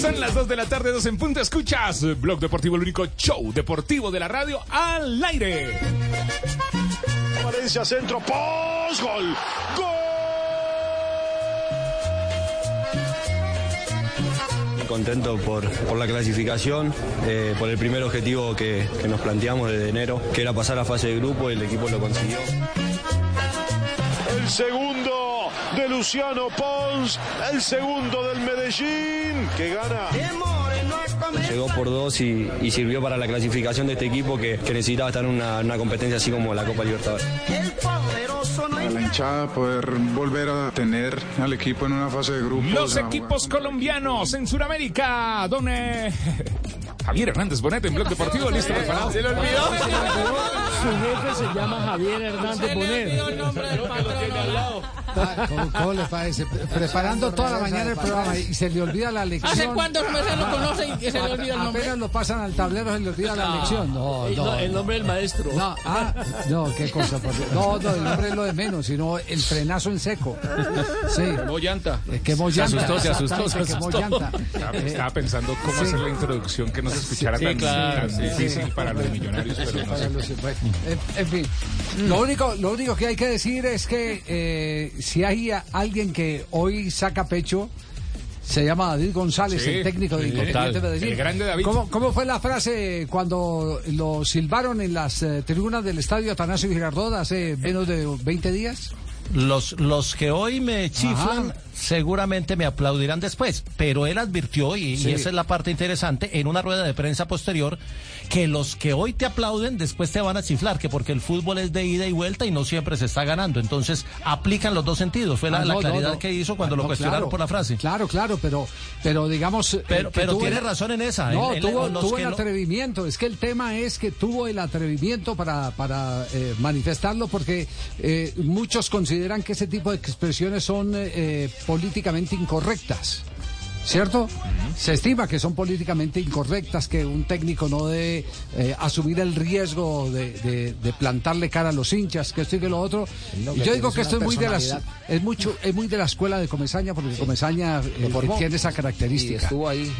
Son las 2 de la tarde, 2 en punto. Escuchas Blog Deportivo, el único show deportivo de la radio al aire. Valencia centro, post, gol, Contento por, por la clasificación, eh, por el primer objetivo que, que nos planteamos desde enero, que era pasar a fase de grupo y el equipo lo consiguió. El segundo de Luciano Pons, el segundo del Medellín, que gana. Llegó por dos y, y sirvió para la clasificación de este equipo que, que necesitaba estar en una, una competencia así como la Copa Libertadores. a la hinchada poder volver a tener al equipo en una fase de grupos. Los equipos colombianos en Sudamérica. Don eh, Javier Hernández Bonet en Blog Deportivo, listo, preparado. Se lo olvidó. Su jefe se llama Javier Hernández Bonet. Ah, ¿Cómo, cómo le parece? Pre- Preparando toda la mañana el programa y se le olvida la lección. ¿Hace cuántos meses lo conoce y que se le olvida el nombre? Apenas lo pasan al tablero se le olvida la lección. No, El, no. no- el nombre del maestro. No, ah, no, qué cosa. No, no, el nombre es lo de menos, sino el frenazo en seco. Sí. llanta. Es que Se llanta. asustó, se asustó, se exactamente, quemó asustó. llanta. Estaba, Eh, estaba pensando cómo sí. hacer la introducción que no se escuchara Sí, tan, claro, tan sí, difícil para los millonarios, pero no para sé. los- bueno, en, en fin, lo único, lo único que hay que decir es que eh, si hay alguien que hoy saca pecho, se llama David González, Sí, el técnico de Independiente total. Medellín. El grande David. ¿Cómo, cómo fue la frase cuando lo silbaron en las eh, tribunas del estadio Atanasio Girardot hace menos de 20 días? Los, los que hoy me chiflan Ajá. Seguramente me aplaudirán después, pero él advirtió, y, esa es la parte interesante, en una rueda de prensa posterior, que los que hoy te aplauden después te van a chiflar, que porque el fútbol es de ida y vuelta y no siempre se está ganando. Entonces aplican los dos sentidos. Fue la, Ah, no, claridad no. que hizo cuando Ah, lo cuestionaron claro. por la frase. Claro, claro, pero, pero digamos. Pero- pero tiene el- razón en esa. No, El- el- tuvo, tuvo el atrevimiento. Es que el tema es que tuvo el atrevimiento para, para eh, manifestarlo porque eh, muchos consideran que ese tipo de expresiones son eh, eh, políticamente incorrectas. ¿Cierto? Se estima que son políticamente incorrectas, que un técnico no debe eh, asumir el riesgo de, de- de plantarle cara a los hinchas, que esto y que lo otro. Yo digo que esto es muy de las, es mucho, es muy de la escuela de Comesaña, porque Comesaña eh, tiene esa característica.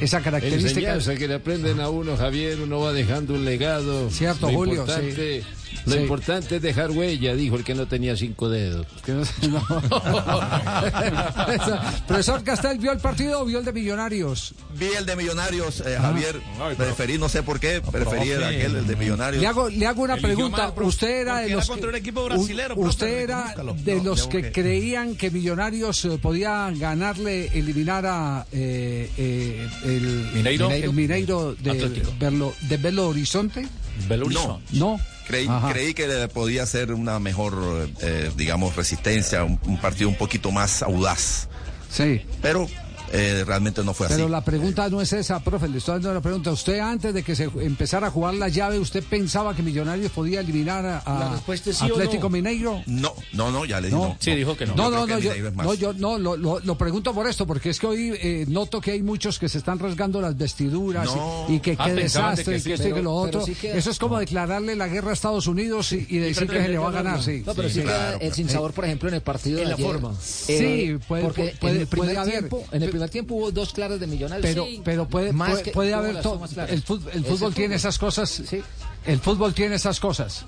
Esa característica. Enseñanza que le aprenden a uno, Javier, uno va dejando un legado. Cierto, Julio, Importante, sí. Lo Sí. importante es dejar huella, dijo el que no tenía cinco dedos. Que no- no. Profesor Castel, ¿vio el partido o vio el de Millonarios? Vi el de Millonarios, eh, Javier. preferí, no sé por qué, preferí el, aquel, el de Millonarios. Le hago, le hago una Eligió pregunta. mal, usted era de los era contra que, un equipo u- brasilero, profe, usted era de No, los que busqué. creían que Millonarios eh, podía ganarle, eliminar a eh, eh, el Mineiro. el Mineiro de. Belo, de Belo Horizonte. No, No. Creí, creí que le podía ser una mejor, eh, digamos, resistencia, un, un partido un poquito más audaz. Sí. Pero eh, realmente no fue así. Pero la pregunta no es esa, profe, le estoy dando la pregunta. ¿Usted antes de que se empezara a jugar la llave, usted pensaba que Millonarios podía eliminar a, a La respuesta es sí o Atlético no. Mineiro? No, no, no, ya le dije No. no. Sí, dijo que no. No, Yo no, no, yo, no, yo no, lo, lo- lo pregunto por esto, porque es que hoy eh, noto que hay muchos que se están rasgando las vestiduras No. y, y que Ah, qué desastre, que y sí, que esto y que lo otro. sí queda- Eso es como declararle la guerra a Estados Unidos y, y decir que se le va a ganar, sí. No, pero sí, queda claro, el sinsabor, por ejemplo, en el partido En de la ayer. forma. Eh, Sí, puede- porque puede- en el primer puede haber. tiempo, en el primer tiempo hubo dos claras de Millonarios. Pero, Sí. pero puede, Más puede, que- puede tuvo haber todo. El fútbol, el tiene fútbol. esas cosas. Sí. El fútbol tiene esas cosas.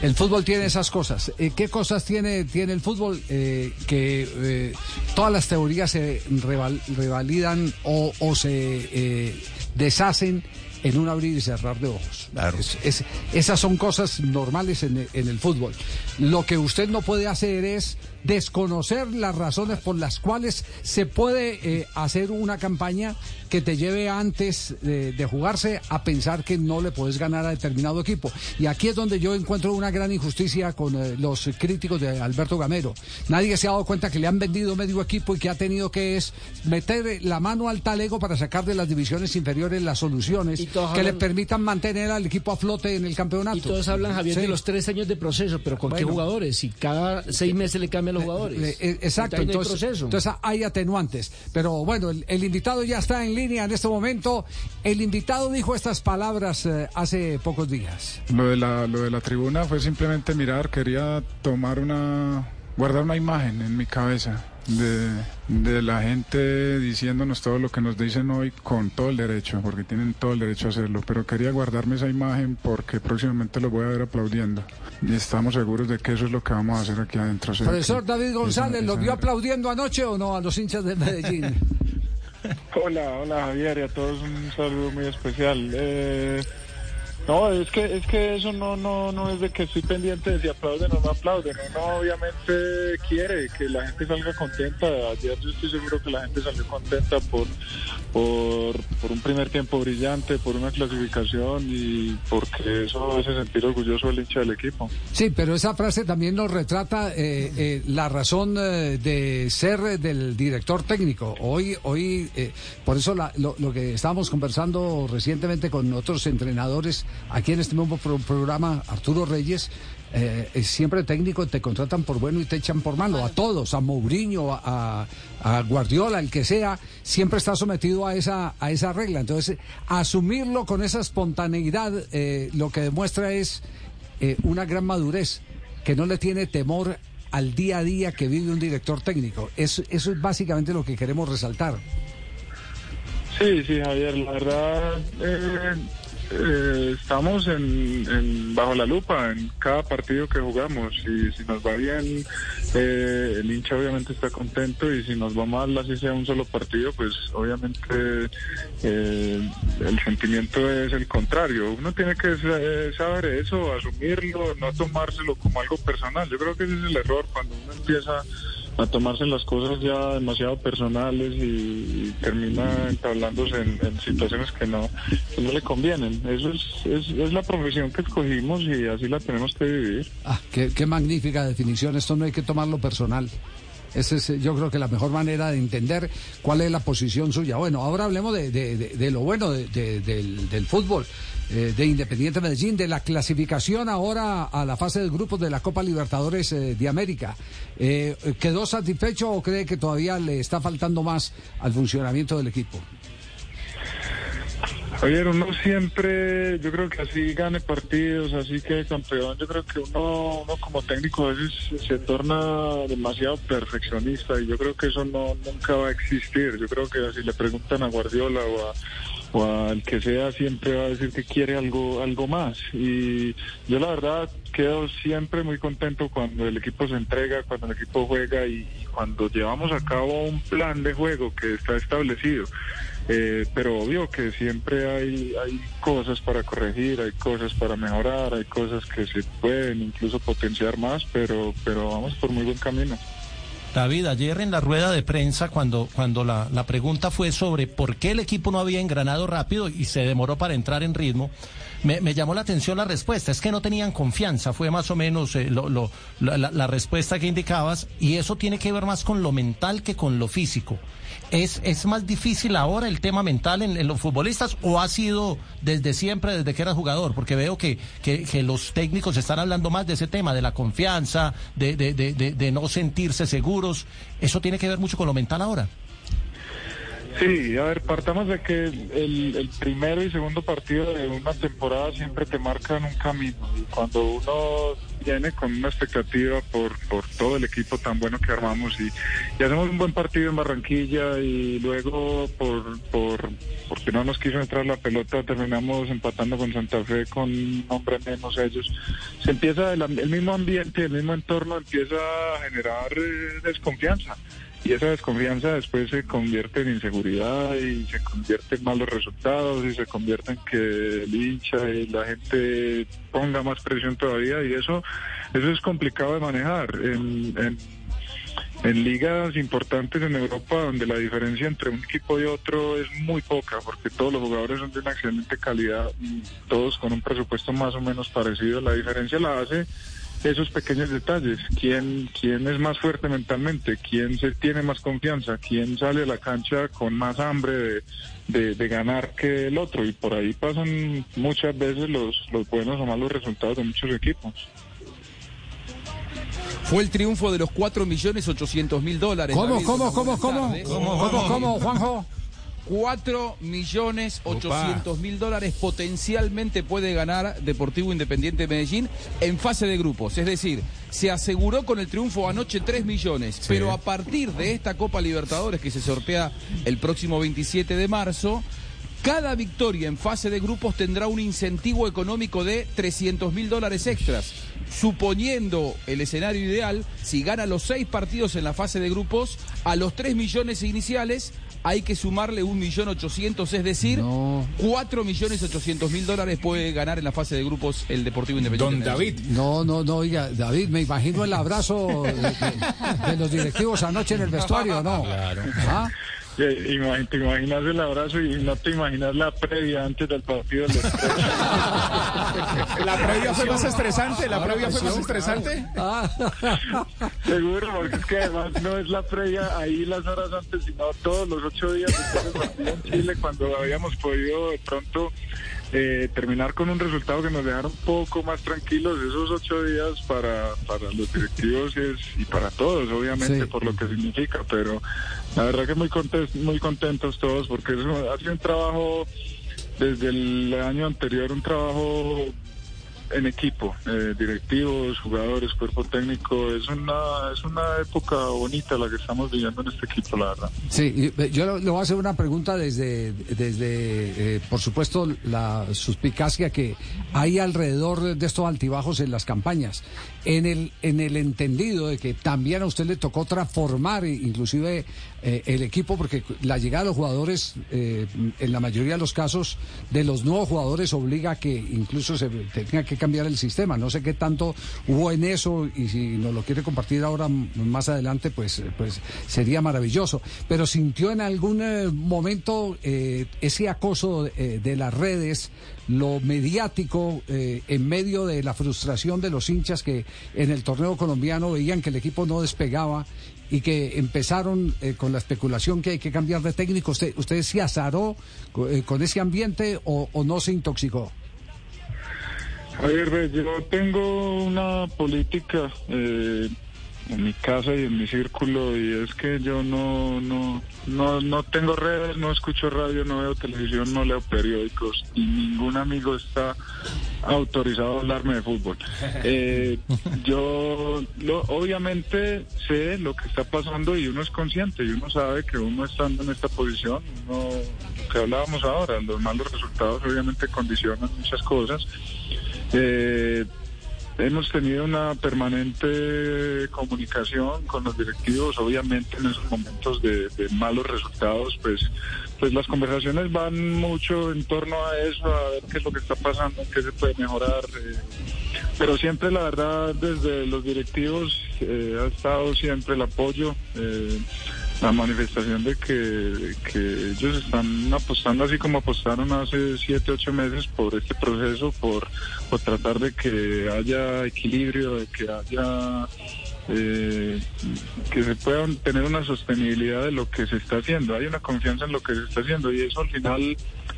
El fútbol tiene esas cosas. Eh, ¿Qué cosas tiene, tiene el fútbol? Eh, que eh, todas las teorías se reval- revalidan o, o se eh, deshacen en un abrir y cerrar de ojos. Claro. Es- es- esas son cosas normales en, en el fútbol. Lo que usted no puede hacer es desconocer las razones por las cuales se puede eh, hacer una campaña que te lleve antes de, de jugarse a pensar que no le puedes ganar a determinado equipo. Y aquí es donde yo encuentro una gran injusticia con eh, los críticos de Alberto Gamero. Nadie se ha dado cuenta que le han vendido medio equipo y que ha tenido que es meter la mano al talego para sacar de las divisiones inferiores las soluciones que le permitan mantener al equipo a flote en el campeonato. Y todos hablan, Javier, Sí. de los tres años de proceso, pero ¿con qué jugadores? Y cada seis meses le cambian los jugadores. Eh, eh, exacto, Entonces, entonces hay atenuantes. Pero bueno, el, el invitado ya está en línea en este momento. El invitado dijo estas palabras eh, hace pocos días. Lo de, la, lo de la tribuna fue simplemente mirar, quería tomar una, guardar una imagen en mi cabeza de, de la gente diciéndonos todo lo que nos dicen hoy con todo el derecho, porque tienen todo el derecho a hacerlo, pero quería guardarme esa imagen porque próximamente lo voy a ver aplaudiendo y estamos seguros de que eso es lo que vamos a hacer aquí adentro. Profesor David González, esa- ¿lo esa- vio aplaudiendo anoche o no a los hinchas de Medellín? Hola, hola Javier y a todos un saludo muy especial. Eh, no, es que es que eso no no no es de que estoy pendiente de si aplauden o no aplauden. Uno obviamente quiere que la gente salga contenta. Ayer yo estoy seguro que la gente salió contenta por por, por un primer tiempo brillante, por una clasificación y porque eso hace sentir orgulloso al hincha del equipo. Sí, pero esa frase también nos retrata eh, eh, la razón eh, de ser eh, del director técnico. Hoy, hoy, eh, por eso la- lo, lo que estábamos conversando recientemente con otros entrenadores aquí en este mismo pro- programa, Arturo Reyes. eh, siempre técnico te contratan por bueno y te echan por malo a todos a Mourinho a, a Guardiola el que sea siempre está sometido a esa a esa regla entonces asumirlo con esa espontaneidad eh, lo que demuestra es eh, una gran madurez, que no le tiene temor al día a día que vive un director técnico. Eso, eso es básicamente lo que queremos resaltar. Sí, sí, Javier, la verdad eh, estamos en, bajo la lupa en cada partido que jugamos y si nos va bien, eh, el hincha obviamente está contento y si nos va mal, así sea un solo partido, pues obviamente eh, el sentimiento es el contrario. Uno tiene que eh, saber eso, asumirlo, no tomárselo como algo personal. Yo creo que ese es el error cuando uno empieza a tomarse las cosas ya demasiado personales y, y termina entablándose en, situaciones que no, no le convienen. Eso es, es, la profesión que escogimos y así la tenemos que vivir. Ah, qué, qué magnífica definición. Esto no hay que tomarlo personal. Esa es, yo creo que la mejor manera de entender cuál es la posición suya. Bueno, ahora hablemos de, de- lo bueno de- de- del, del fútbol, eh, de Independiente Medellín, de la clasificación ahora a la fase de grupos de la Copa Libertadores eh, de América. Eh, ¿Quedó satisfecho o cree que todavía le está faltando más al funcionamiento del equipo? Javier, uno siempre, yo creo que así gane partidos, así que campeón, yo creo que uno, uno como técnico a veces se torna demasiado perfeccionista y yo creo que eso no nunca va a existir. Yo creo que si le preguntan a Guardiola o a o al que sea siempre va a decir que quiere algo algo más y yo la verdad quedo siempre muy contento cuando el equipo se entrega, cuando el equipo juega y, cuando llevamos a cabo un plan de juego que está establecido. Eh, pero obvio que siempre hay, hay cosas para corregir, hay cosas para mejorar, hay cosas que se pueden incluso potenciar más, pero, pero vamos por muy buen camino. David, ayer en la rueda de prensa, cuando, cuando la, la pregunta fue sobre por qué el equipo no había engranado rápido y se demoró para entrar en ritmo, me, me llamó la atención la respuesta. Es que no tenían confianza, fue más o menos eh, lo- lo- la, respuesta que indicabas, y eso tiene que ver más con lo mental que con lo físico. ¿Es, es más difícil ahora el tema mental en, los futbolistas o ha sido desde siempre, desde que eras jugador? Porque veo que, que, que los técnicos están hablando más de ese tema, de la confianza, de, de, de, de no sentirse seguros. ¿Eso tiene que ver mucho con lo mental ahora? Sí, a ver, partamos de que el, primero y segundo partido de una temporada siempre te marcan un camino. Y cuando uno viene con una expectativa por, por todo el equipo tan bueno que armamos y, y hacemos un buen partido en Barranquilla y luego por, por porque no nos quiso entrar la pelota terminamos empatando con Santa Fe con un hombre menos ellos. Se empieza el mismo ambiente el mismo entorno empieza a generar eh, desconfianza y esa desconfianza después se convierte en inseguridad y se convierte en malos resultados y se convierte en que el hincha y la gente ponga más presión todavía. Y eso eso es complicado de manejar. En, en, ligas importantes en Europa donde la diferencia entre un equipo y otro es muy poca porque todos los jugadores son de una excelente calidad todos con un presupuesto más o menos parecido la diferencia la hace esos pequeños detalles, quién, quién es más fuerte mentalmente, quién se tiene más confianza, quién sale a la cancha con más hambre de, de, de ganar que el otro y por ahí pasan muchas veces los, los buenos o malos resultados de muchos equipos. Fue el triunfo de los 4 millones 800 mil dólares. ¿Cómo, David. cómo, cómo, cómo? Tardes. ¿Cómo, cómo, cómo, Juanjo? 4 millones 800 mil dólares potencialmente puede ganar Deportivo Independiente de Medellín en fase de grupos. Es decir, se aseguró con el triunfo anoche 3 millones, pero a partir de esta Copa Libertadores que se sortea el próximo 27 de marzo, cada victoria en fase de grupos tendrá un incentivo económico de 300 mil dólares extras. Suponiendo el escenario ideal, si gana los seis partidos en la fase de grupos, a los 3 millones iniciales hay que sumarle un millón ochocientos, es decir, cuatro millones ochocientos mil dólares puede ganar en la fase de grupos el Deportivo Independiente. Don David. No, no, no, oiga, David, me imagino el abrazo de, de- de los directivos anoche en el vestuario, ¿no? ¿Ah? Te imaginas el abrazo y no te imaginas la previa antes del partido. estrés. ¿La previa fue más estresante? ¿La previa fue más estresante? Seguro, porque es que además no es la previa ahí las horas antes, sino todos los ocho días después del partido en Chile, cuando habíamos podido de pronto eh, terminar con un resultado que nos dejara un poco más tranquilos. Esos ocho días para, para los directivos es, y para todos, obviamente, Sí. por lo que significa, pero la verdad que muy contentos, muy contentos todos, porque es un- ha sido un trabajo desde el año anterior, un trabajo en equipo, eh, directivos, jugadores, cuerpo técnico, es una es una época bonita la que estamos viviendo en este equipo, la verdad. Sí, eh, yo le voy a hacer una pregunta desde, desde eh, por supuesto, la suspicacia que hay alrededor de estos altibajos en las campañas. En el, en el entendido de que también a usted le tocó transformar eh, inclusive eh, el equipo, porque la llegada de los jugadores, eh, en la mayoría de los casos, de los nuevos jugadores obliga a que incluso se tenga que cambiar el sistema. No sé qué tanto hubo en eso y si nos lo quiere compartir ahora más adelante, pues, pues sería maravilloso. Pero sintió en algún momento ese acoso de las redes, lo mediático, eh, en medio de la frustración de los hinchas que en el torneo colombiano veían que el equipo no despegaba y que empezaron eh, con la especulación que hay que cambiar de técnico. ¿Usted, usted se azaró eh, con ese ambiente o, no se intoxicó? Javier, yo tengo una política en mi casa y en mi círculo y es que yo no, no, no, no tengo redes, no escucho radio, no veo televisión, no leo periódicos y ningún amigo está autorizado a hablarme de fútbol. Eh, yo lo- obviamente sé lo que está pasando y uno es consciente y uno sabe que uno estando en esta posición, uno, lo que hablábamos ahora, los malos resultados obviamente condicionan muchas cosas. Eh, hemos tenido una permanente comunicación con los directivos, obviamente en esos momentos de, malos resultados, pues, pues las conversaciones van mucho en torno a eso, a ver qué es lo que está pasando, qué se puede mejorar. eh, pero siempre la verdad desde los directivos eh, ha estado siempre el apoyo. eh, la manifestación de que, que ellos están apostando así como apostaron hace siete, ocho meses por este proceso, por, tratar de que haya equilibrio, de que haya eh, que se pueda tener una sostenibilidad de lo que se está haciendo. Hay una confianza en lo que se está haciendo y eso al final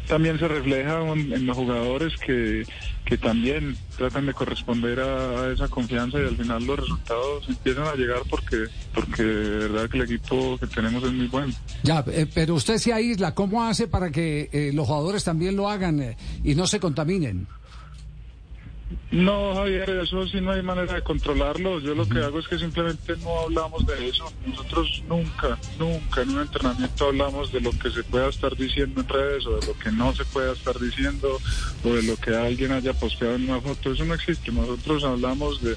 también se refleja en los jugadores que, que también tratan de corresponder a, a esa confianza y al final los resultados empiezan a llegar porque porque de verdad que el equipo que tenemos es muy bueno. Ya, eh, pero usted se aísla, ¿cómo hace para que eh, los jugadores también lo hagan eh, y no se contaminen? No, Javier, eso sí no hay manera de controlarlo. Yo lo que hago es que simplemente no hablamos de eso. Nosotros nunca, nunca en un entrenamiento hablamos de lo que se pueda estar diciendo en redes o de lo que no se pueda estar diciendo o de lo que alguien haya posteado en una foto. Eso no existe. Nosotros hablamos de,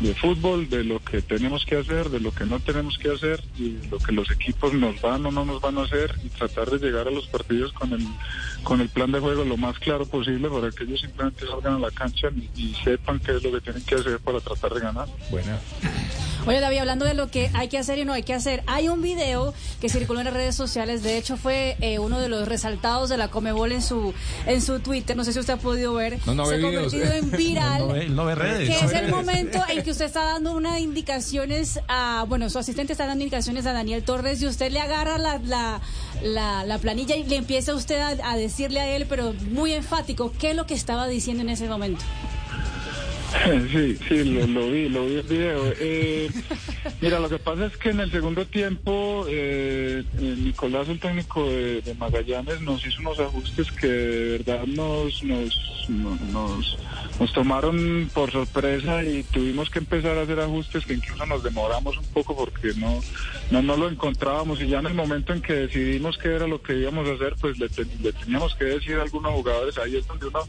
de fútbol, de lo que tenemos que hacer, de lo que no tenemos que hacer y lo que los equipos nos van o no nos van a hacer y tratar de llegar a los partidos con el, con el plan de juego lo más claro posible para que ellos simplemente salgan a la cancha y, y sepan qué es lo que tienen que hacer para tratar de ganar. Bueno. Oye, David, hablando de lo que hay que hacer y no hay que hacer, hay un video que circuló en las redes sociales, de hecho fue eh, uno de los resaltados de la Comebol en su en su Twitter, no sé si usted ha podido ver, No, no se ha videos. convertido en viral. No ve- no ve redes. Que No es ve el redes. momento en que usted está dando unas indicaciones a, bueno, su asistente está dando indicaciones a Daniel Torres y usted le agarra la, la, la, la planilla y le empieza usted a, a decirle a él, pero muy enfático, qué es lo que estaba diciendo en ese momento. Sí, sí, lo, lo vi, lo vi el video. Eh, mira, lo que pasa es que en el segundo tiempo eh, eh, Nicolás, el técnico de, Magallanes, nos hizo unos ajustes que de verdad nos nos, no- nos, nos tomaron por sorpresa y tuvimos que empezar a hacer ajustes que incluso nos demoramos un poco porque no, no, no lo encontrábamos y ya en el momento en que decidimos qué era lo que íbamos a hacer, pues le, ten- le teníamos que decir a algunos jugadores, ahí es donde uno,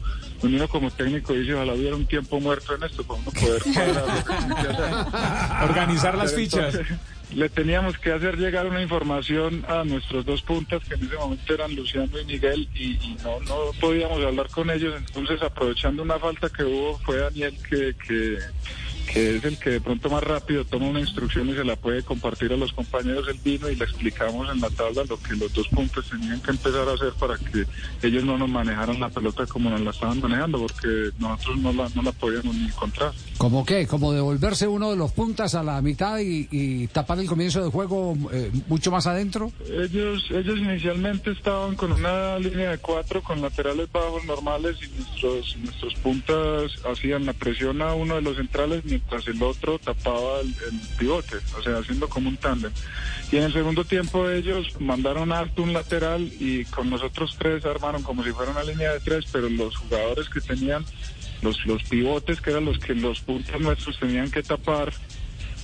uno como técnico dice, ojalá hubiera un tiempo muerto en esto para uno poder cuadrar. Organizar las Pero fichas. entonces, le teníamos que hacer llegar una información a nuestros dos puntas, que en ese momento eran Luciano y Miguel, y, no, no podíamos hablar con ellos. Entonces, aprovechando una falta que hubo, fue Daniel que, que, que es el que de pronto más rápido toma una instrucción y se la puede compartir a los compañeros del vino y le explicamos en la tabla lo que los dos puntos tenían que empezar a hacer para que ellos no nos manejaran la pelota como nos la estaban manejando, porque nosotros no la, no la podíamos ni encontrar. ¿Cómo qué? ¿Como devolverse uno de los puntas a la mitad y, y tapar el comienzo del juego eh, mucho más adentro? Ellos, ellos inicialmente estaban con una línea de cuatro con laterales bajos normales y nuestros, nuestros puntas hacían la presión a uno de los centrales mientras el otro tapaba el, el pivote, o sea, haciendo como un tándem. Y en el segundo tiempo ellos mandaron alto un lateral y con nosotros tres armaron como si fuera una línea de tres, pero los jugadores que tenían los, los pivotes, que eran los que los puntas nuestros tenían que tapar,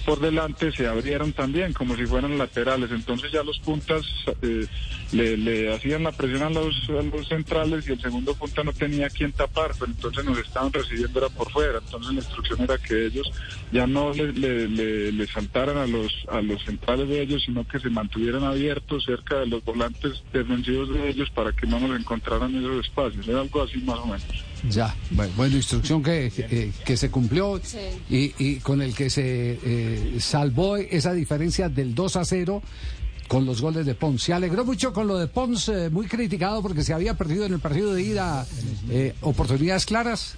por delante se abrieron también como si fueran laterales. Entonces ya los puntas eh, le, le hacían la presión a los, a los centrales y el segundo punta no tenía quien tapar, pero entonces nos estaban recibiendo era por fuera. Entonces la instrucción era que ellos ya no le, le, le- le saltaran a los, a los centrales de ellos, sino que se mantuvieran abiertos cerca de los volantes defensivos de ellos para que no nos encontraran esos espacios. Era algo así más o menos. Ya, bueno, bueno, instrucción que, que, que se cumplió y, y con el que se eh, salvó esa diferencia del 2 a 0 con los goles de Pons. Se alegró mucho con lo de Pons, muy criticado porque se había perdido en el partido de ida eh, oportunidades claras.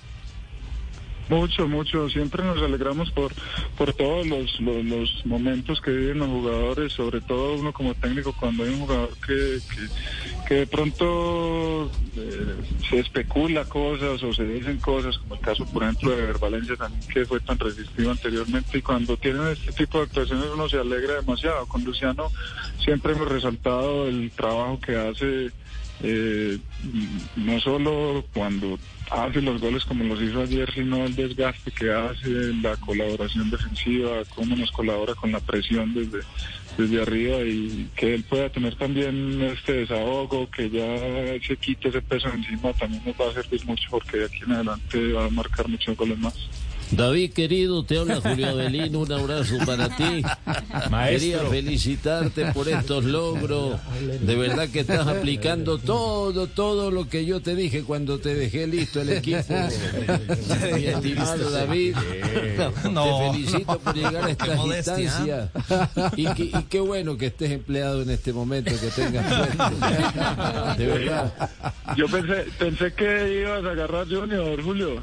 Mucho, mucho. Siempre nos alegramos por, por todos los, los, los momentos que viven los jugadores, sobre todo uno como técnico cuando hay un jugador que, que, que de pronto eh, se especula cosas o se dicen cosas, como el caso, por ejemplo, de Valencia también, que fue tan resistivo anteriormente. Y cuando tienen este tipo de actuaciones uno se alegra demasiado. Con Luciano siempre hemos resaltado el trabajo que hace eh, no solo cuando hace los goles como los hizo ayer, sino el desgaste que hace, la colaboración defensiva, cómo nos colabora con la presión desde, desde arriba y que él pueda tener también este desahogo, que ya se quite ese peso encima, también nos va a servir mucho porque de aquí en adelante va a marcar muchos goles más. David, querido, te habla Julio Avelino, un abrazo para ti. Quería felicitarte por estos logros. De verdad que estás aplicando todo, todo lo que yo te dije cuando te dejé listo el equipo. Mi estimado David, No. te felicito por llegar a estas modestia. instancias. Y, qué bueno que estés empleado en este momento, que tengas suerte. De verdad. Yo pensé, pensé que ibas a agarrar Junior, Julio.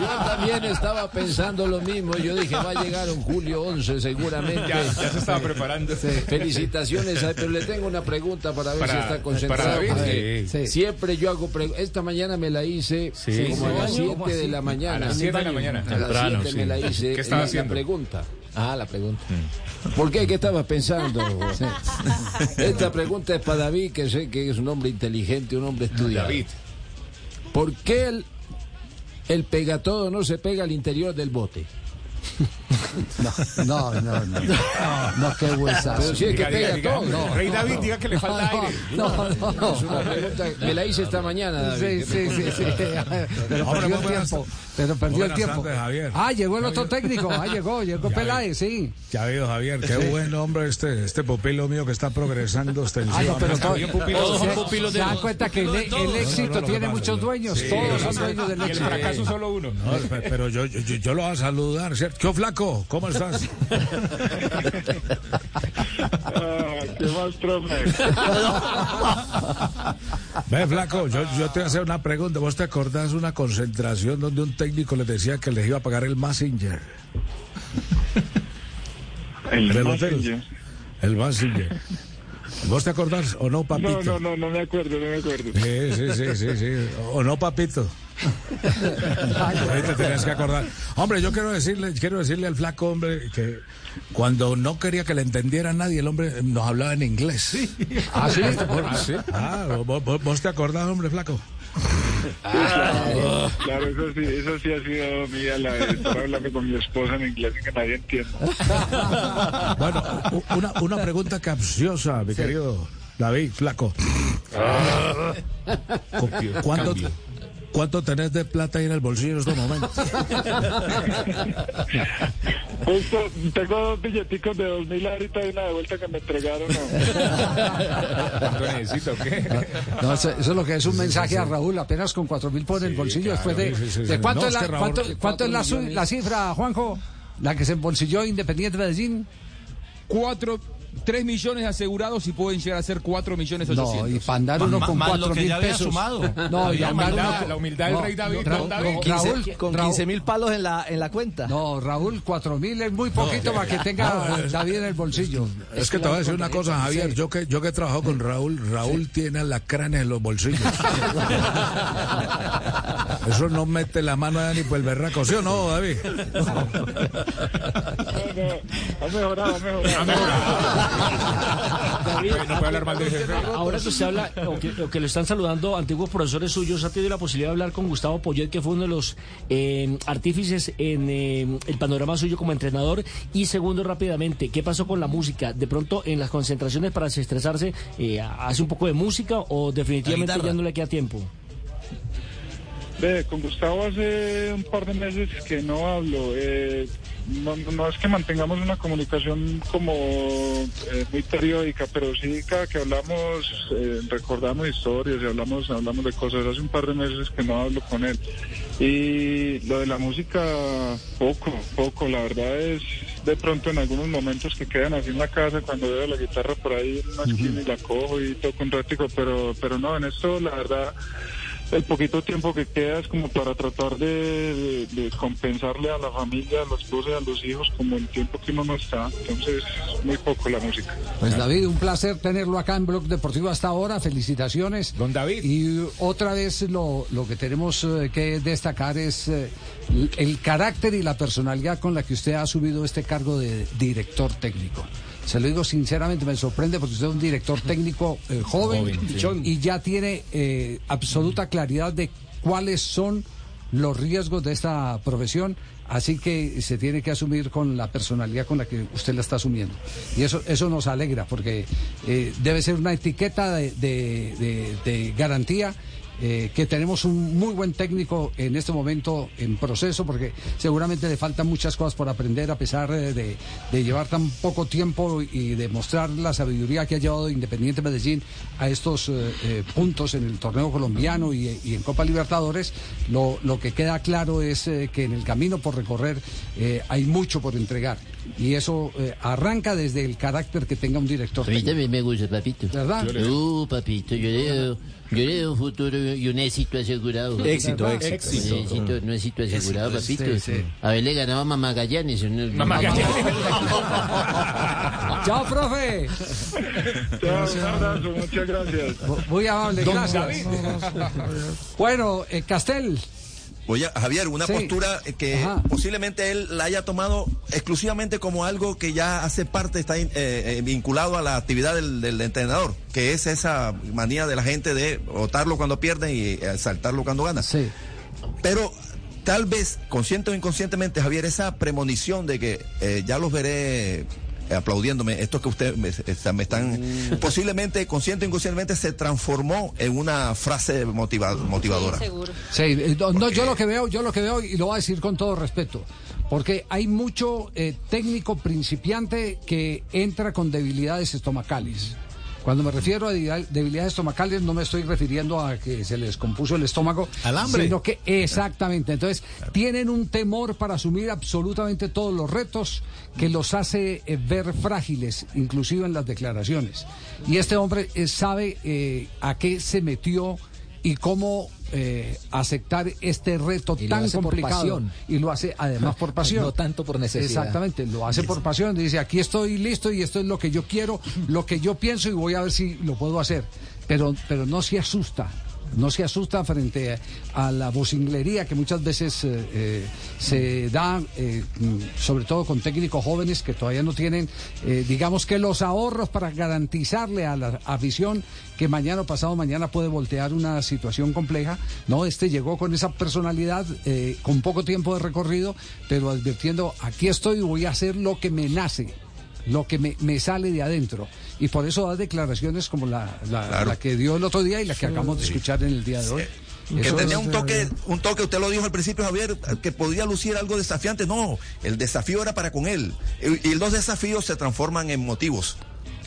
Yo también estaba pensando lo mismo. Yo dije, va a llegar un julio 11 seguramente. Ya, ya se estaba preparando. Felicitaciones, a- pero le tengo una pregunta para ver Para- si está concentrado. para David, porque sí. Siempre yo hago pregu- Esta mañana me la hice Sí. como a las Sí. 7 de la mañana. A las 7 de la mañana. A las Temprano, 7 me sí. la hice. ¿Qué estaba la- haciendo? La pregunta. Ah, la pregunta. ¿Por qué? ¿Qué estabas pensando? Esta pregunta es para David, que sé que es un hombre inteligente, un hombre estudiado. David. ¿Por qué el, el pegatodo no se pega al interior del bote? No, no, no. No, no qué huesazo. Pero es que pega todo. No. Rey David, diga que le falta No, aire. No, no, no. Es una pregunta, me la hice esta mañana, David. Sí, sí, sí, sí. Pero perdió el tiempo. Pero perdió el tiempo. Ah, llegó el otro técnico. Ah, llegó, llegó Peláez, sí. Ya veo, Javier, qué buen hombre este, este pupilo mío que está progresando Ah, no, pero extensivamente. todo- Bien, pupilos, se- dan cuenta que el, éxito tiene muchos dueños. Sí, todos son sí, dueños del Y el éxito. fracaso solo uno. No, pe- pero yo, yo, yo lo voy a saludar, ¿cierto? ¿Qué flaco? ¿Cómo estás? Ah, ¿Qué más, profe? Ve, flaco, yo, yo te voy a hacer una pregunta. ¿Vos te acordás una concentración donde un técnico les decía que les iba a pagar el Massinger? El el Massinger. El Massinger. ¿Vos te acordás o no, papito? No, no, no, no me acuerdo, no me acuerdo. Sí, sí, sí, sí, sí. O no, papito. Ahí te tenías que acordar. Hombre, yo quiero decirle, quiero decirle al flaco hombre que cuando no quería que le entendiera nadie, el hombre nos hablaba en inglés. Ah, sí. Ah, ¿vos, vos- vos te acordás, hombre, flaco? claro, claro, eso sí, eso sí ha sido mía, la de estar hablando con mi esposa en inglés y que nadie entienda. Bueno, una, una pregunta capciosa, mi querido David, flaco. Cu- ¿Cuánto, Cambio. ¿Cuánto tenés de plata ahí en el bolsillo en estos momentos? Justo, tengo dos billeticos de dos mil ahorita y una de vuelta que me entregaron. ¿Cuánto necesito? ¿Qué? No, eso, eso es lo que es un mensaje a Raúl, apenas con cuatro mil por el bolsillo. después de, sí, sí, sí. ¿de cuánto No, es es la, que Raúl- cuánto, cuánto es la, su- millones. la cifra, Juanjo? La que se embolsilló Independiente Medellín. Cuatro, tres millones asegurados y pueden llegar a ser cuatro millones No, ochocientos. y para andar uno con más lo cuatro que mil ya había pesos. sumado. No, y La andar humildad, uno con- la humildad del rey David, don David. no, 15, Raúl, con Raúl- 15 mil palos en la, en la cuenta. No, Raúl, cuatro mil es muy poquito para que tenga David en el bolsillo. Es que te voy a decir una cosa, Javier. Yo que, yo que he trabajado con Raúl, Raúl tiene alacranes en los bolsillos. Eso no mete la mano allá ni por el berraco, ¿sí o no, David? No, no, ha mejorado, ha mejorado. David, No puede hablar mal del jefe. Ahora que usted habla, o que, o que le están saludando antiguos profesores suyos, ha tenido la posibilidad de hablar con Gustavo Poyet, que fue uno de los eh, artífices en eh, el panorama suyo como entrenador. Y segundo, rápidamente, ¿qué pasó con la música? De pronto, en las concentraciones para desestresarse, eh, ¿hace un poco de música o definitivamente ya no le queda tiempo? Ve, con Gustavo hace un par de meses que no hablo. Eh, no, no es que mantengamos una comunicación como eh, muy periódica, pero sí cada que hablamos eh, recordamos historias y hablamos hablamos de cosas. Hace un par de meses que no hablo con él. Y lo de la música, poco, poco. La verdad es de pronto en algunos momentos que quedan así en la casa cuando veo la guitarra por ahí en una esquina y la cojo y toco un ratico, pero, pero no, en esto la verdad el poquito tiempo que queda es como para tratar de, de- de compensarle a la familia, a la esposa y a los hijos como el tiempo que uno no está. Entonces, muy poco la música. Pues David, un placer tenerlo acá en Blog Deportivo hasta ahora. Felicitaciones. Don David. Y otra vez lo, lo que tenemos eh, que destacar es eh, el- el carácter y la personalidad con la que usted ha asumido este cargo de director técnico. Se lo digo sinceramente, me sorprende porque usted es un director técnico eh, joven, Joven, y ya tiene eh, absoluta claridad de cuáles son los riesgos de esta profesión, así que se tiene que asumir con la personalidad con la que usted la está asumiendo. Y eso, eso nos alegra, porque eh, debe ser una etiqueta de, de- de- de garantía. Eh, que tenemos un muy buen técnico en este momento en proceso, porque seguramente le faltan muchas cosas por aprender a pesar eh, de, de llevar tan poco tiempo y de mostrar la sabiduría que ha llevado Independiente Medellín a estos eh, eh, puntos en el torneo colombiano y, y en Copa Libertadores. Lo, lo que queda claro es que en el camino por recorrer hay mucho por entregar. Y eso arranca desde el carácter que tenga un director. A mí también me gusta, papito. ¿Verdad? Uh, papito, yo leo, yo leo un futuro y un éxito asegurado. Éxito, Un éxito. éxito, un éxito asegurado, Éxito, papito. sí, sí. A ver, le ganaba a Mamá Gallanes. ¿no? Mamá Chao, profe. Chao, un abrazo, muchas gracias. Muy amable, Don gracias. Bueno, eh, Castel. Oye, Javier, una Sí. postura que Ajá. posiblemente él la haya tomado exclusivamente como algo que ya hace parte, está eh, eh, vinculado a la actividad del, del entrenador, que es esa manía de la gente de votarlo cuando pierde y eh, saltarlo cuando gana. Sí. Pero tal vez, consciente o inconscientemente, Javier, esa premonición de que eh, ya los veré eh, aplaudiéndome, esto que ustedes me, está- me están, posiblemente, consciente o inconscientemente, se transformó en una frase motiva- motivadora. seguro. Sí, eh, no, no, yo lo que veo, yo lo que veo y lo voy a decir con todo respeto, porque hay mucho eh, técnico principiante que entra con debilidades estomacales. Cuando me refiero a debilidad- debilidades estomacales no me estoy refiriendo a que se les compuso el estómago, Al hambre. sino que exactamente. Entonces tienen un temor para asumir absolutamente todos los retos que los hace eh, ver frágiles, inclusive en las declaraciones. Y este hombre eh, sabe eh, a qué se metió y cómo eh, aceptar este reto Y tan complicado y lo hace además por pasión. No tanto por necesidad. Exactamente, lo hace por pasión. Dice, aquí estoy listo y esto es lo que yo quiero, lo que yo pienso y voy a ver si lo puedo hacer. Pero, pero no se asusta. No se asusta frente a la vocinglería que muchas veces eh, eh, se da, eh, mm, sobre todo con técnicos jóvenes que todavía no tienen, digamos que los ahorros para garantizarle a la afición que mañana o pasado mañana puede voltear una situación compleja. No, este llegó con esa personalidad, con poco tiempo de recorrido, pero advirtiendo, aquí estoy voy a hacer lo que me nace lo que me, me sale de adentro. Y por eso da declaraciones como la, la, Claro. la que dio el otro día y la que acabamos de escuchar en el día de hoy. Que Eso tenía un toque, un toque, usted lo dijo al principio, Javier, que podía lucir algo desafiante. No, el desafío era para con él. Y, y los desafíos se transforman en motivos.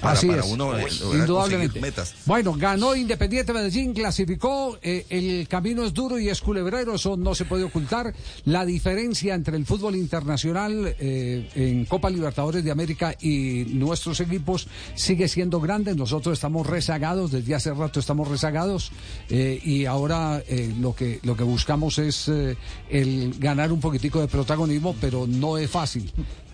Para, Así para es, uno eh, lograr indudablemente. conseguir metas. Bueno, ganó Independiente Medellín, clasificó, eh, el camino es duro y es culebrero, eso no se puede ocultar. La diferencia entre el fútbol internacional eh, en Copa Libertadores de América y nuestros equipos sigue siendo grande. Nosotros estamos rezagados, desde hace rato estamos rezagados eh, y ahora lo, que, lo que buscamos es el ganar un poquitico de protagonismo, pero no es fácil.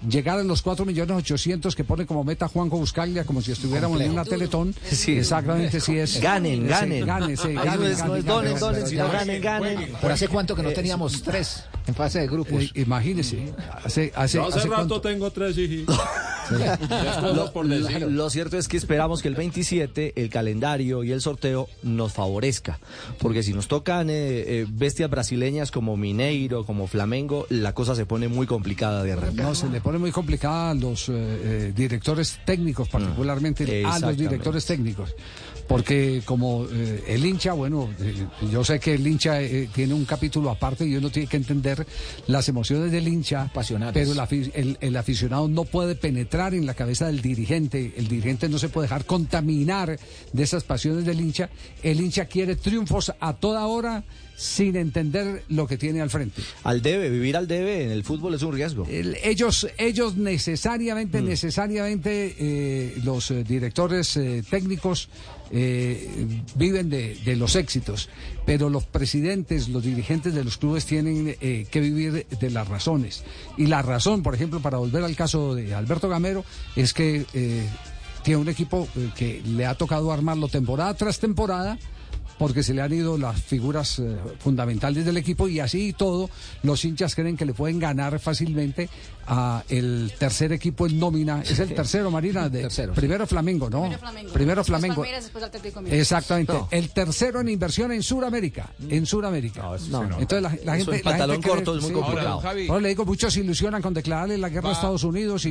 Llegar a los 4 millones 800 que pone como meta Juanjo Buscaglia, como si estuviéramos en una Teletón. Sí. Exactamente, sí es. Ganen, ganen. Ganen, sí, ganen, ganen, donen, ganen, donen, ganen, sino ganen. ganen, ganen. Pero hace cuánto que no teníamos tres en fase de grupos. Eh, imagínese, hace, hace, Yo hace hace rato cuánto- tengo tres Lo, por decir. lo- lo cierto es que esperamos que el 27 el calendario y el sorteo nos favorezca, porque si nos tocan eh, eh, bestias brasileñas como Mineiro, como Flamengo, la cosa se pone muy complicada de arrancar. No, se le pone muy complicada a los eh, eh, directores técnicos, particularmente a los directores técnicos. Porque como eh, el hincha, bueno, eh, yo sé que el hincha eh, tiene un capítulo aparte y uno tiene que entender las emociones del hincha, pero el, el- el aficionado no puede penetrar en la cabeza del dirigente, el dirigente no se puede dejar contaminar de esas pasiones del hincha, el hincha quiere triunfos a toda hora sin entender lo que tiene al frente. Al debe, vivir al debe en el fútbol es un riesgo. El- ellos, ellos necesariamente, necesariamente, eh, los eh, directores eh, técnicos eh, viven de, de los éxitos, pero los presidentes, los dirigentes de los clubes tienen que vivir de las razones. Y la razón, por ejemplo, para volver al caso de Alberto Gamero, es que tiene un equipo que le ha tocado armarlo temporada tras temporada porque se le han ido las figuras eh, fundamentales del equipo y así y todo, los hinchas creen que le pueden ganar fácilmente a el tercer equipo en nómina. Es el tercero, Marina. De, Primero Flamengo, ¿no? Primero Flamengo. Primero Después Flamengo. Palmeiras, después Atlético Mineiro. Exactamente. No. El tercero en inversión en Sudamérica. En Sudamérica. no, no. Entonces la, gente. en pantalón la gente corto es muy complicado. Ahora, Javi. Ahora le digo, muchos se ilusionan con declararle la guerra a Estados Unidos y,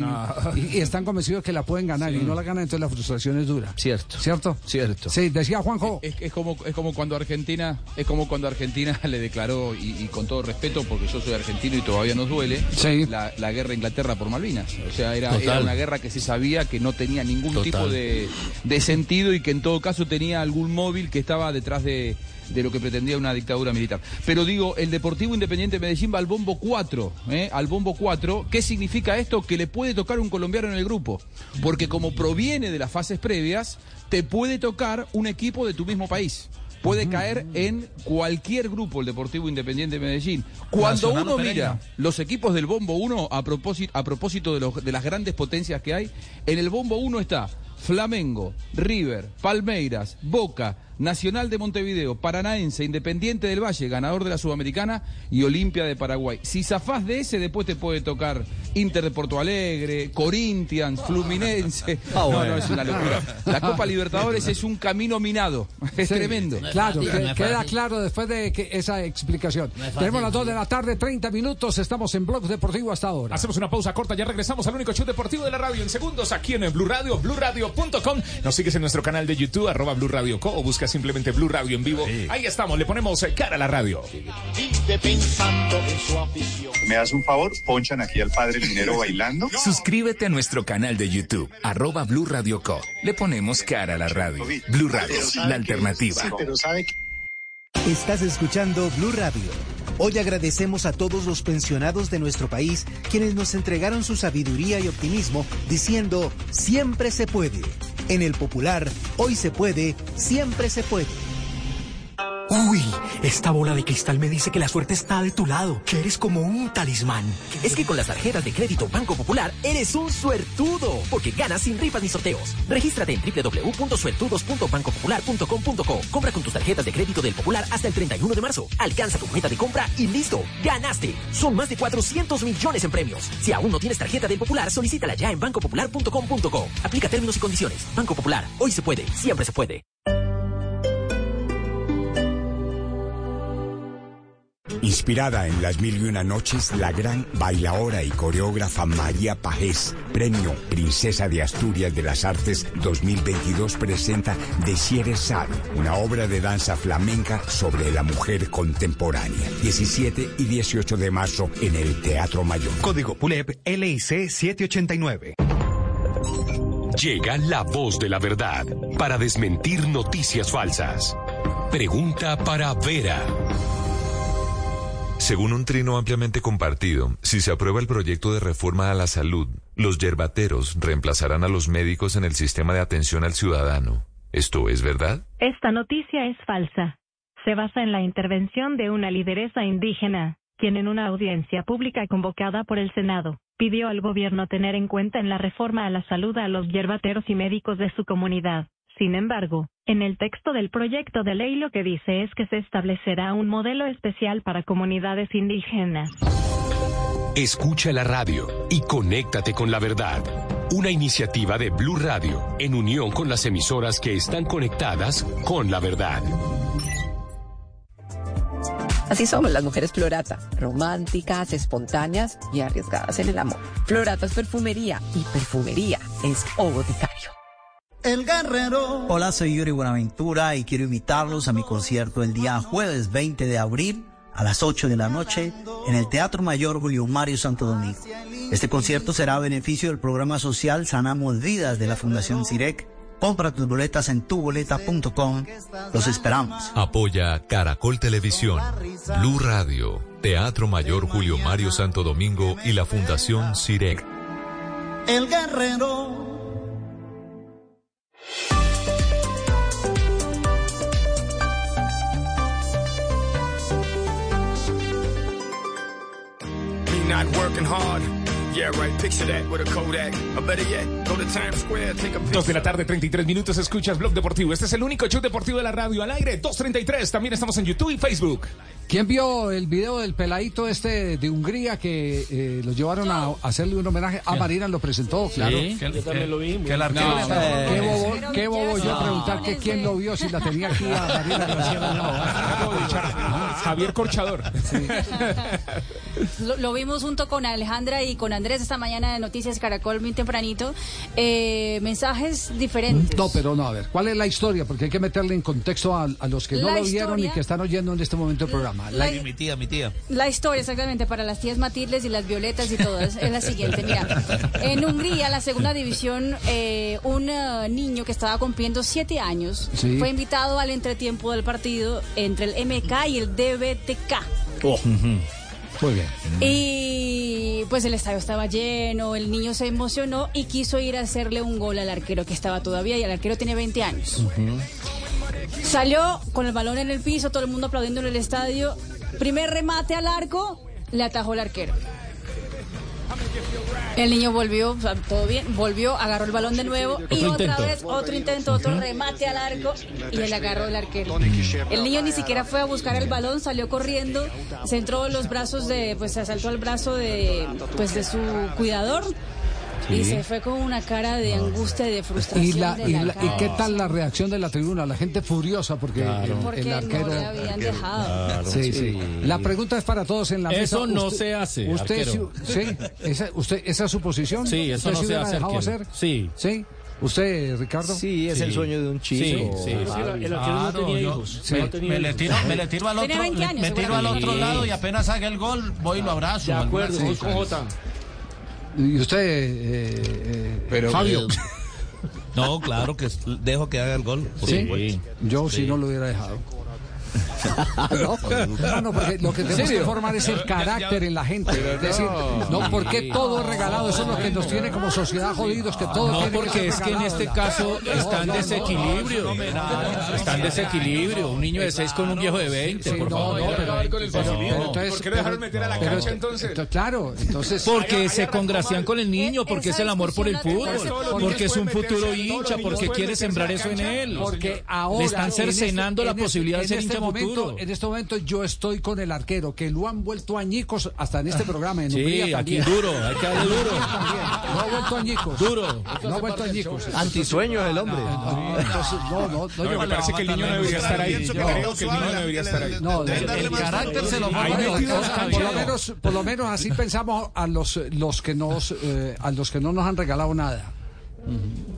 y- y están convencidos que la pueden ganar y no la ganan, entonces la frustración es dura. Cierto. ¿Cierto? Cierto. Sí, decía Juanjo. Es, es como, es como cuando Argentina, es como cuando Argentina le declaró, y, y con todo respeto, porque yo soy argentino y todavía nos duele, la, la guerra a Inglaterra por Malvinas. O sea, era, una guerra que se sabía que no tenía ningún Total. tipo de, de sentido y que en todo caso tenía algún móvil que estaba detrás de, de lo que pretendía una dictadura militar. Pero digo, el Deportivo Independiente de Medellín va al bombo 4, ¿eh? al bombo 4. ¿Qué significa esto? Que le puede tocar un colombiano en el grupo. Porque como proviene de las fases previas, te puede tocar un equipo de tu mismo país. Puede caer en cualquier grupo el Deportivo Independiente de Medellín. Cuando Nacional uno mira los equipos del Bombo 1, a propósito, a propósito de, los- de las grandes potencias que hay, en el Bombo 1 está Flamengo, River, Palmeiras, Boca, Nacional de Montevideo, Paranaense, Independiente del Valle, ganador de la Sudamericana y Olimpia de Paraguay. Si zafás de ese, después te puede tocar Inter de Porto Alegre, Corinthians, Fluminense. Ah, no, no, es una locura. La Copa Libertadores es un camino minado. Es Sí, tremendo. Claro, no es queda fácil. claro después de que esa explicación. Fácil, Tenemos las 2 sí. de la tarde, 30 minutos, estamos en Blog Deportivo hasta ahora. Hacemos una pausa corta, ya regresamos al único show deportivo de la radio en segundos aquí en el Blue Radio, BlueRadio.com. Nos sigues en nuestro canal de YouTube, arroba Blue Radio Co, o simplemente Blue Radio en vivo. Ahí estamos, le ponemos eh, cara a la radio. ¿Me das un favor? Ponchan aquí al padre Linero bailando. Suscríbete a nuestro canal de YouTube, arroba Blue Radio Co. Le ponemos cara a la radio. Blue Radio, la alternativa. Pero sabe Estás escuchando Blue Radio. Hoy agradecemos a todos los pensionados de nuestro país quienes nos entregaron su sabiduría y optimismo diciendo siempre se puede. En el popular, hoy se puede, siempre se puede. Uy, Esta bola de cristal me dice que la suerte está de tu lado, que eres como un talismán. Es que con las tarjetas de crédito Banco Popular eres un suertudo, porque ganas sin rifas ni sorteos. Regístrate en www.suertudos.bancopopular.com.co. Compra con tus tarjetas de crédito del Popular hasta el 31 de marzo. Alcanza tu meta de compra y listo, ganaste. Son más de 400 millones en premios. Si aún no tienes tarjeta del Popular, solicítala ya en bancopopular.com.co. Aplica términos y condiciones. Banco Popular, hoy se puede, siempre se puede. Inspirada en las mil y una noches, la gran bailaora y coreógrafa María Pajés, premio Princesa de Asturias de las Artes 2022, presenta Desieres Sad, una obra de danza flamenca sobre la mujer contemporánea. 17 y 18 de marzo en el Teatro Mayor. Código PULEP LIC 789. Llega la voz de la verdad para desmentir noticias falsas. Pregunta para Vera. Según un trino ampliamente compartido, si se aprueba el proyecto de reforma a la salud, los yerbateros reemplazarán a los médicos en el sistema de atención al ciudadano. ¿Esto es verdad? Esta noticia es falsa. Se basa en la intervención de una lideresa indígena, quien en una audiencia pública convocada por el Senado, pidió al gobierno tener en cuenta en la reforma a la salud a los yerbateros y médicos de su comunidad. Sin embargo, en el texto del proyecto de ley lo que dice es que se establecerá un modelo especial para comunidades indígenas. Escucha la radio y conéctate con la verdad. Una iniciativa de Blue Radio en unión con las emisoras que están conectadas con la verdad. Así somos las mujeres Florata, románticas, espontáneas y arriesgadas en el amor. Florata es perfumería y perfumería es O Boticario. El Guerrero. Hola, soy Yuri Buenaventura y quiero invitarlos a mi concierto el día jueves 20 de abril a las 8 de la noche en el Teatro Mayor Julio Mario Santo Domingo. Este concierto será a beneficio del programa social Sanamos Vidas de la Fundación CIREC. Compra tus boletas en tuboleta.com. Los esperamos. Apoya Caracol Televisión, Blue Radio, Teatro Mayor Julio Mario Santo Domingo y la Fundación CIREC. El Guerrero. Not working hard. Yeah, right. Picture that with a Kodak. Or better yet, go to Times Square, take a Dos de la tarde, 33 minutos, escuchas Blog Deportivo. Este es el único show deportivo de la radio al aire, 2.33. También estamos en YouTube y Facebook. ¿Quién vio el video del peladito este de Hungría que eh, lo llevaron a hacerle un homenaje? Ah, Marina lo presentó, claro. yo también lo vi. Que el arquero No, le está- qué bobo, qué bobo yo preguntar que quién lo vio si la tenía aquí a Marina Graciela. No, Javier Corchador. Lo, lo vimos junto con Alejandra y con Andrés esta mañana de Noticias Caracol, muy tempranito. Eh, mensajes diferentes. No, pero no, a ver, ¿cuál es la historia? Porque hay que meterle en contexto a, a los que no La lo vieron y historia- que están oyendo en este momento el programa. La- La- Mi tía, mi tía. La historia exactamente para las tías Matildes y las Violetas y todas es la siguiente. Mira, en Hungría, la segunda división, eh, un eh, niño que estaba cumpliendo siete años Sí. fue invitado al entretiempo del partido entre el MK y el DBTK. Muy bien. Y pues el estadio estaba lleno, el niño se emocionó y quiso ir a hacerle un gol al arquero que estaba todavía y el arquero tiene 20 años. Salió con el balón en el piso, todo el mundo aplaudiendo en el estadio. Primer remate al arco, le atajó el arquero. El niño volvió, o sea, todo bien, volvió, agarró el balón de nuevo y Otro otra intento. vez otro intento, otro remate al arco y le agarró el arquero. El niño ni siquiera fue a buscar el balón, salió corriendo, se entró en los brazos de, pues se asaltó al brazo de, pues de su cuidador y Sí. se fue con una cara de angustia y de frustración. ¿Y, la, de y, la la- y qué tal la reacción de la tribuna? La gente furiosa porque el, Porque el no arquero... le habían dejado. Sí, sí. La pregunta es para todos en la mesa. Eso no se hace, Usted, arquero. sí, sí, esa, usted, ¿Esa es su posición? Sí, eso ¿Usted no sí se hubiera hace, dejado arquero. hacer? Sí. ¿Sí? ¿Usted, Ricardo? Sí, es el sueño de un chico. Sí, sí, sí, el- arquero no tenía yo- hijos. Me, no tenía me le tiro, me le tiro al otro, 20 le- años, me tiro al otro lado y apenas haga el gol, voy y lo abrazo. De acuerdo, voy con Jota. ¿Y usted, eh, eh, Pero- Fabio? No, claro que dejo que haga el gol. ¿Sí? Yo sí no lo hubiera dejado. No, no, porque lo que tenemos que formar es el carácter en la gente. Es decir, no, porque todo es regalado, eso es lo que nos tiene como sociedad jodidos, que todo No, tiene porque es que en este caso No, está en no, no, desequilibrio. no. Está en desequilibrio. Un niño de 6 con un viejo de 20, por no, favor. no, pero- con el pero- fascismo. entonces- ¿Por qué lo dejaron meter a la pero- cancha entonces? ento- Claro, entonces. Porque se congracian con el niño, porque es el amor por el fútbol, porque es un futuro hincha, porque quiere sembrar eso en él. Porque ahora. Le están en este- cercenando la este- posibilidad de ser este hincha momento. En este momento yo estoy con el arquero, que lo han vuelto añicos hasta en este programa. En Sí, Hungría aquí también. duro, hay que darle duro. También. No ha vuelto añicos. Duro. No ha vuelto añicos. Antisueño el hombre. No, entonces, no, no, no, No, yo- me parece que el niño no debería estar ahí. Yo creo que el niño no debería estar ahí. No, El, carácter se lo forma por lo menos, por lo menos así pensamos a los los que nos eh, a los que no nos han regalado nada.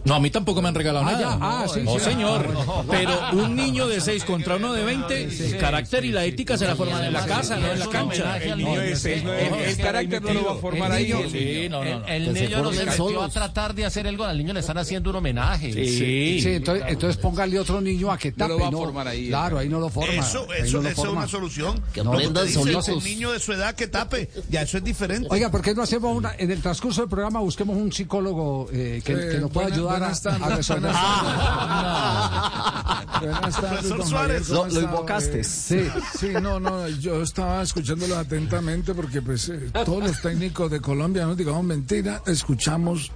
No, a mí tampoco me han regalado Ah, nada. ya, ah, sí, no, sí. señor. Pero un niño de 6 contra uno de 20, el carácter y la ética se la forman en la casa, no en la cancha. El niño de no El- carácter no lo va a formar El ahí. no, no, no. El niño no se solos. a tratar de hacer algo, al niño le están haciendo un homenaje. Sí. Sí, entonces, entonces póngale otro niño a que tape. lo va a formar ahí, Claro, ahí no lo forma. Eso, eso, no es una solución. Que No, aprendan. Un niño de su edad que tape, ya eso es diferente. Oiga, ¿por qué no hacemos una, en el transcurso del programa busquemos un psicólogo Eh, que nos pueda buenas- ayudar a, buenas a resolver? Buenas tardes, Profesor don Suárez. Javier, ¿cómo Lo- invocaste. Eh, Sí. Sí, no, no, yo estaba escuchándolo atentamente porque pues eh, todos los técnicos de Colombia, no digamos mentira, escuchamos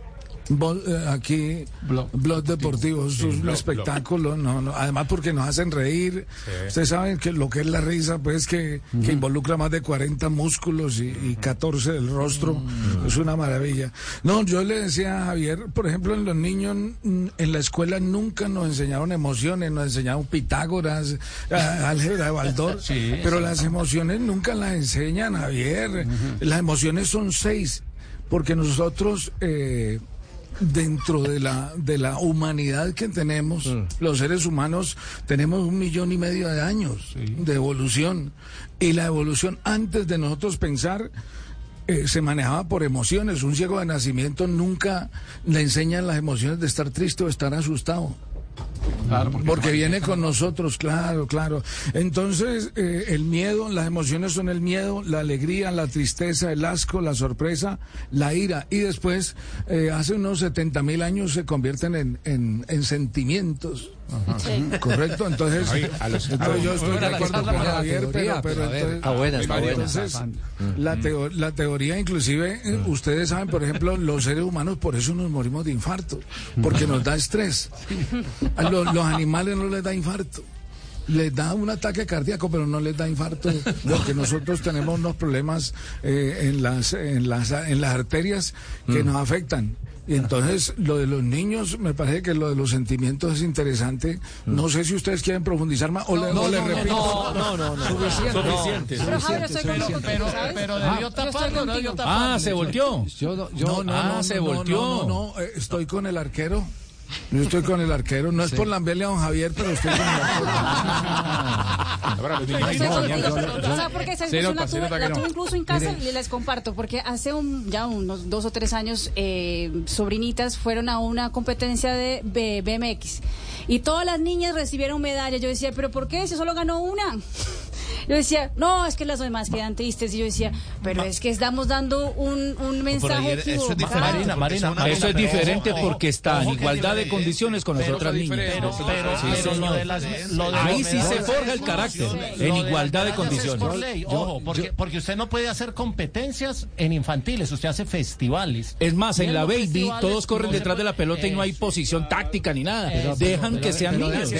vol- eh, aquí Blog. Deportivo, eso es un Blog, espectáculo, no, no, además porque nos hacen reír. Ustedes saben que lo que es la risa, pues que, que involucra más de 40 músculos y, y 14 del rostro, es una maravilla. No, yo le decía a Javier, por ejemplo, en los niños mm, en la escuela nunca nos enseñaron emociones, nos enseñaron Pitágoras, álgebra de Baldor, pero las emociones nunca las enseñan, Javier. Las emociones son seis, porque nosotros... eh, dentro de la de la humanidad que tenemos los seres humanos tenemos un millón y medio de años de evolución. Y la evolución antes de nosotros pensar eh, se manejaba por emociones. Un ciego de nacimiento nunca le enseñan las emociones de estar triste o estar asustado porque viene con nosotros, claro, claro. Entonces, eh, el miedo, las emociones son el miedo, la alegría, la tristeza, el asco, la sorpresa, la ira. Y después, eh, hace unos 70 mil años, se convierten en, en, en sentimientos. Correcto, entonces, Ay, a los- entonces yo estoy de acuerdo con Javier, pero, teoría, pero a buena, buena. entonces, la, teo- la teoría, inclusive, eh, ustedes saben, por ejemplo, los seres humanos por eso nos morimos de infarto, porque nos da estrés. los, los animales no les da infarto. Les da un ataque cardíaco, pero no les da infarto, porque nosotros tenemos unos problemas eh, en, las, en, las, en las arterias que nos afectan. Y entonces lo de los niños, me parece que lo de los sentimientos es interesante. No sé si ustedes quieren profundizar más o le, o le repito. No, no, no. Suficiente. Suficiente. Pero Javier, estoy con suficiente. Pero Ah, debió taparlo, no debió taparlo. Ah, se volteó. Yo, no- yo, No, no, Ah, no, se no, no, volteó. No, no, eh, estoy con el arquero. Yo estoy con el arquero. No es por lamberle a don Javier, pero estoy con el arquero. Ahora, los niños Estoy no, contigo. ya, ya, ya. ¿Sabes por qué? Esa Se la tuve, la tuve incluso en casa y les comparto, porque hace un, ya unos dos o tres años eh, sobrinitas fueron a una competencia de B- BMX y todas las niñas recibieron medallas. Yo decía, ¿pero por qué? Si solo ganó una. Yo decía, no, es que las demás quedan tristes. Y yo decía, pero es que estamos dando un, un mensaje eso es equivocado. diferente. Marina, Marina, eso es diferente porque está en igualdad de condiciones con las otras niñas. Ahí sí se forja el carácter, en igualdad de condiciones. ojo, porque, usted no puede hacer competencias en infantiles, usted hace festivales. Es más, en la baby todos corren detrás de la pelota y no hay posición táctica ni nada. Dejan que sean niños.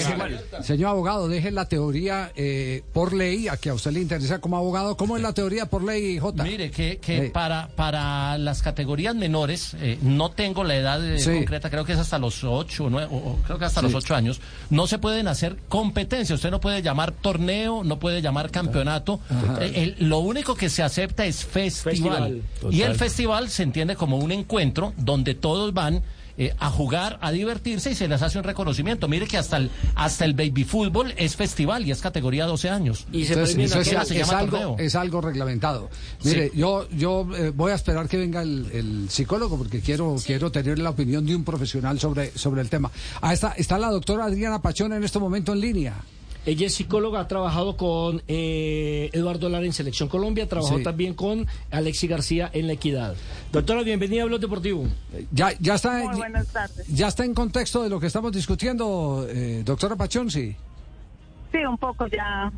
señor abogado, deje la teoría eh, por ley, que a usted le interesa como abogado. ¿Cómo es la teoría por ley, J? Mire, que, que Eh. para, para las categorías menores, eh, no tengo la edad eh, Sí. concreta, creo que es hasta los 8, o, o creo que hasta Sí. los 8 años, no se pueden hacer competencias. Usted no puede llamar torneo, no puede llamar campeonato. Eh, el- lo único que se acepta es festival. Festival. Y el festival se entiende como un encuentro donde todos van eh, a jugar, a divertirse y se les hace un reconocimiento. Mire que hasta el, hasta el baby fútbol es festival y es categoría 12 años. Y se Entonces, todos. se es, llama algo, torneo. es algo reglamentado. Mire, yo, yo eh, voy a esperar que venga el, el psicólogo porque quiero, quiero tener la opinión de un profesional sobre, sobre el tema. Ah, está, está la doctora Adriana Pachón en este momento en línea. Ella es psicóloga, ha trabajado con eh, Eduardo Lara en Selección Colombia, trabajó Sí. también con Alexi García en La Equidad. Doctora, bienvenida a Blog Deportivo. Ya, ya está. Muy buenas tardes. Ya está en contexto de lo que estamos discutiendo, eh, doctora Pachón, sí. Sí, un poco ya.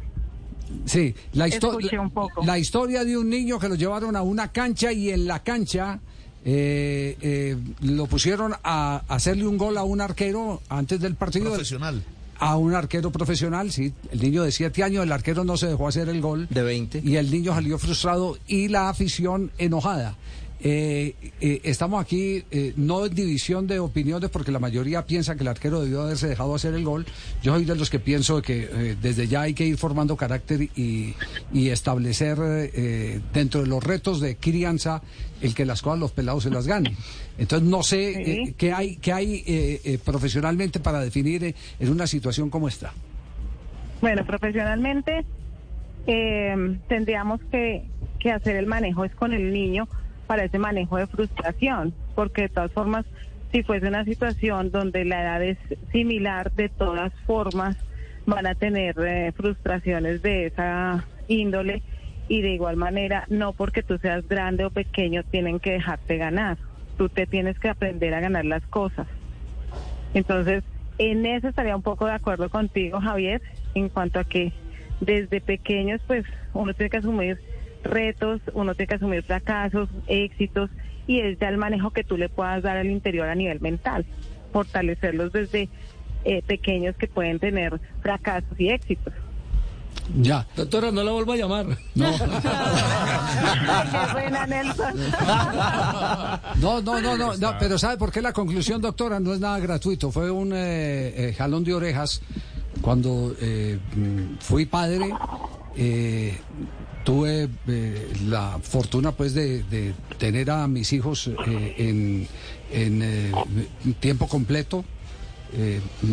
Sí, la, histo- Escuché un poco. la historia de un niño que lo llevaron a una cancha y en la cancha eh, eh, lo pusieron a hacerle un gol a un arquero antes del partido. Profesional. A un arquero profesional, sí. El niño de siete años, el arquero no se dejó hacer el gol. De 20. Y el niño salió frustrado y la afición enojada. Eh, eh, estamos aquí eh, no en división de opiniones porque la mayoría piensa que el arquero debió haberse dejado hacer el gol. Yo soy de los que pienso que eh, desde ya hay que ir formando carácter y, y establecer eh, dentro de los retos de crianza el que las cosas los pelados se las ganen. Entonces no sé qué hay, qué hay profesionalmente para definir en una situación como esta. Bueno, profesionalmente eh, tendríamos que, que hacer el manejo es con el niño para ese manejo de frustración, porque de todas formas, si fuese una situación donde la edad es similar, de todas formas van a tener eh, frustraciones de esa índole y de igual manera, no porque tú seas grande o pequeño, tienen que dejarte ganar. Tú te tienes que aprender a ganar las cosas. Entonces, en eso estaría un poco de acuerdo contigo, Javier, en cuanto a que desde pequeños, pues uno tiene que asumir retos, uno tiene que asumir fracasos, éxitos, y es ya el manejo que tú le puedas dar al interior a nivel mental, fortalecerlos desde eh, pequeños que pueden tener fracasos y éxitos. Ya. Doctora, no la vuelva a llamar. Qué buena, Nelson. No, no, no, no, no, pero ¿sabe por qué la conclusión, doctora? No es nada gratuito, fue un eh, eh, jalón de orejas cuando eh, mm, fui padre. Tuve eh, la fortuna pues de, tener a mis hijos eh, en, eh, tiempo completo.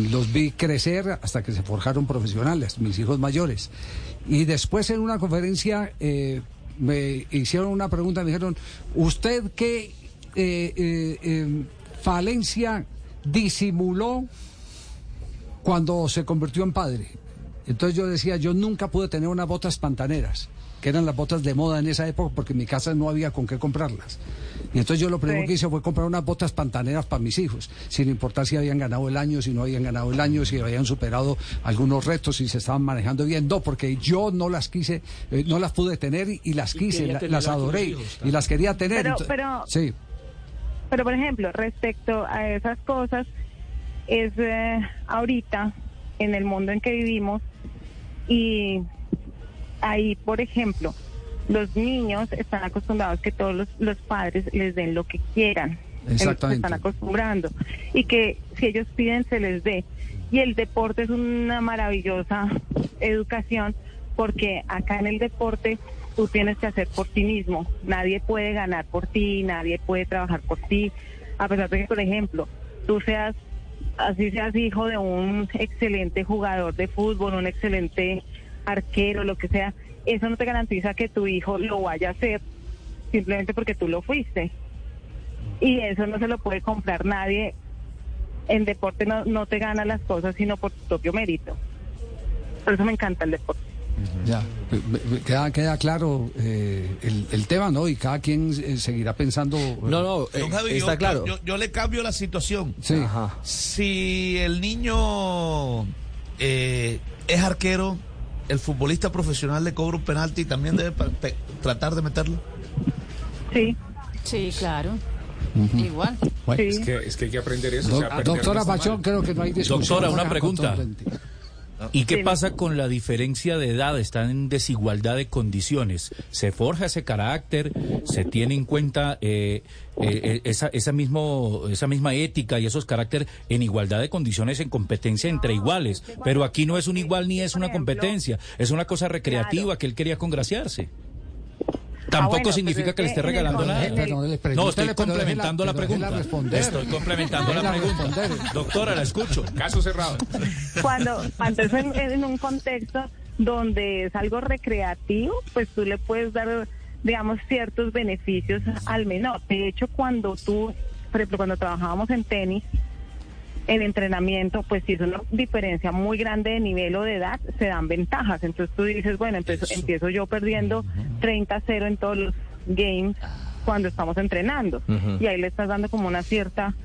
Los vi crecer hasta que se forjaron profesionales, mis hijos mayores. Y después en una conferencia me hicieron una pregunta, me dijeron, ¿usted qué eh, falencia disimuló cuando se convirtió en padre? Entonces yo decía, yo nunca pude tener unas botas pantaneras, que eran las botas de moda en esa época porque en mi casa no había con qué comprarlas. Y entonces yo lo primero Sí. que hice fue comprar unas botas pantaneras para mis hijos, sin importar si habían ganado el año, si no habían ganado el año, si habían superado algunos retos, si se estaban manejando bien. No, porque yo no las quise, eh, no las pude tener y, y las Y quise, la- las adoré hijos, y las quería tener. Pero- pero- sí. Pero, por ejemplo, respecto a esas cosas, es eh, ahorita, en el mundo en que vivimos, y ahí, por ejemplo, los niños están acostumbrados que todos los, los padres les den lo que quieran. Ellos Exactamente. están acostumbrando. Y que si ellos piden, se les dé. Y el deporte es una maravillosa educación porque acá en el deporte tú tienes que hacer por ti mismo. Nadie puede ganar por ti, nadie puede trabajar por ti. A pesar de que, por ejemplo, tú seas, así seas hijo de un excelente jugador de fútbol, un excelente arquero, lo que sea, eso no te garantiza que tu hijo lo vaya a hacer simplemente porque tú lo fuiste. Y eso no se lo puede comprar nadie. En deporte no, no te gana las cosas sino por tu propio mérito. Por eso me encanta el deporte. Ya, me- queda, queda claro eh, el, el tema, ¿no? Y cada quien eh, seguirá pensando. No, no, Don Javi, yo, yo- yo le cambio la situación. Sí. Si el niño eh, es arquero, el futbolista profesional le cobra un penalti y también debe tratar de meterlo. Sí. Sí, claro. Igual. Es, que, es que hay que aprender eso. o sea, doctora Pachón, creo que no hay discusión. Doctora, una pregunta. ¿Y qué Sí. pasa con la diferencia de edad? Están en desigualdad de condiciones. ¿Se forja ese carácter? ¿Se tiene en cuenta eh, eh, esa, esa, mismo, esa misma ética y esos caracteres en igualdad de condiciones, en competencia entre iguales? Pero aquí no es un igual ni es una competencia. Es una cosa recreativa que él quería congraciarse. Tampoco bueno, significa que le es esté el regalando nada. el- Pero le No, estoy complementando la pregunta. Estoy complementando la pregunta. responder. Doctora, la escucho. Caso cerrado. Cuando, cuando es en, en un contexto donde es algo recreativo, pues tú le puedes dar, digamos, ciertos beneficios al menor. De hecho, cuando tú, por ejemplo, cuando trabajábamos en tenis, en entrenamiento, pues si es una diferencia muy grande de nivel o de edad, se dan ventajas. Entonces tú dices, bueno, empiezo, empiezo yo perdiendo 30-0 en todos los games cuando estamos entrenando. Y ahí le estás dando como una cierta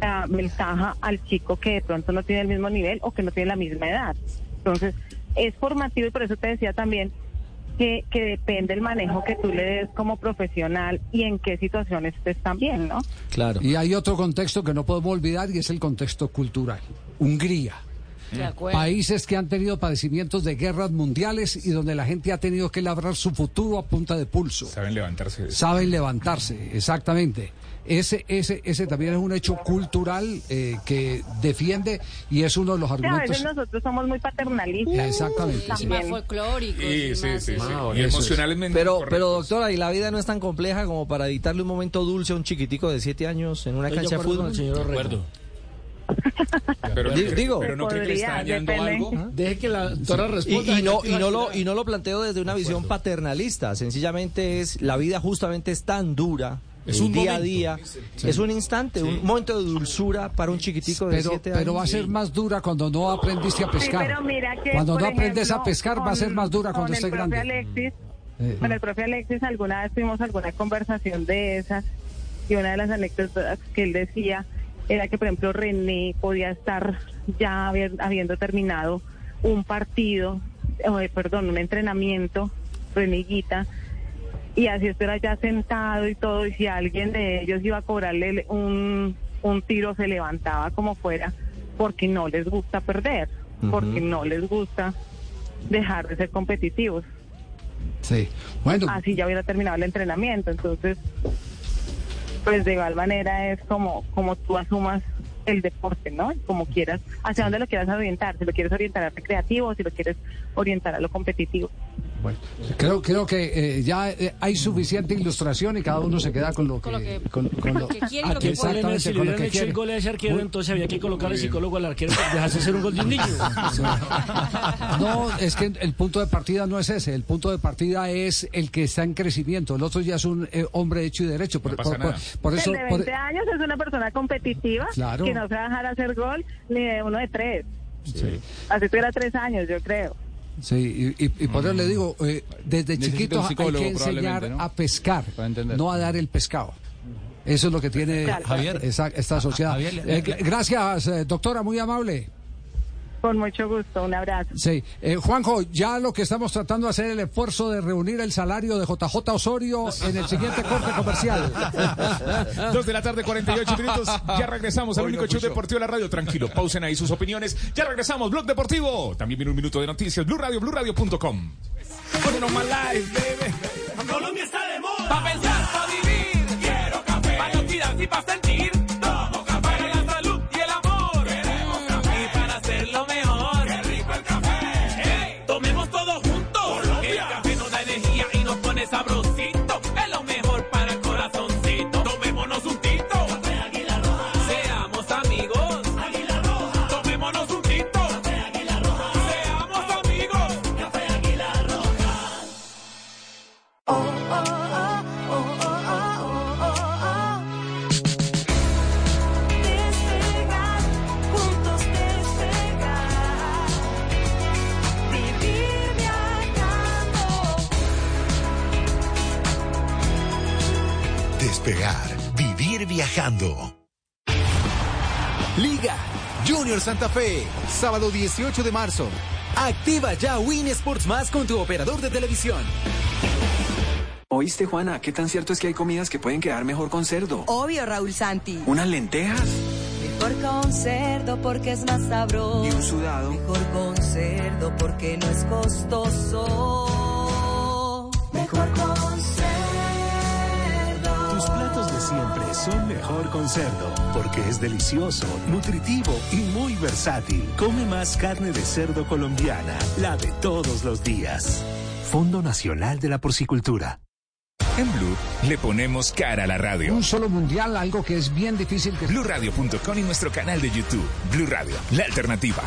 ah, ventaja al chico que de pronto no tiene el mismo nivel o que no tiene la misma edad. Entonces, es formativo y por eso te decía también que, que depende el manejo que tú le des como profesional y en qué situaciones estés también, ¿no? Claro. Y hay otro contexto que no podemos olvidar y es el contexto cultural. Hungría. De acuerdo. Países que han tenido padecimientos de guerras mundiales y donde la gente ha tenido que labrar su futuro a punta de pulso. Saben levantarse. Saben levantarse, exactamente. Ese, ese, ese también es un hecho cultural eh, que defiende y es uno de los Sí, a argumentos. veces nosotros somos muy paternalistas. Exactamente, Y más folclóricos. y Sí, sí, más, sí, sí. Ah, Y emocionalmente Pero, correctos. pero doctora, ¿y la vida no es tan compleja como para editarle un momento dulce a un chiquitico de 7 años en una Estoy de cancha de fútbol? el señor Orrego. acuerdo. Pero, Di- digo. pero no cree que le está dañando depende. algo. Deje que la doctora Y, responda. y no, señor y, no lo, y no lo planteo desde una visión paternalista, sencillamente es, la vida justamente es tan dura, Es un día a momento. día, es un instante, un momento de dulzura para un chiquitico de Pero, 7 años. pero va a ser más dura cuando no aprendiste a pescar. pero mira que, cuando no aprendes ejemplo, a pescar va a ser con- más dura cuando con estés grande. Alexis, Eh, con el profe Alexis alguna vez tuvimos alguna conversación de esas y una de las anécdotas que él decía era que por ejemplo René podía estar ya haber- habiendo terminado un partido, eh, perdón, un entrenamiento, Reneguita, y así estuviera ya sentado y todo, y si alguien de ellos iba a cobrarle un, un tiro se levantaba como fuera, porque no les gusta perder, porque no les gusta dejar de ser competitivos. Sí. Bueno, Así ya hubiera terminado el entrenamiento, entonces, pues de igual manera es como, como tú asumas el deporte, ¿no? Como quieras, hacia dónde lo quieras orientar, si lo quieres orientar a recreativo, si lo quieres orientar a lo competitivo. bueno, creo, creo que eh, ya eh, hay suficiente ilustración y cada uno se queda con lo que, Con lo que- con- con lo- que quiere y lo Aquí problema es si le lo hubieran hecho el gol a ese arquero, entonces había que colocar al psicólogo al arquero para dejarse hacer un gol de un niño. No, es que el punto de partida no es ese. El punto de partida es el que está en crecimiento. El otro ya es un eh, hombre hecho y derecho. Por, No pasa por- por- nada. por eso. el de por- 20 años es una persona competitiva Claro. que no se va a dejar hacer gol ni de uno de tres. sí, Así tuviera tres años, yo creo. sí, y, y- y por eso le digo, eh, desde Necesita chiquito un hay que enseñar ¿no? a pescar, no a dar el pescado. Eso es lo que tiene. Javier. esa- esta sociedad. Javier, Eh, gr- gracias, eh, doctora, muy amable. Con mucho gusto, un abrazo. Sí, Eh, Juanjo, ya lo que estamos tratando de hacer es el esfuerzo de reunir el salario de JJ Osorio en el siguiente corte comercial. Dos de la tarde, 48 minutos. Ya regresamos al no único show deportivo de la radio. Tranquilo, pausen ahí sus opiniones. Ya regresamos, Blog Deportivo. También viene un minuto de noticias. Blue Radio, BlueRadio.com. Bueno, my life, baby. Colombia está de moda. Pa' pensar, pa' vivir. Quiero café. Pa' no tirar y pa' viajando. Liga Junior Santa Fe, sábado 18 de marzo. Activa ya Win Sports Más con tu operador de televisión. ¿Oíste, Juana? ¿Qué tan cierto es que hay comidas que pueden quedar mejor con cerdo? Obvio, Raúl Santi. ¿Unas lentejas? Mejor con cerdo porque es más sabroso. ¿Y un sudado? Mejor con cerdo porque no es costoso. Mejor con son mejor con cerdo, porque es delicioso, nutritivo y muy versátil. Come más carne de cerdo colombiana, la de todos los días. Fondo Nacional de la Porcicultura. En Blue le ponemos cara a la radio. Un solo mundial, algo que es bien difícil que... BlueRadio.com y nuestro canal de YouTube. Blue Radio, la alternativa.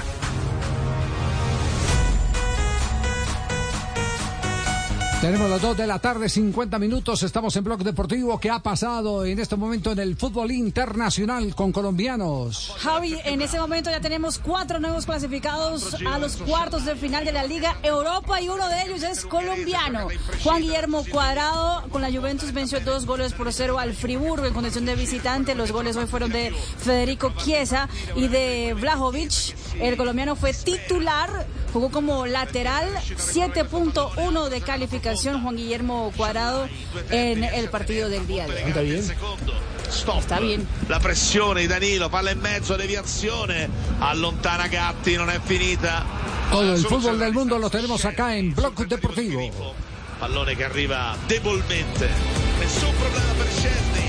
Tenemos las 2 de la tarde, 50 minutos. Estamos en Blog Deportivo. ¿Qué ha pasado en este momento en el fútbol internacional con colombianos? Javi, en ese momento ya tenemos cuatro nuevos clasificados a los cuartos de final de la Liga Europa y uno de ellos es colombiano. Juan Guillermo Cuadrado con la Juventus venció dos goles por cero al Friburgo en condición de visitante. Los goles hoy fueron de Federico Chiesa y de Vlahovic. El colombiano fue titular, jugó como lateral, 7.1 de calificación Juan Guillermo Cuadrado en el partido del día de hoy. Está bien. Está bien. La pressione di Danilo, palla in mezzo, deviazione, allontana Gatti, non è finita. Todo el fútbol del mundo lo tenemos acá en Blog Deportivo. Pallone che arriva debolmente. Nessun problema per Scesni.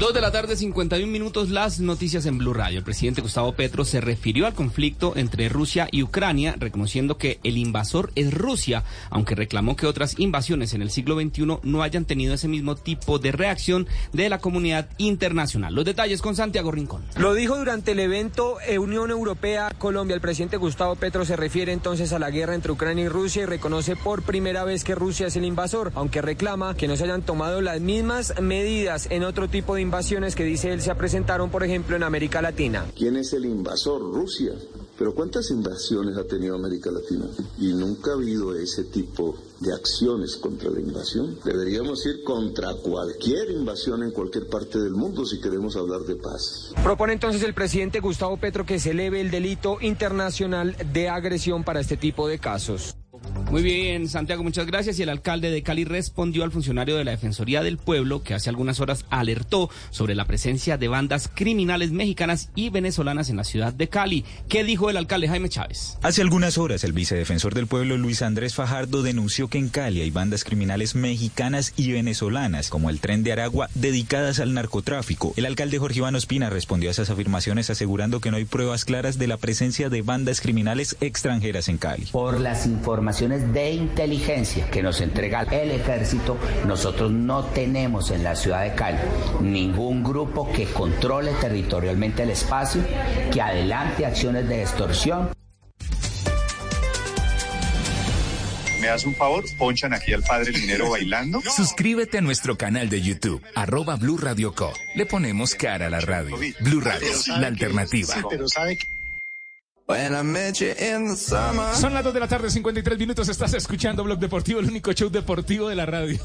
Dos de la tarde, 51 minutos, las noticias en Blue Radio. El presidente Gustavo Petro se refirió al conflicto entre Rusia y Ucrania, reconociendo que el invasor es Rusia, aunque reclamó que otras invasiones en el siglo XXI no hayan tenido ese mismo tipo de reacción de la comunidad internacional. Los detalles con Santiago Rincón. Lo dijo durante el evento eh, Unión Europea-Colombia. El presidente Gustavo Petro se refiere entonces a la guerra entre Ucrania y Rusia y reconoce por primera vez que Rusia es el invasor, aunque reclama que no se hayan tomado las mismas medidas en otro tipo de invasiones que dice él se presentaron, por ejemplo, en América Latina. ¿Quién es el invasor? Rusia. Pero ¿cuántas invasiones ha tenido América Latina? Y nunca ha habido ese tipo de acciones contra la invasión. Deberíamos ir contra cualquier invasión en cualquier parte del mundo si queremos hablar de paz. Propone entonces el presidente Gustavo Petro que se eleve el delito internacional de agresión para este tipo de casos. Muy bien, Santiago, muchas gracias. Y el alcalde de Cali respondió al funcionario de la Defensoría del Pueblo que hace algunas horas alertó sobre la presencia de bandas criminales mexicanas y venezolanas en la ciudad de Cali. ¿Qué dijo el alcalde Jaime Chávez? Hace algunas horas, el vicedefensor del pueblo Luis Andrés Fajardo denunció que en Cali hay bandas criminales mexicanas y venezolanas, como el Tren de Aragua, dedicadas al narcotráfico. El alcalde Jorge Iván Ospina respondió a esas afirmaciones asegurando que no hay pruebas claras de la presencia de bandas criminales extranjeras en Cali. Por las informaciones de inteligencia que nos entrega el ejército, nosotros no tenemos en la ciudad de Cali ningún grupo que controle territorialmente el espacio, que adelante acciones de extorsión. ¿Me das un favor? Ponchan aquí al padre Linero bailando. Suscríbete a nuestro canal de YouTube, arroba Blue Radio Co. Le ponemos cara a la radio. Blue Radio, la alternativa. Pero sabe que Son las 2 de la tarde, 53 minutos. Estás escuchando Blog Deportivo, el único show deportivo de la radio.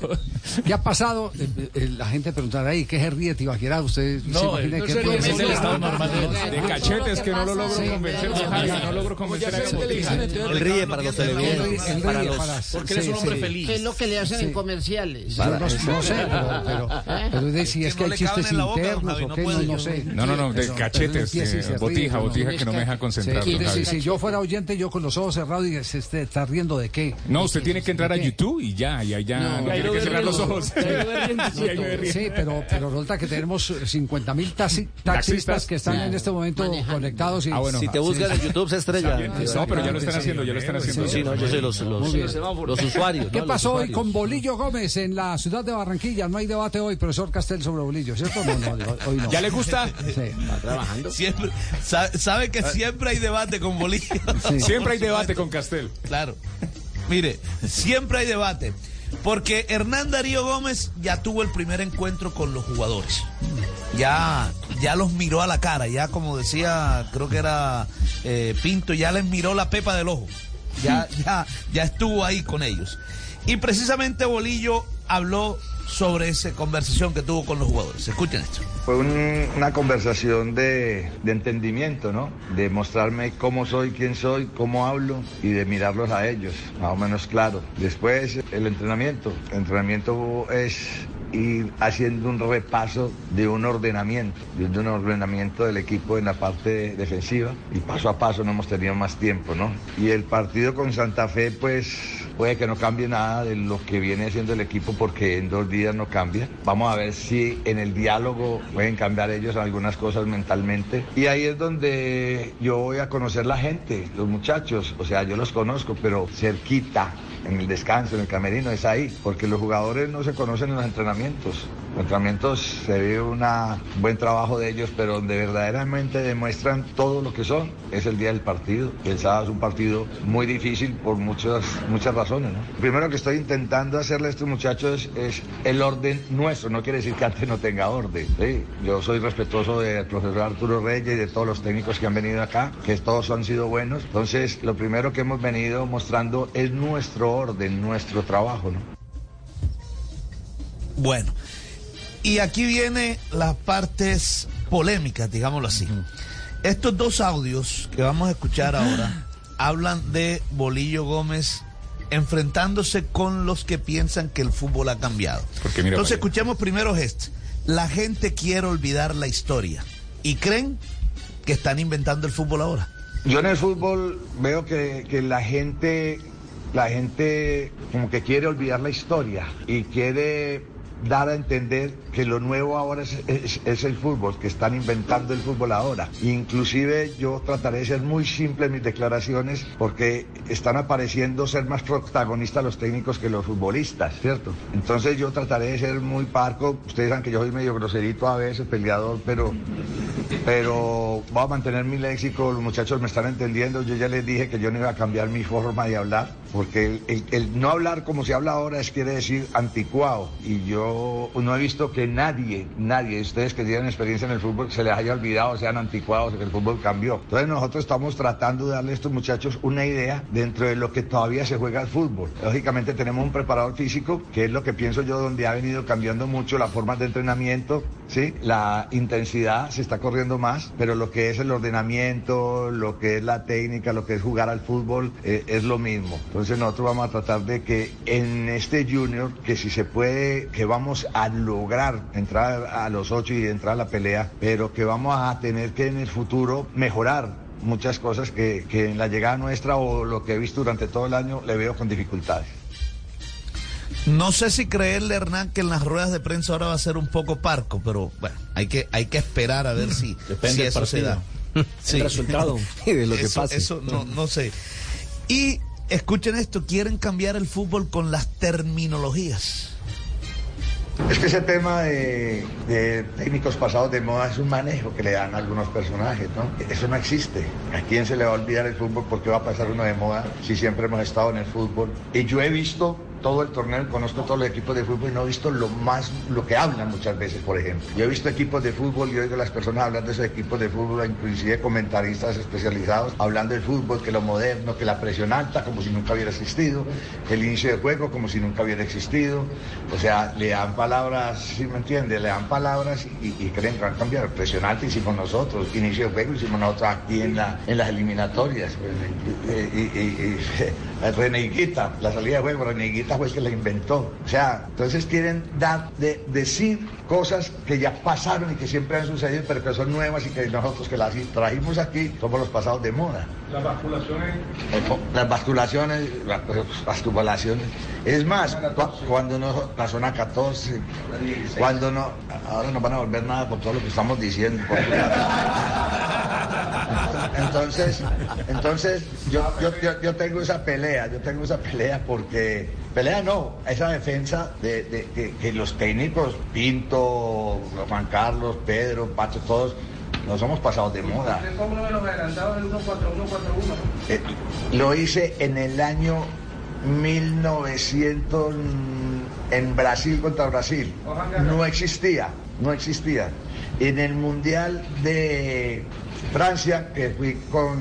¿Qué ha pasado? Eh, eh, la gente preguntará ahí, ¿qué se ríe Tibaquirá? ¿Usted se No, imagina no que se puede es el estado normal de- de cachetes que no lo logro Sí. convencer. No logro convencer a Botija. Él ríe para los televidentes. Él para los- porque él es sí, un hombre feliz. ¿Qué es lo que le hacen en comerciales? Yo no, no sé, pero, pero, pero es que hay chistes internos o qué, no, no sé. No, no, no, de cachetes, eh, se botija, ¿no? botija que no me deja concentrar, Sí, don sí, Javi. si yo fuera oyente, yo con los ojos cerrados y se esté- está riendo de qué. No, usted tiene que entrar a YouTube y ya, y ahí ya no, tiene que cerrar los ojos. Sí, pero, pero resulta que tenemos 50 mil taxistas, Taxistas. que están Sí. en este momento conectados. Y, Ah, bueno. Si te buscan en YouTube se estrella. No, pero ya lo están haciendo, ya lo están haciendo. Sí, no, yo sé los, los, usuarios. ¿Qué pasó hoy con Bolillo Gómez en la ciudad de Barranquilla? No hay debate hoy, profesor Castel, sobre Bolillo, ¿cierto? No, no, hoy no. ¿Ya le gusta? Sí. Está trabajando. Siempre, sabe, sabe que siempre hay debate con Bolillo. Siempre hay debate con Castel. Claro. Mire, siempre hay debate. Porque Hernán Darío Gómez ya tuvo el primer encuentro con los jugadores. Ya, ya los miró a la cara, ya como decía, creo que era eh, Pinto, ya les miró la pepa del ojo. Ya, ya, ya estuvo ahí con ellos. Y precisamente Bolillo habló sobre esa conversación que tuvo con los jugadores. Escuchen esto. Fue un- una conversación de, de entendimiento, ¿no? De mostrarme cómo soy, quién soy, cómo hablo y de mirarlos a ellos, más o menos claro. Después, el entrenamiento. El entrenamiento es ir haciendo un repaso de un ordenamiento, de un ordenamiento del equipo en la parte defensiva y paso a paso no hemos tenido más tiempo, ¿no? Y el partido con Santa Fe, pues puede que no cambie nada de lo que viene haciendo el equipo porque en dos días no cambia. Vamos a ver si en el diálogo pueden cambiar ellos algunas cosas mentalmente. Y ahí es donde yo voy a conocer la gente, los muchachos, o sea, yo los conozco, pero cerquita, en el descanso, en el camerino, es ahí, porque los jugadores no se conocen en los entrenamientos. Los entrenamientos se ve un buen trabajo de ellos, pero donde verdaderamente demuestran todo lo que son es el día del partido. El sábado es un partido muy difícil por muchas, muchas razones. ¿no? Primero que estoy intentando hacerle a estos muchachos es el orden nuestro, no quiere decir que antes no tenga orden. Yo soy respetuoso del profesor Arturo Reyes y de todos los técnicos que han venido acá, que todos han sido buenos. Entonces, lo primero que hemos venido mostrando es nuestro orden, nuestro trabajo. ¿no? Bueno, y aquí vienen las partes polémicas, digámoslo así. Estos dos audios que vamos a escuchar ahora hablan de Bolillo Gómez enfrentándose con los que piensan que el fútbol ha cambiado. Porque mira, Entonces escuchemos primero este. La gente quiere olvidar la historia y creen que están inventando el fútbol ahora. Yo en el fútbol veo que, que la gente, la gente como que quiere olvidar la historia y quiere dar a entender que lo nuevo ahora es, es- el fútbol, que están inventando el fútbol ahora. Inclusive yo trataré de ser muy simple en mis declaraciones porque están apareciendo ser más protagonistas los técnicos que los futbolistas, ¿cierto? Entonces yo trataré de ser muy parco. Ustedes saben que yo soy medio groserito a veces, peleador, pero pero voy a mantener mi léxico, los muchachos me están entendiendo, yo ya les dije que yo no iba a cambiar mi forma de hablar, porque el, el- no hablar como se habla ahora es quiere decir anticuado, y yo no he visto que nadie, nadie, ustedes que tienen experiencia en el fútbol, se les haya olvidado, sean anticuados, que el fútbol cambió. Entonces nosotros estamos tratando de darle a estos muchachos una idea dentro de lo que todavía se juega el fútbol. Lógicamente tenemos un preparador físico, que es lo que pienso yo, donde ha venido cambiando mucho las formas de entrenamiento, ¿sí? La intensidad se está corriendo más, pero lo que es el ordenamiento, lo que es la técnica, lo que es jugar al fútbol, eh, es lo mismo. Nosotros vamos a tratar de que en este junior, que si se puede, que vamos a lograr entrar a los ocho y entrar a la pelea, pero que vamos a tener que en el futuro mejorar muchas cosas que, que en la llegada nuestra o lo que he visto durante todo el año le veo con dificultades. No sé si creerle, Hernán, que en las ruedas de prensa ahora va a ser un poco parco, pero bueno, hay que, hay que esperar a ver si, Depende si eso se da. partido. El resultado. Y de lo que Eso- pase. Eso no, no sé. Y escuchen esto, quieren cambiar el fútbol con las terminologías. Es que ese tema de, técnicos pasados de moda es un manejo que le dan a algunos personajes, ¿no? Eso no existe. ¿A quién se le va a olvidar el fútbol? ¿Por qué va a pasar uno de moda si siempre hemos estado en el fútbol? Y yo he visto todo el torneo, conozco todos los equipos de fútbol y no he visto lo más, lo que hablan muchas veces, por ejemplo. Yo he visto equipos de fútbol y oigo a las personas hablando de esos equipos de fútbol, inclusive comentaristas especializados, hablando del fútbol, que lo moderno, que la presión alta, como si nunca hubiera existido, el inicio de juego, como si nunca hubiera existido. O sea, le dan palabras, ¿sí me entiende? Le dan palabras y, creen que van a cambiar. Presión alta hicimos nosotros, inicio de juego hicimos nosotros aquí en, la, en las eliminatorias. pues, Higuita, la salida de juego, René Higuita fue el que la inventó. O sea, entonces quieren dar, de, decir cosas que ya pasaron y que siempre han sucedido, pero que son nuevas y que nosotros que las trajimos aquí somos los pasados de moda. Las basculaciones. Las basculaciones, las basculaciones. Es más, cu- cuando no, la zona 14, cuando no, ahora no van a volver nada por todo lo que estamos diciendo. Entonces, entonces yo, yo, yo, yo tengo esa pelea, yo tengo esa pelea porque, pelea no, esa defensa de, de- que, que los técnicos, Pinto, Juan Carlos, Pedro, Pacho, todos, no somos pasados de moda. ¿Usted cómo de los adelantados del 1-4-1-4-1? Eh, lo hice en el año 1900 en Brasil contra Brasil. No existía, no existía. En el Mundial de Francia, que fui con,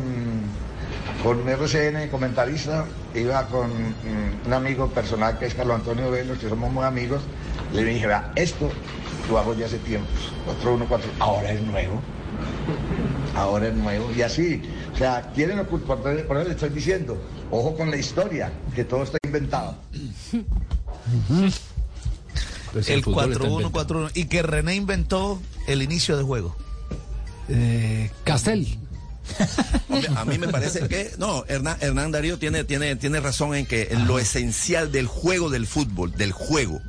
con RCN, comentarista, iba con mm, un amigo personal que es Carlos Antonio Velos, que somos muy amigos, le dije, vea, esto lo hago ya hace tiempos, 4-1-4, ahora es nuevo ahora es nuevo. Y así, o sea, quieren ocultar, por eso les estoy diciendo, ojo con la historia, que todo está inventado. el el fútbol está 4-1-4-1. Y que René inventó el inicio de juego. Eh, Castel. Hombre, A mí me parece que, no, Hernán, Hernán Darío tiene, tiene, tiene razón en que lo esencial del juego del fútbol, del juego,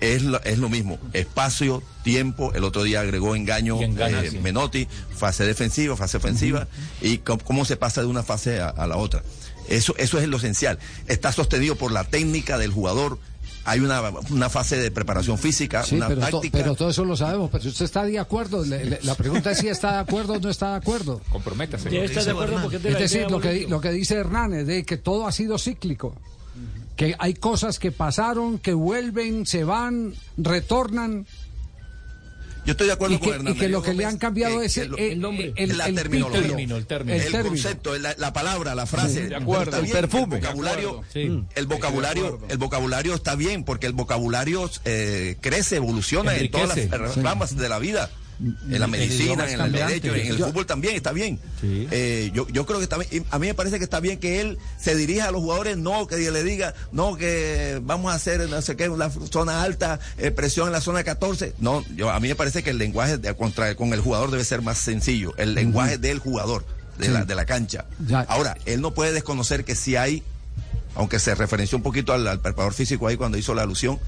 es, lo, es lo mismo. Espacio, tiempo, el otro día agregó engaño eh, sí. Menotti, fase defensiva, fase ofensiva, y cómo, cómo se pasa de una fase a, a la otra. Eso, eso es lo esencial. Está sostenido por la técnica del jugador hay una, una fase de preparación física, Sí, una pero, to- táctica. pero todo eso lo sabemos. Pero usted está de acuerdo. Le- le- la pregunta es si está de acuerdo o no está de acuerdo. Comprométase. Ya está de acuerdo porque es decir, lo que, lo que dice Hernández, de que todo ha sido cíclico. Que hay cosas que pasaron, que vuelven, se van, retornan. Yo estoy de acuerdo con Hernán y que lo que le han cambiado es el, nombre, el, término. el concepto, la, la palabra, la frase. De acuerdo. El perfume. El vocabulario, el vocabulario, el vocabulario está bien porque el vocabulario eh, crece, evoluciona en todas las ramas de la vida. En la medicina, en el derecho, en el Yo- fútbol también está bien. Eh, yo, yo creo que está bien. A mí me parece que está bien que él se dirija a los jugadores, no que le diga, no que vamos a hacer no sé qué, la zona alta, eh, presión en la zona 14. No, yo, a mí me parece que el lenguaje de- contra, con el jugador debe ser más sencillo. El lenguaje del jugador, de, Sí. la, de la cancha. Ya. Ahora, él no puede desconocer que si hay, aunque se referenció un poquito al, al preparador físico ahí cuando hizo la alusión,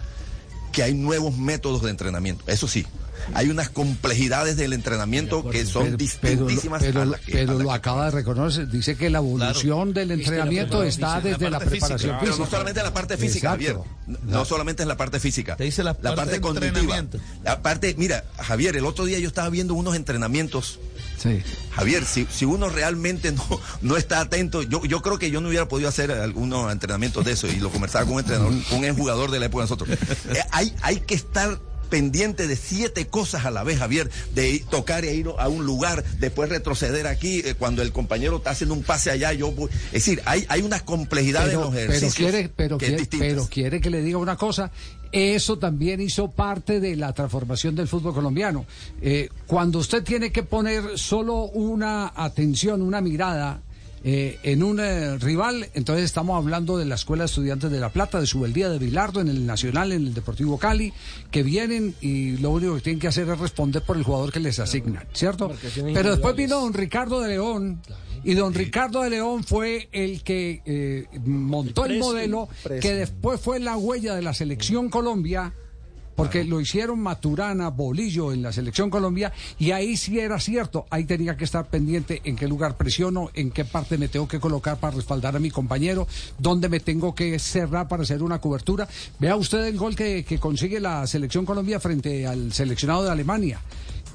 que hay nuevos métodos de entrenamiento. Eso sí, hay unas complejidades del entrenamiento que son Pero- distintísimas pero, a pero, las que- pero lo que- acaba de reconocer. Dice que la evolución del entrenamiento está desde la preparación Pero física. no solamente la parte física, Exacto. Javier. No, no solamente es la parte física. Te dice la parte de cognitiva. La parte, mira, Javier, el otro día yo estaba viendo unos entrenamientos. Sí. Javier, si, si uno realmente no, no está atento, yo, yo creo que yo no hubiera podido hacer algunos entrenamientos de eso y lo conversaba con un entrenador, con un jugador de la época de nosotros. Eh, hay, hay que estar pendiente de siete cosas a la vez, Javier, de tocar e ir a un lugar, después retroceder aquí, eh, cuando el compañero está haciendo un pase allá, yo voy. Es decir, hay, hay unas complejidades en pero, los pero ejercicios. quiere, pero, que es quiere, pero quiere que le diga una cosa. Eso también hizo parte de la transformación del fútbol colombiano. Eh, cuando usted tiene que poner solo una atención, una mirada eh, en un eh, rival, entonces estamos hablando de la Escuela de Estudiantes de La Plata, de Subeldía de Bilardo, en el Nacional, en el Deportivo Cali, que vienen y lo único que tienen que hacer es responder por el jugador que les asignan, ¿cierto? Pero después vino don Ricardo de León. Y don Ricardo de León fue el que eh, montó el, modelo, que después fue la huella de la selección Colombia, porque lo hicieron Maturana, Bolillo en la selección Colombia, y ahí sí era cierto, ahí tenía que estar pendiente en qué lugar presiono, en qué parte me tengo que colocar para respaldar a mi compañero, dónde me tengo que cerrar para hacer una cobertura. Vea usted el gol que, que consigue la selección Colombia frente al seleccionado de Alemania.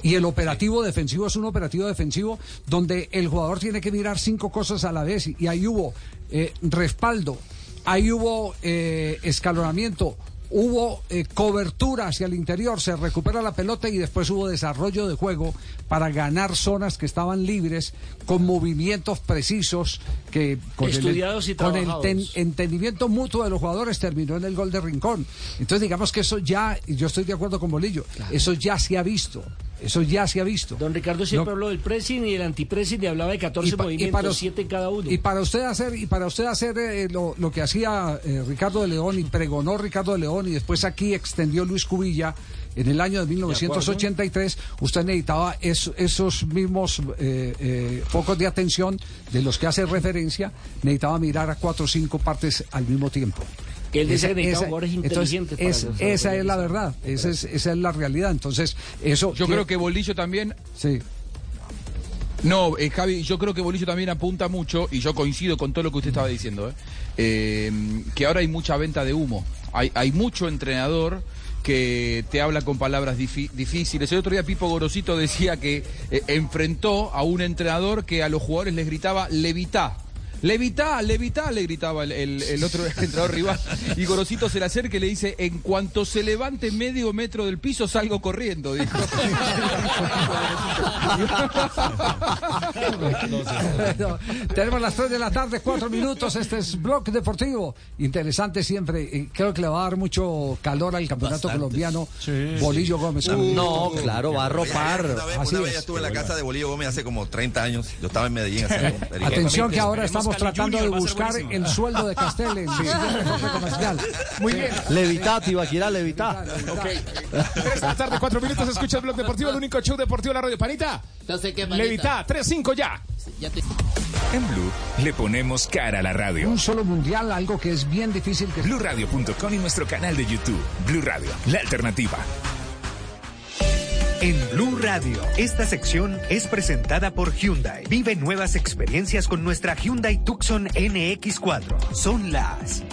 Y el operativo defensivo es un operativo defensivo donde el jugador tiene que mirar cinco cosas a la vez. Y ahí hubo eh, respaldo, ahí hubo eh, escalonamiento, hubo eh, cobertura hacia el interior, se recupera la pelota y después hubo desarrollo de juego para ganar zonas que estaban libres con movimientos precisos que con Estudiados y el, con el trabajados. ten- entendimiento mutuo de los jugadores terminó en el gol de Rincón. Entonces digamos que eso ya, y yo estoy de acuerdo con Bolillo, eso ya se ha visto. Eso ya se ha visto. Don Ricardo siempre No. habló del pressing y del antipressing y hablaba de 14 Y pa- y movimientos, para- 7 en cada uno. Y para usted hacer, y para usted hacer eh, lo, lo que hacía eh, Ricardo de León y pregonó Ricardo de León y después aquí extendió Luis Cubilla en el año de 1983, usted necesitaba es- esos mismos eh, eh, focos de atención de los que hace referencia, necesitaba mirar a cuatro o cinco partes al mismo tiempo. Que él Esa- esa- jugadores entonces, es- esa es la verdad, esa es, esa es la realidad. Entonces, eso. Yo creo que Bolillo también. Sí. No, eh, Javi, yo creo que Bolillo también apunta mucho, y yo coincido con todo lo que usted estaba diciendo, ¿eh? Eh, que ahora hay mucha venta de humo. Hay, hay mucho entrenador que te habla con palabras difíciles. El otro día Pipo Gorosito decía que eh, enfrentó a un entrenador que a los jugadores les gritaba levitá. Levitá, levitá, le gritaba el, el- el otro entrenador rival. Y Gorosito se le acerca y le dice, en cuanto se levante medio metro del piso, salgo corriendo, dijo. Bueno, tenemos las 3 de la tarde, 4 minutos. Este es Blog Deportivo. Interesante siempre. y creo que le va a dar mucho calor al campeonato Bastante. colombiano. Bolillo Gómez. No, claro, va a ropar. Una vez, una vez estuve en la casa de Bolillo Gómez hace como 30 años. Yo estaba en Medellín. hace- Atención que ahora estamos Esperemos tratando Cali de Junior, buscar el sueldo de Castel en corte comercial. Muy bien. Levitá, Tibaquirá, levitá. Ok. 3 de la tarde, 4 minutos. Escucha el blog deportivo, el único show deportivo de la radio. Panita. Entonces, ¿qué, Panita? Levita, 3-5 ya. Ya te- En Blue le ponemos cara a la radio. Un solo mundial, algo que es bien difícil que BlueRadio.com y nuestro canal de YouTube. Blue Radio, la alternativa. En Blue Radio, esta sección es presentada por Hyundai. Vive nuevas experiencias con nuestra Hyundai Tucson NX4. Son las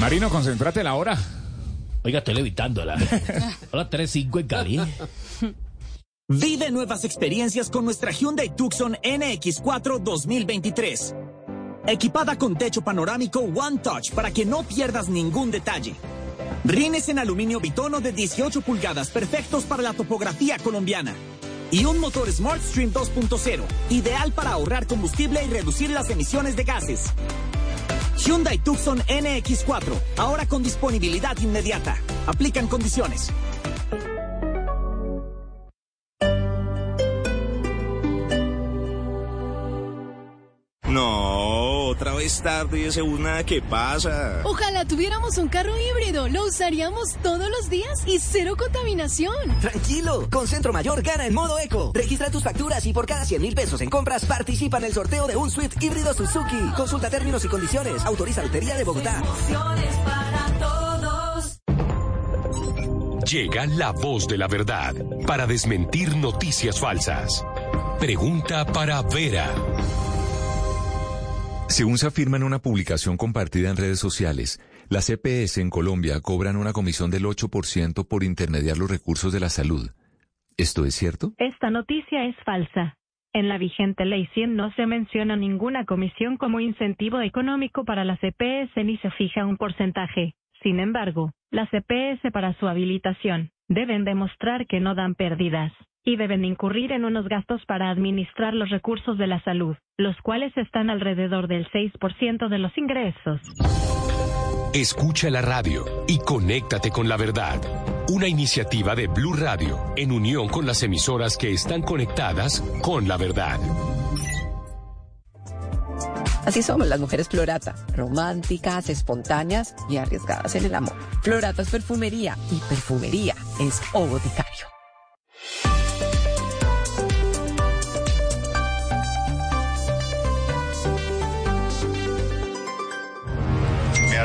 Marino, concéntrate la hora. Oiga, estoy levitándola. Hola, 3.5 en Cali. Vive nuevas experiencias con nuestra Hyundai Tucson NX4 2023. Equipada con techo panorámico One Touch para que no pierdas ningún detalle. Rines en aluminio bitono de 18 pulgadas perfectos para la topografía colombiana. Y un motor SmartStream 2.0, ideal para ahorrar combustible y reducir las emisiones de gases. Hyundai Tucson NX4, ahora con disponibilidad inmediata. Aplican condiciones. No, otra vez tarde y ese bus nada que pasa. Ojalá tuviéramos un carro híbrido, lo usaríamos todos los días y cero contaminación. Tranquilo, con Centro Mayor gana en modo eco. Registra tus facturas y por cada 100 mil pesos en compras participa en el sorteo de un Swift híbrido Suzuki. Consulta términos y condiciones. Autoriza Lotería de Bogotá. para todos. Llega la voz de la verdad para desmentir noticias falsas. Pregunta para Vera. Según se afirma en una publicación compartida en redes sociales, las EPS en Colombia cobran una comisión del 8% por intermediar los recursos de la salud. ¿Esto es cierto? Esta noticia es falsa. En la vigente ley 100 no se menciona ninguna comisión como incentivo económico para las EPS ni se fija un porcentaje. Sin embargo, las EPS para su habilitación deben demostrar que no dan pérdidas y deben incurrir en unos gastos para administrar los recursos de la salud, los cuales están alrededor del 6% de los ingresos. Escucha la radio y conéctate con la verdad. Una iniciativa de Blue Radio en unión con las emisoras que están conectadas con la verdad. Así somos las mujeres Florata, románticas, espontáneas y arriesgadas en el amor. Florata es perfumería y perfumería es O Boticario.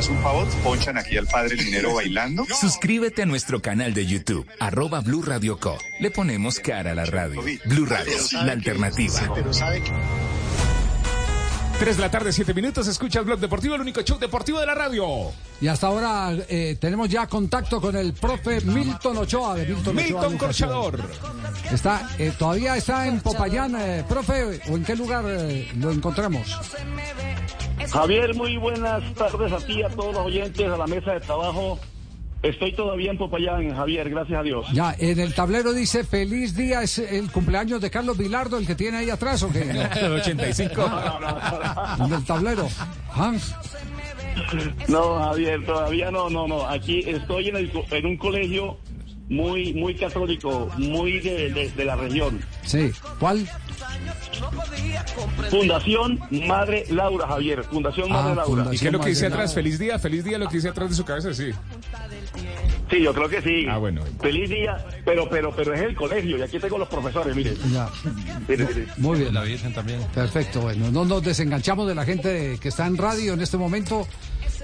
¿Me das un favor? Ponchan aquí al padre Linero bailando. Suscríbete a nuestro canal de YouTube, arroba Blue Radio Co. Le ponemos cara a la radio. Blue Radio, la alternativa. 3 de la tarde, 7 minutos. Escucha el blog deportivo, el único show deportivo de la radio. Y hasta ahora eh, tenemos ya contacto con el profe Milton Ochoa de Milton, Milton Ochoa Corchador. Está, eh, ¿Todavía está en Popayán, eh, profe? ¿O en qué lugar eh, lo encontramos? Javier, muy buenas tardes a ti, a todos los oyentes, a la mesa de trabajo. Estoy todavía en Popayán, Javier, gracias a Dios. Ya, en el tablero dice feliz día, es el cumpleaños de Carlos Vilardo, el que tiene ahí atrás, ¿o qué? El 85. En el tablero. Ah, No, Javier, todavía no, no, no. Aquí estoy en, el co- en un colegio muy, muy católico, muy de, de- de la región. sí, ¿cuál? Fundación Madre Laura, Javier. Fundación Madre Laura. ¿Y qué es lo que dice atrás? Feliz día, feliz día, lo que dice atrás de su cabeza, sí. Sí, yo creo que sí. Ah, bueno. Feliz día, pero, pero, pero es el colegio y aquí tengo los profesores, mire. Ya. Mire, mire. Muy bien. La Virgen también. Perfecto, bueno, no nos desenganchamos de la gente que está en radio en este momento.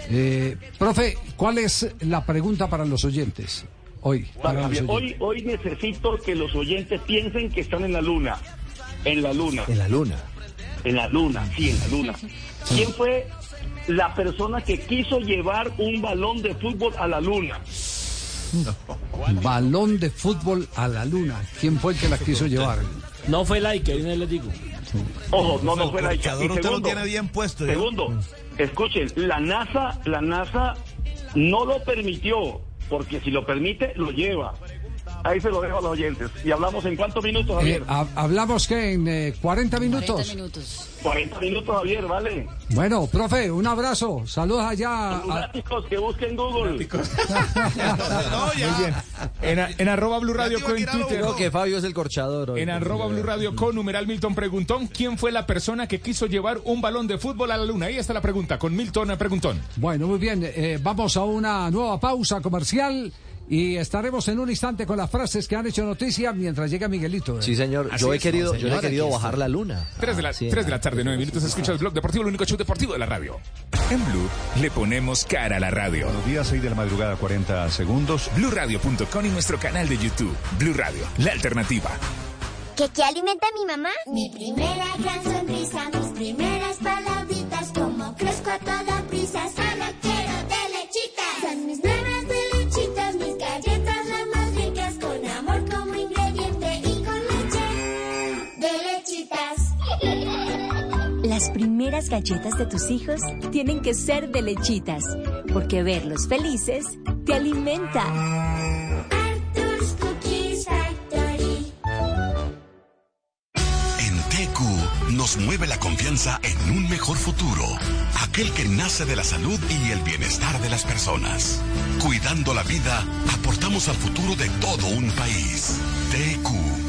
Eh, profe, ¿cuál es la pregunta para los oyentes hoy? Para los oyentes. hoy, hoy necesito que los oyentes piensen que están en la luna. En la luna. En la luna. En la luna, sí, en la luna. ¿Quién fue la persona que quiso llevar un balón de fútbol a la luna? Balón de fútbol a la luna. ¿Quién fue el que la quiso llevar? No fue like, ahí les digo. Ojo, no, no fue la corchador Y usted lo segundo, tiene bien puesto, ¿yo? Segundo, escuchen, la NASA, la NASA no lo permitió, porque si lo permite, lo lleva. Ahí se lo dejo a los oyentes. Y hablamos en cuántos minutos, Eh, Javier. ha- hablamos que en eh, 40 minutos. 40 minutos, Javier, ¿vale? Bueno, profe, un abrazo. Saludos allá. a- Lunáticos que busquen Google. Muy bien. En, a- en arroba Blue Radio Co en Twitter. Creo que Fabio es el corchador. hoy. En arroba Blue Radio con numeral Milton Preguntón, ¿quién fue la persona que quiso llevar un balón de fútbol a la luna? Ahí está la pregunta, con Milton Preguntón. Bueno, muy bien. eh, vamos a una nueva pausa comercial y estaremos en un instante con las frases que han hecho noticia mientras llega Miguelito. Sí, señor. Así Yo he es, querido, yo he querido bajar la luna. 3 de, la, Ah, sí, tres de la tarde, 9 minutos, escucha el blog deportivo, el único show deportivo de la radio. En Blue le ponemos cara a la radio. Buenos días, 6 de la madrugada, 40 segundos. BlueRadio.com y nuestro canal de YouTube. Blue Radio, la alternativa. ¿Qué, qué alimenta a mi mamá? Mi primera gran sonrisa, mis primeras palabritas, como crezco a toda prisa, las galletas de tus hijos tienen que ser de lechitas, porque verlos felices te alimenta. Arthur's Cookies Factory. En TQ nos mueve la confianza en un mejor futuro, aquel que nace de la salud y el bienestar de las personas. Cuidando la vida, aportamos al futuro de todo un país. TQ,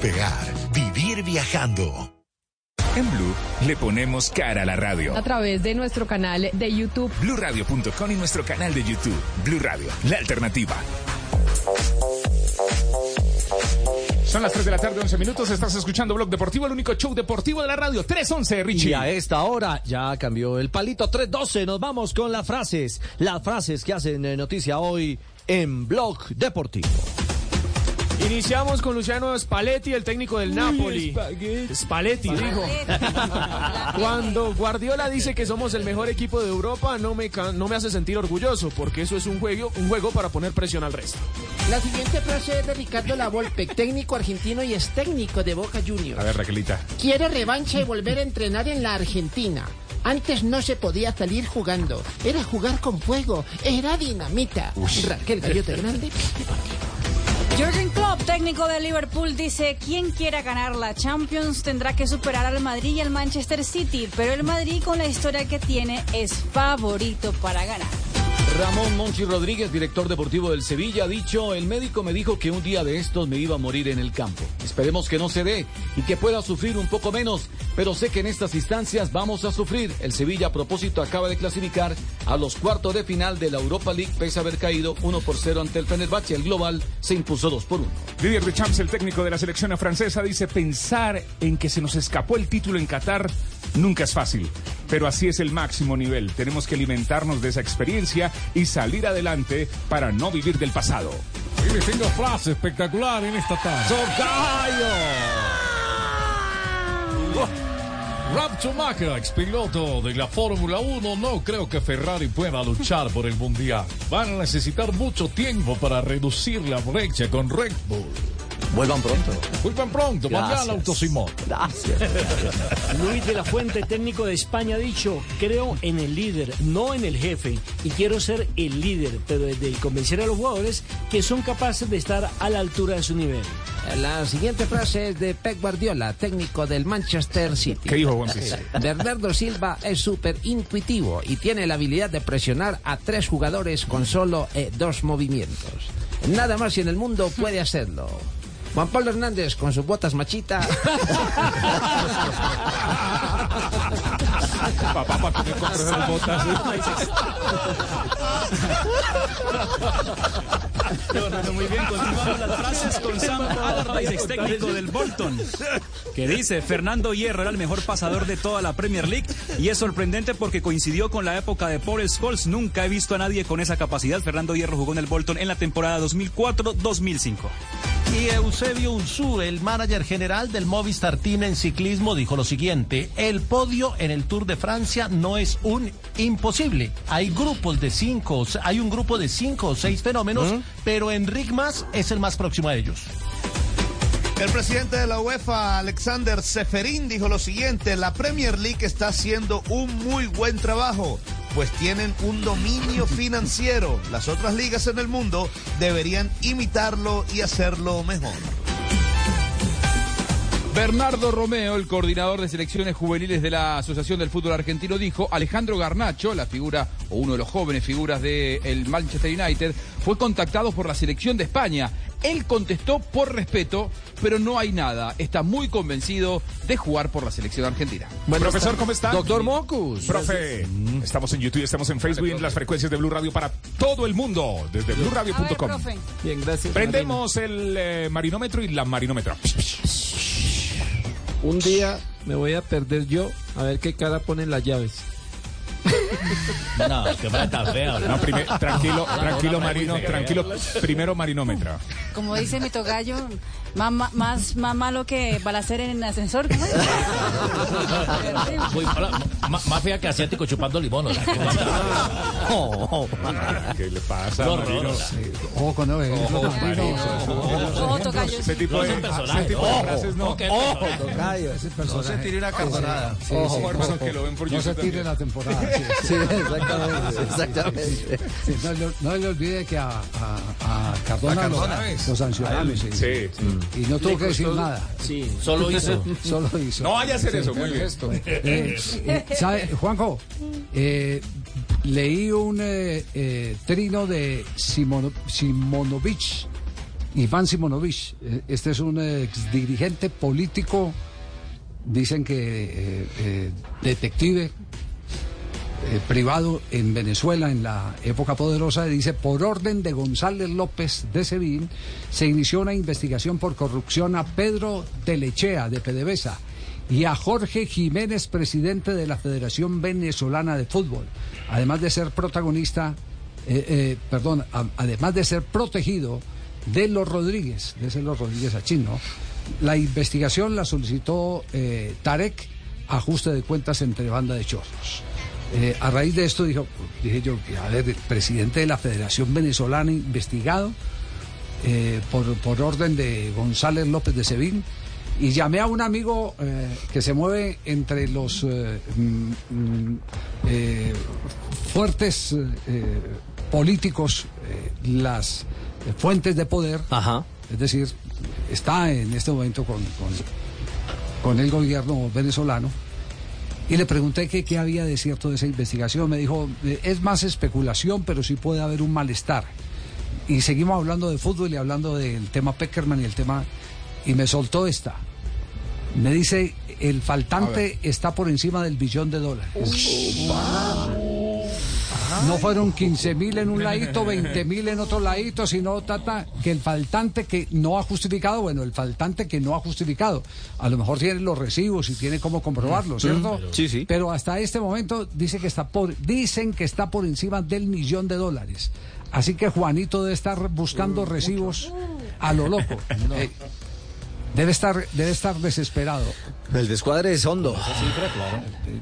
Despegar, vivir viajando. En Blue le ponemos cara a la radio. a través de nuestro canal de YouTube. BlueRadio.com y nuestro canal de YouTube. Blue Radio, la alternativa. Son las 3 de la tarde, 11 minutos. Estás escuchando Blog Deportivo, el único show deportivo de la radio. 311, Richie. Y a esta hora ya cambió el palito 312. Nos vamos con las frases. Las frases que hacen eh, noticia hoy en Blog Deportivo. Iniciamos con Luciano Spalletti, el técnico del Napoli. Spalletti, dijo. Cuando Guardiola dice que somos el mejor equipo de Europa, no me, no me hace sentir orgulloso, porque eso es un juego, un juego para poner presión al resto. La siguiente frase es de Ricardo Lavolpe, técnico argentino y es técnico de Boca Juniors. A ver, Raquelita. Quiere revancha y volver a entrenar en la Argentina. Antes no se podía salir jugando. Era jugar con fuego. Era dinamita. Raquel Gallote Grande. Jürgen Klopp, técnico de Liverpool, dice, quien quiera ganar la Champions tendrá que superar al Madrid y al Manchester City, pero el Madrid con la historia que tiene es favorito para ganar. Ramón Monchi Rodríguez, director deportivo del Sevilla, ha dicho, el médico me dijo que un día de estos me iba a morir en el campo. Esperemos que no se dé y que pueda sufrir un poco menos, pero sé que en estas instancias vamos a sufrir. El Sevilla a propósito acaba de clasificar a los cuartos de final de la Europa League, pese a haber caído 1 por 0 ante el Fenerbahce. El global se impuso 2 por 1. Didier Deschamps, el técnico de la selección francesa, dice pensar en que se nos escapó el título en Qatar nunca es fácil, pero así es el máximo nivel. Tenemos que alimentarnos de esa experiencia y salir adelante para no vivir del pasado. Y les tengo frase espectacular en esta tarde. Rob Schumacher, expiloto de la Fórmula 1, no creo que Ferrari pueda luchar por el Mundial. Van a necesitar mucho tiempo para reducir la brecha con Red Bull. Vuelvan pronto. Vuelvan pronto, Gracias. mañana Autosimón. Gracias. Luis de la Fuente, técnico de España, ha dicho, creo en el líder, no en el jefe, y quiero ser el líder, pero desde convencer a los jugadores que son capaces de estar a la altura de su nivel. La siguiente frase es de Pep Guardiola, técnico del Manchester City. ¿Qué dijo, Juan? Bernardo Silva es súper intuitivo y tiene la habilidad de presionar a tres jugadores con solo eh, dos movimientos. Nada más y en el mundo puede hacerlo. Juan Pablo Hernández con sus botas machita. Papá, ¿para qué me compras esas botas? Muy bien, continuamos las frases con Sam Allardyce, ex técnico del Bolton, que dice, Fernando Hierro era el mejor pasador de toda la Premier League y es sorprendente porque coincidió con la época de Paul Scholes. Nunca he visto a nadie con esa capacidad. Fernando Hierro jugó en el Bolton en la temporada 2004-2005. Y Eusebio Ursú, el manager general del Movistar Team en ciclismo, dijo lo siguiente: el podio en el Tour de Francia no es un imposible. Hay grupos de cinco, hay un grupo de cinco o seis fenómenos, pero Enric Mas es el más próximo a ellos. El presidente de la UEFA, Alexander Seferín, dijo lo siguiente, la Premier League está haciendo un muy buen trabajo, pues tienen un dominio financiero. Las otras ligas en el mundo deberían imitarlo y hacerlo mejor. Bernardo Romeo, el coordinador de selecciones juveniles de la Asociación del Fútbol Argentino, dijo, Alejandro Garnacho, la figura o uno de los jóvenes figuras del Manchester United, fue contactado por la selección de España. Él contestó por respeto, pero no hay nada. Está muy convencido de jugar por la selección argentina. Bueno, profesor, ¿cómo está? Doctor Mocus. Profe, estamos en YouTube, estamos en Facebook, en las frecuencias de Blue Radio para todo el mundo, desde blueradio.com. Bien, gracias. Prendemos el eh, marinómetro y la marinómetra. Un día me voy a perder yo a ver qué cara ponen las llaves. No, que tan feo. No, prime- tranquilo, tranquilo, Marino, tranquilo. Primero marinómetra. Como dice mi togallo, más, más, más, malo que balacer en ascensor. ¿cómo es? Muy mala, ma- más fea que asiático chupando limón. o sea, que va- ¿Qué le pasa, Marino? Ojo no, eh, Ojo, no, Marino. Ojo, tocayo. Ese tipo No de, son personajes. ese tipo de Ojo, frases no. ok. Ojo, tocayo, ese No personaje. se tire una cartonada. Sí, Ojo, sí, hermano, ojo. que lo ven por No se YouTube tire también. la temporada. sí, sí. Sí, exactamente, exactamente. Sí, no, le- no le olvide que a, a, a Cardona, A lo- Cardona. lo, sancionaron. sí, Sí. Y no tuvo que decir nada. Sí. Solo hizo. Solo hizo. No vaya a hacer eso, muy bien. Eh, eh, ¿sabe, Juanjo, eh, leí un eh, trino de Simono- Simonovich, Iván Simonovich. Este es un ex dirigente político, dicen que detective eh, privado en Venezuela en la época poderosa, dice, por orden de González López de Sevín, se inició una investigación por corrupción a Pedro Telechea de PDVSA y a Jorge Jiménez, presidente de la Federación Venezolana de Fútbol, además de ser protagonista, eh, eh, perdón, a- además de ser protegido de los Rodríguez, de ese los Rodríguez Achín, ¿no? La investigación la solicitó Tarek, ajuste de cuentas entre banda de chorros. Eh, a raíz de esto dijo, dije yo, a ver, el presidente de la Federación Venezolana investigado eh, por, por orden de González López de Sevín y llamé a un amigo eh, que se mueve entre los mm, mm, fuertes políticos, las fuentes de poder, es decir, está en este momento con, con, con el gobierno venezolano. Y le pregunté que qué había de cierto de esa investigación. Me dijo, "Eh, es más especulación, pero sí puede haber un malestar. Y seguimos hablando de fútbol y hablando del tema Peckerman y el tema... Y me soltó esta. Me dice, el faltante está por encima del billón de dólares. No fueron 15 mil en un ladito, 20 mil en otro ladito, sino tata, que el faltante que no ha justificado, bueno, el faltante que no ha justificado. A lo mejor tiene los recibos y tiene cómo comprobarlo, ¿cierto? Sí, sí. Pero hasta este momento dice que está por, dicen que está por encima del millón de dólares. Así que Juanito debe estar buscando recibos a lo loco. Eh, debe estar, debe estar desesperado. El descuadre es hondo.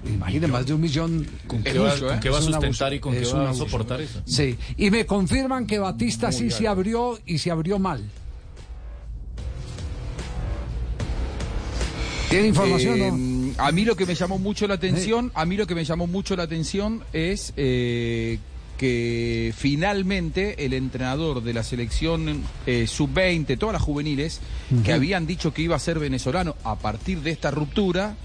Imagine más de un millón. ¿Con qué va, mucho, ¿eh? con qué va a sustentar y con qué es va a soportar eso? Sí, y me confirman que Batista sí se abrió y se abrió mal. ¿Tiene información Eh, no? A mí lo que me llamó mucho la atención, a mí lo que me llamó mucho la atención es eh, que finalmente el entrenador de la selección eh, sub-20, todas las juveniles, que habían dicho que iba a ser venezolano a partir de esta ruptura,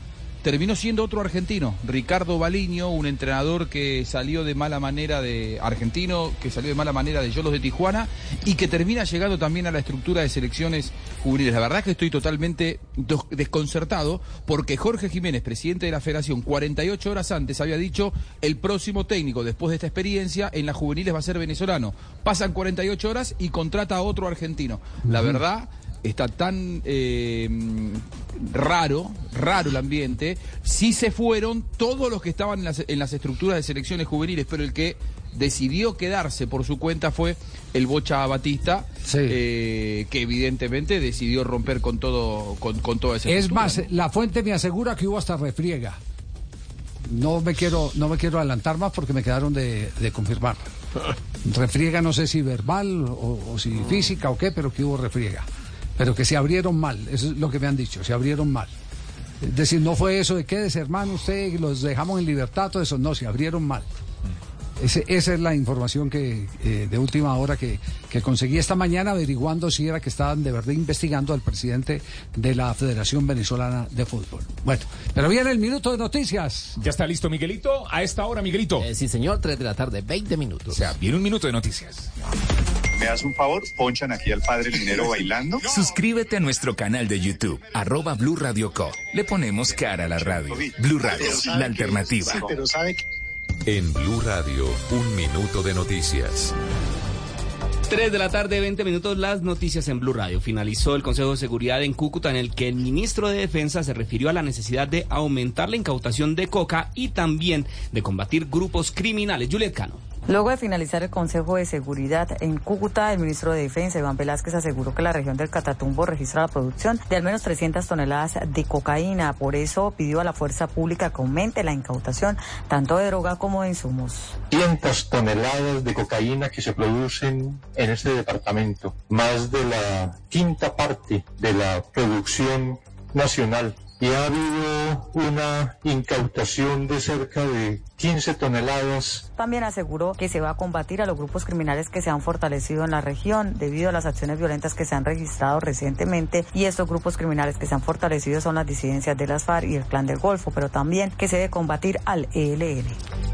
terminó siendo otro argentino, Ricardo Baliño, un entrenador que salió de mala manera de argentino, que salió de mala manera de Yolos de Tijuana y que termina llegando también a la estructura de selecciones juveniles. La verdad es que estoy totalmente desconcertado porque Jorge Jiménez, presidente de la Federación, 48 horas antes había dicho el próximo técnico después de esta experiencia en las juveniles va a ser venezolano. Pasan 48 horas y contrata a otro argentino. La verdad está tan eh, raro, raro el ambiente. Sí se fueron todos los que estaban en las, en las estructuras de selecciones juveniles, pero el que decidió quedarse por su cuenta fue el Bocha Batista, eh, que evidentemente decidió romper con todo, con, con toda esa Es más, ¿no? la fuente me asegura que hubo hasta refriega. No me quiero, no me quiero adelantar más porque me quedaron de, de confirmar. Refriega no sé si verbal o, o si física o qué, pero que hubo refriega. Pero que se abrieron mal, eso es lo que me han dicho, se abrieron mal. Es decir, no fue eso de quédese hermano usted, los dejamos en libertad, todo eso, no, se abrieron mal. Ese- esa es la información que eh, de última hora que, que conseguí esta mañana averiguando si era que estaban de verdad investigando al presidente de la Federación Venezolana de Fútbol. Bueno, pero viene el minuto de noticias. ¿Ya está listo Miguelito? A esta hora, Miguelito. sí, señor, 3 de la tarde, 20 minutos. O sea, viene un minuto de noticias. ¿Me das un favor? Ponchan aquí al padre Linero bailando. Suscríbete a nuestro canal de YouTube, arroba Blue Radio Co. Le ponemos cara a la radio. Blue Radio, la alternativa. Pero sabe que... En Blue Radio, un minuto de noticias. 3 de la tarde, 20 minutos, las noticias en Blue Radio. Finalizó el Consejo de Seguridad en Cúcuta en el que el ministro de Defensa se refirió a la necesidad de aumentar la incautación de coca y también de combatir grupos criminales. Juliet Cano. Luego de finalizar el Consejo de Seguridad en Cúcuta, el ministro de Defensa, Iván Velázquez, aseguró que la región del Catatumbo registra la producción de al menos 300 toneladas de cocaína. Por eso pidió a la fuerza pública que aumente la incautación tanto de droga como de insumos. cientos toneladas de cocaína que se producen en este departamento, más de la quinta parte de la producción nacional. Y ha habido una incautación de cerca de 15 toneladas También aseguró que se va a combatir a los grupos criminales que se han fortalecido en la región debido a las acciones violentas que se han registrado recientemente y estos grupos criminales que se han fortalecido son las disidencias de las FARC y el Clan del Golfo, pero también que se debe combatir al ELN.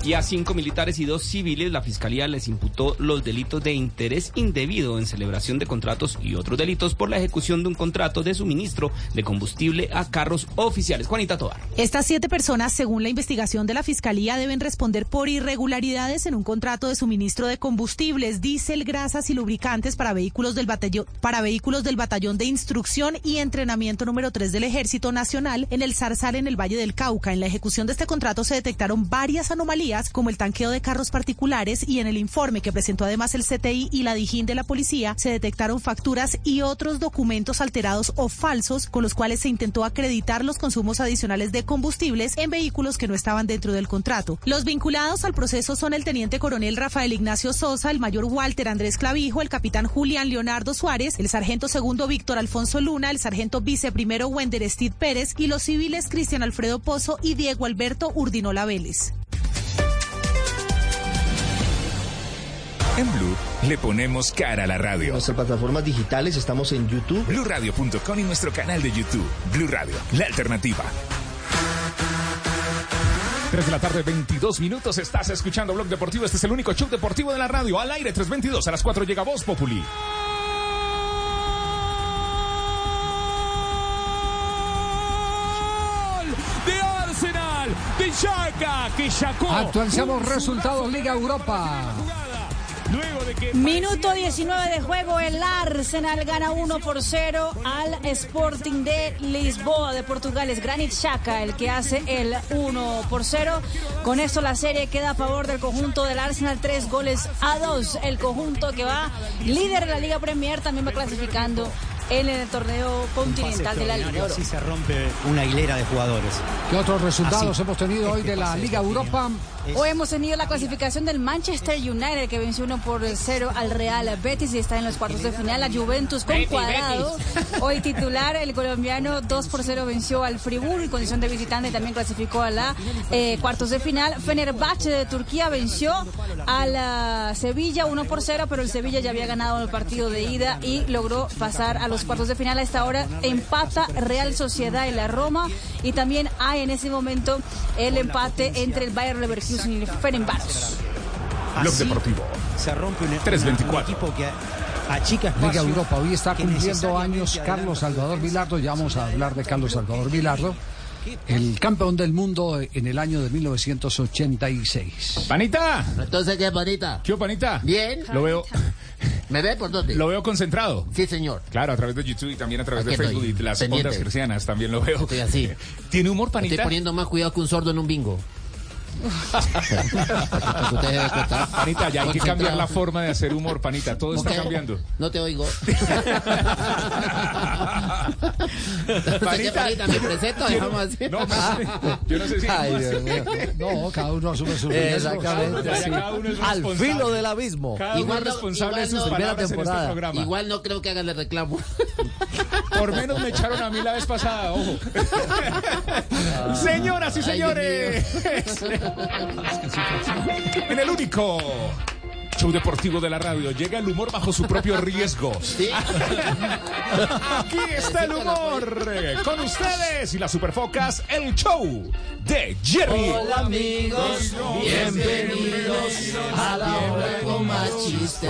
Y a cinco militares y dos civiles, la Fiscalía les imputó los delitos de interés indebido en celebración de contratos y otros delitos por la ejecución de un contrato de suministro de combustible a carros oficiales. Juanita Tobar. Estas siete personas, según la investigación de la Fiscalía, deben responder por irregularidades en un contrato de suministro de combustibles, diésel, grasas y lubricantes para vehículos del batallón, para vehículos del batallón de instrucción y entrenamiento número 3 del Ejército Nacional en el Zarzal en el Valle del Cauca. En la ejecución de este contrato se detectaron varias anomalías, como el tanqueo de carros particulares y en el informe que presentó además el CTI y la Dijín de la policía se detectaron facturas y otros documentos alterados o falsos con los cuales se intentó acreditar los consumos adicionales de combustibles en vehículos que no estaban dentro del contrato. Los vinculados al proceso son el teniente coronel Rafael Ignacio Sosa, el mayor Walter Andrés Clavijo, el capitán Julián Leonardo Suárez, el sargento segundo Víctor Alfonso Luna, el sargento viceprimero Wender Steve Pérez y los civiles Cristian Alfredo Pozo y Diego Alberto Urdinola Vélez. En Blue le ponemos cara a la radio. Nuestras plataformas digitales estamos en YouTube. BlueRadio.com y nuestro canal de YouTube. Blue Radio, la alternativa. 3 de la tarde, 22 minutos. Estás escuchando Blog Deportivo. Este es el único show deportivo de la radio. Al aire, 322. A las 4 llega Voz Populi. de Arsenal, de Xhaka, que Xhacó. Actualizamos resultados Liga Europa. Minuto 19 de juego, el Arsenal gana 1 por 0 al Sporting de Lisboa de Portugal. Es Granit Xhaka el que hace el 1 por 0. Con esto la serie queda a favor del conjunto del Arsenal, 3 goles a 2. El conjunto que va líder de la Liga Premier también va clasificando en el torneo continental de la Liga. Así se rompe una hilera de jugadores. ¿Qué otros resultados Así. hemos tenido hoy de la Liga Europa? Hoy hemos tenido la clasificación del Manchester United que venció 1 por 0 al Real Betis y está en los cuartos de final. La Juventus con cuadrado. Hoy titular, el colombiano 2 por 0 venció al Friburgo en condición de visitante y también clasificó a la eh, cuartos de final. Fenerbahce de Turquía venció a la Sevilla 1 por 0, pero el Sevilla ya había ganado el partido de ida y logró pasar a los cuartos de final. A esta hora empata Real Sociedad y la Roma y también hay en ese momento el empate entre el Bayern Leverkusen el Fenerbahce. Blog Deportivo. Se rompe un, 324. un equipo que achica. Liga Europa. Hoy está cumpliendo años. Carlos Salvador Vilardo. Ya vamos a hablar de Carlos Salvador Vilardo. El campeón del mundo en el año de 1986. ¡Panita! Entonces, ¿qué, Panita? ¿Qué, Panita? Bien. Lo veo. ¿Me ve por dónde? Lo veo concentrado. Sí, señor. Claro, a través de YouTube y también a través Aquí de Facebook estoy, y las pendiente. ondas cristianas también lo veo. Estoy así. ¿Tiene humor, Panita? Estoy poniendo más cuidado que un sordo en un bingo. Panita, ya hay que cambiar la forma de hacer humor, Panita. Todo está cambiando. No te oigo. Panita. Panita, me presento, dejamos así. No, yo no sé si. Ay, Dios mío. No, cada uno asume riesgos. Exactamente. Sí. cada uno es Al filo del abismo. Cada uno es responsable de sus no- palabras en este temporada. programa. Igual no creo que hagan el reclamo. Por menos me echaron a mí la vez pasada, ojo. Señoras y Ay, señores, en el único show deportivo de la radio llega el humor bajo su propio riesgo. Aquí está el humor con ustedes y las superfocas, el show de Jerry. Hola amigos, bienvenidos a la hora con más chistes.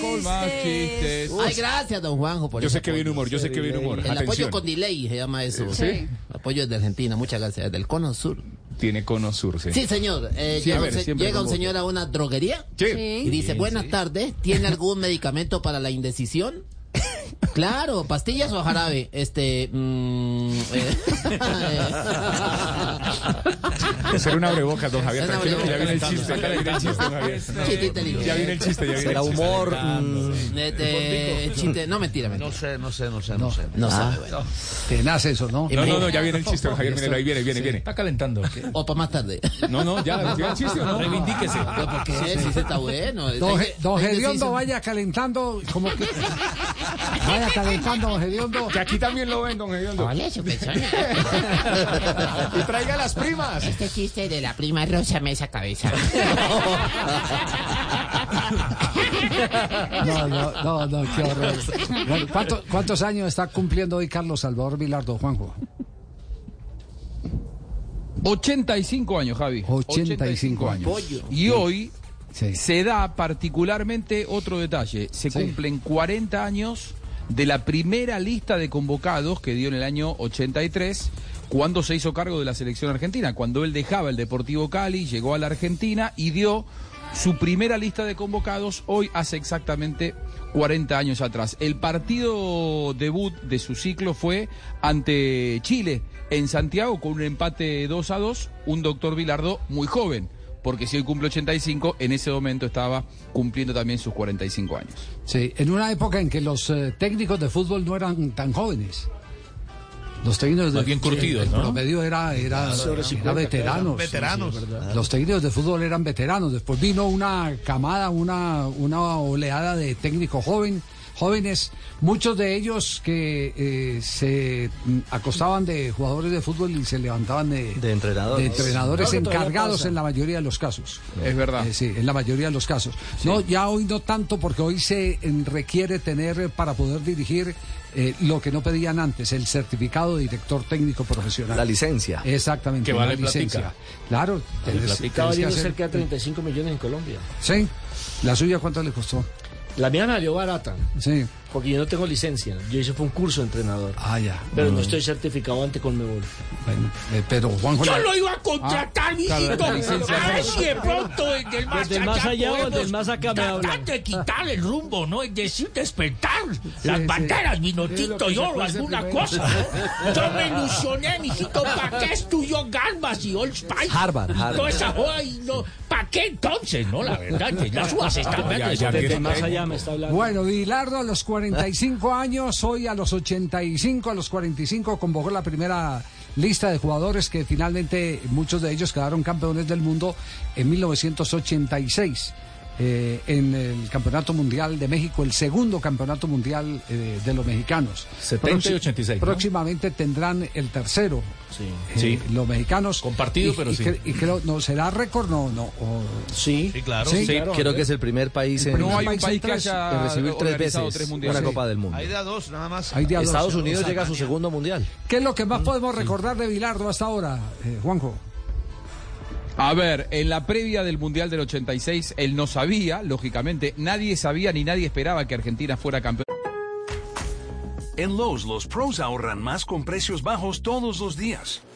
con más chistes. Ay, gracias, don Juanjo. Por Yo sé que viene humor, yo sé que viene humor. El apoyo con delay se llama eso. ¿Sí? Apoyo desde Argentina, muchas gracias. Del Cono Sur. Tiene cono sur, sí. Sí, señor. Eh, Sí, llega ver, un, se- siempre llega un con señor a una droguería Sí. y dice, Sí, buenas sí. tardes, ¿tiene algún medicamento para la indecisión? Claro, pastillas o jarabe. Este. mm, eh, Ese era un abrebocas, don Javier. Tranquilo, ya viene el chiste. Ya viene el chiste, don Javier. Chiste inteligente. Ya viene el chiste, ya viene Será el chiste. humor. mm, chiste- no, mentira, mentira. No sé, no sé, no sé, no, sé. No Ah, sabe, bueno. Tenaz eso, ¿no? No, no, no, ya viene el chiste, don Javier. Míralo, ahí viene, viene, viene. Está calentando. O para más tarde. No, no, ya, ya el chiste, ¿o ¿no? Reivindíquese. Pero ¿por qué? Si ese está bueno. Don, Gediondo vaya calentando, como que. Vaya calentando, don Gediondo. Que aquí también lo ven, don Hediondo. Hola, su persona. Y traiga las primas. Este chiste de la prima rosa me esa cabeza. No, no, no, no, qué horror. Bueno, ¿cuánto- ¿Cuántos años está cumpliendo hoy Carlos Salvador Vilardo, Juanjo? 85 años, Javi. 85 años. Pollo. Y hoy Sí. se da particularmente otro detalle. Se Sí. cumplen 40 años de la primera lista de convocados que dio en el año 83, cuando se hizo cargo de la selección argentina. Cuando él dejaba el Deportivo Cali, llegó a la Argentina y dio su primera lista de convocados hoy hace exactamente 40 años atrás. El partido debut de su ciclo fue ante Chile en Santiago con un empate 2 a 2, un doctor Vilardo muy joven porque si hoy cumple 85, en ese momento estaba cumpliendo también sus 45 años. Sí, en una época en que los eh, técnicos de fútbol no eran tan jóvenes. Los técnicos de bien curtidos, el ¿no? promedio era, era, era veteranos. Veteranos. Los técnicos de fútbol eran veteranos. Después vino una camada, una, una oleada de técnicos joven, jóvenes, muchos de ellos que eh, se acostaban de jugadores de fútbol y se levantaban de, De entrenadores. de entrenadores Claro encargados en la mayoría de los casos. Es verdad. Eh, sí, en la mayoría de los casos. No, ya hoy no tanto porque hoy se eh, requiere tener eh, para poder dirigir eh, lo que no pedían antes, el certificado de director técnico profesional. La licencia. Exactamente, Que vale la licencia. platica. Claro, tenés- Está tenés que hacer- cerca de 35 millones en Colombia. Sí. ¿La suya cuánto le costó? La mía salió barata, Sí. Porque yo no tengo licencia. Yo hice fue un curso de entrenador. Ah, ya. Pero no estoy certificado ante Conmebol. Bueno, eh, pero Juanjo... Yo la- lo iba a contratar, claro, mijito. A ver si de pronto desde el más Desde el más allá allá o desde más acá me hablan. de quitar el rumbo, ¿no? Es decir, despertar sí. las banderas, vino Sí, lo que y oro, alguna cosa. ¿no? Yo me ilusioné, mijito, ¿para qué estudió Garbas y Old Spice? Harvard, Harvard. toda esa joda y no. ¿Para qué entonces, no? La verdad, que ya subas esta ya, ya, Desde más allá me está hablando. Bueno, Vilardo a los 45 años, hoy a los 85, a los 45 convocó la primera lista de jugadores que finalmente muchos de ellos quedaron campeones del mundo en 1986. Eh, en el Campeonato Mundial de México, el segundo Campeonato Mundial eh, de los mexicanos. 70 y 86, ¿no? Próximamente tendrán el tercero. Sí. eh, Sí. Los mexicanos. Compartido, Y- pero y sí. cre- Y creo, no, ¿será récord? No, no. o- Sí. Sí, claro. Sí, Sí, creo que es el primer país en, No hay país en que tres- haya en recibir tres veces tres mundiales. una Sí. Copa del Mundo. Hay de a dos, nada más. hay de a dos. Estados Unidos llega a su segundo mundial. ¿Qué es lo que más podemos recordar de Bilardo hasta ahora, eh, Juanjo? A ver, en la previa del Mundial del 86, él no sabía, lógicamente, nadie sabía ni nadie esperaba que Argentina fuera campeón. En Lowe's, los pros ahorran más con precios bajos todos los días.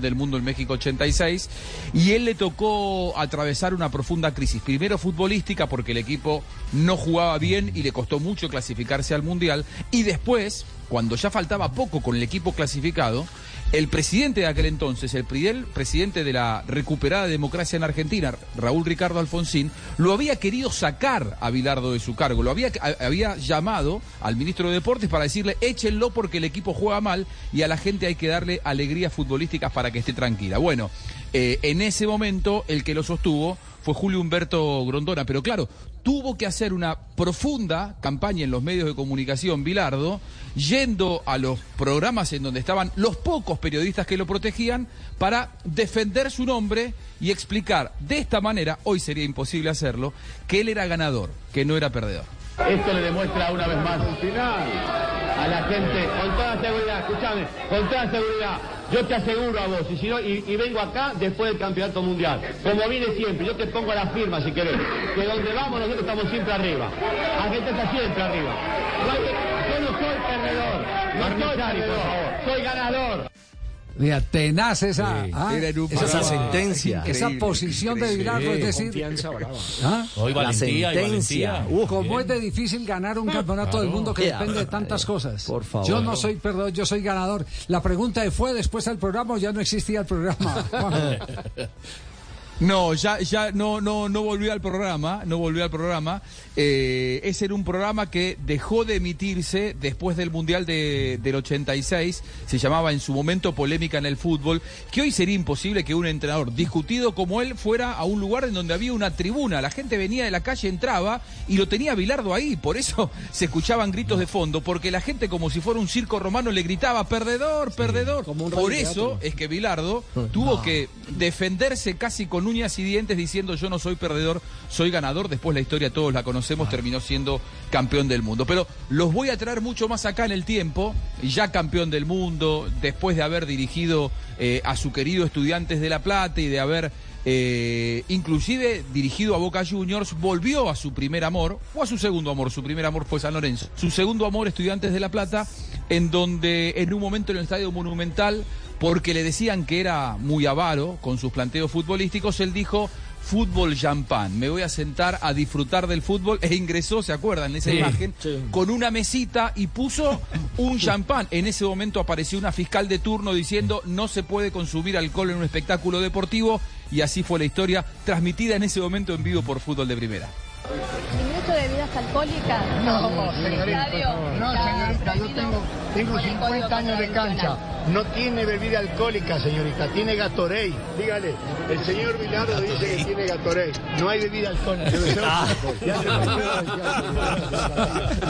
Del mundo en México 86 y él le tocó atravesar una profunda crisis, primero futbolística porque el equipo no jugaba bien y le costó mucho clasificarse al Mundial y después cuando ya faltaba poco con el equipo clasificado, el presidente de aquel entonces, el pri- presidente de la recuperada democracia en Argentina, Raúl Ricardo Alfonsín, lo había querido sacar a Bilardo de su cargo. Lo había llamado al ministro de Deportes para decirle échenlo porque el equipo juega mal y a la gente hay que darle alegrías futbolísticas para que esté tranquila. Bueno, eh, en ese momento el que lo sostuvo fue Julio Humberto Grondona, pero claro, tuvo que hacer una profunda campaña en los medios de comunicación, Bilardo, yendo a los programas en donde estaban los pocos periodistas que lo protegían para defender su nombre y explicar de esta manera, hoy sería imposible hacerlo, que él era ganador, que no era perdedor. Esto le demuestra una vez más a la gente, con toda seguridad, escúchame, con toda seguridad, yo te aseguro a vos, y, si no, y, y vengo acá después del campeonato mundial, como vine siempre, yo te pongo la firma si querés, que donde vamos nosotros estamos siempre arriba, Argentina está siempre arriba. Yo no soy perdedor, no soy perdedor, soy ganador. Mira, tenaz esa, Sí. ah, esa, programa sentencia. esa Increíble, posición de Bilardo, es decir, Confianza brava. ¿Ah? Hoy valentía, y sentencia. Uh, como es de difícil ganar un campeonato del mundo que depende de tantas cosas. por favor. Yo no soy perdón, yo soy ganador. La pregunta es, ¿fue después del programa o ya no existía el programa? No, ya, ya no, no, no volvió al programa, no volvió al programa. Eh, ese era un programa que dejó de emitirse después del Mundial de- del 86, se llamaba en su momento Polémica en el Fútbol, que hoy sería imposible que un entrenador discutido como él fuera a un lugar en donde había una tribuna, la gente venía de la calle, entraba y lo tenía Bilardo ahí, por eso se escuchaban gritos de fondo, porque la gente como si fuera un circo romano le gritaba, perdedor, perdedor. como un por eso es que Bilardo tuvo que defenderse casi con uñas y dientes diciendo yo no soy perdedor, soy ganador. Después la historia todos la conocemos, terminó siendo campeón del mundo. Pero los voy a traer mucho más acá en el tiempo, ya campeón del mundo, después de haber dirigido eh, a su querido Estudiantes de La Plata y de haber eh, inclusive dirigido a Boca Juniors, volvió a su primer amor, o a su segundo amor, su primer amor fue San Lorenzo. Su segundo amor, Estudiantes de La Plata, en donde en un momento en el Estadio Monumental, porque le decían que era muy avaro con sus planteos futbolísticos, él dijo fútbol champán, me voy a sentar a disfrutar del fútbol e ingresó, ¿se acuerdan? Esa Sí, imagen, sí. con una mesita y puso un champán. En ese momento apareció una fiscal de turno diciendo no se puede consumir alcohol en un espectáculo deportivo y así fue la historia transmitida en ese momento en vivo por Fútbol de Primera. ¿Ministro de bebidas alcohólicas? No, ¿En el señorita, no, señorita, yo tengo, tengo por el 50 Código años de cancha. No tiene bebida alcohólica, señorita, tiene Gatorade. Dígale, el señor Bilardo dice que tiene Gatorade. No hay bebida alcohólica. cosa.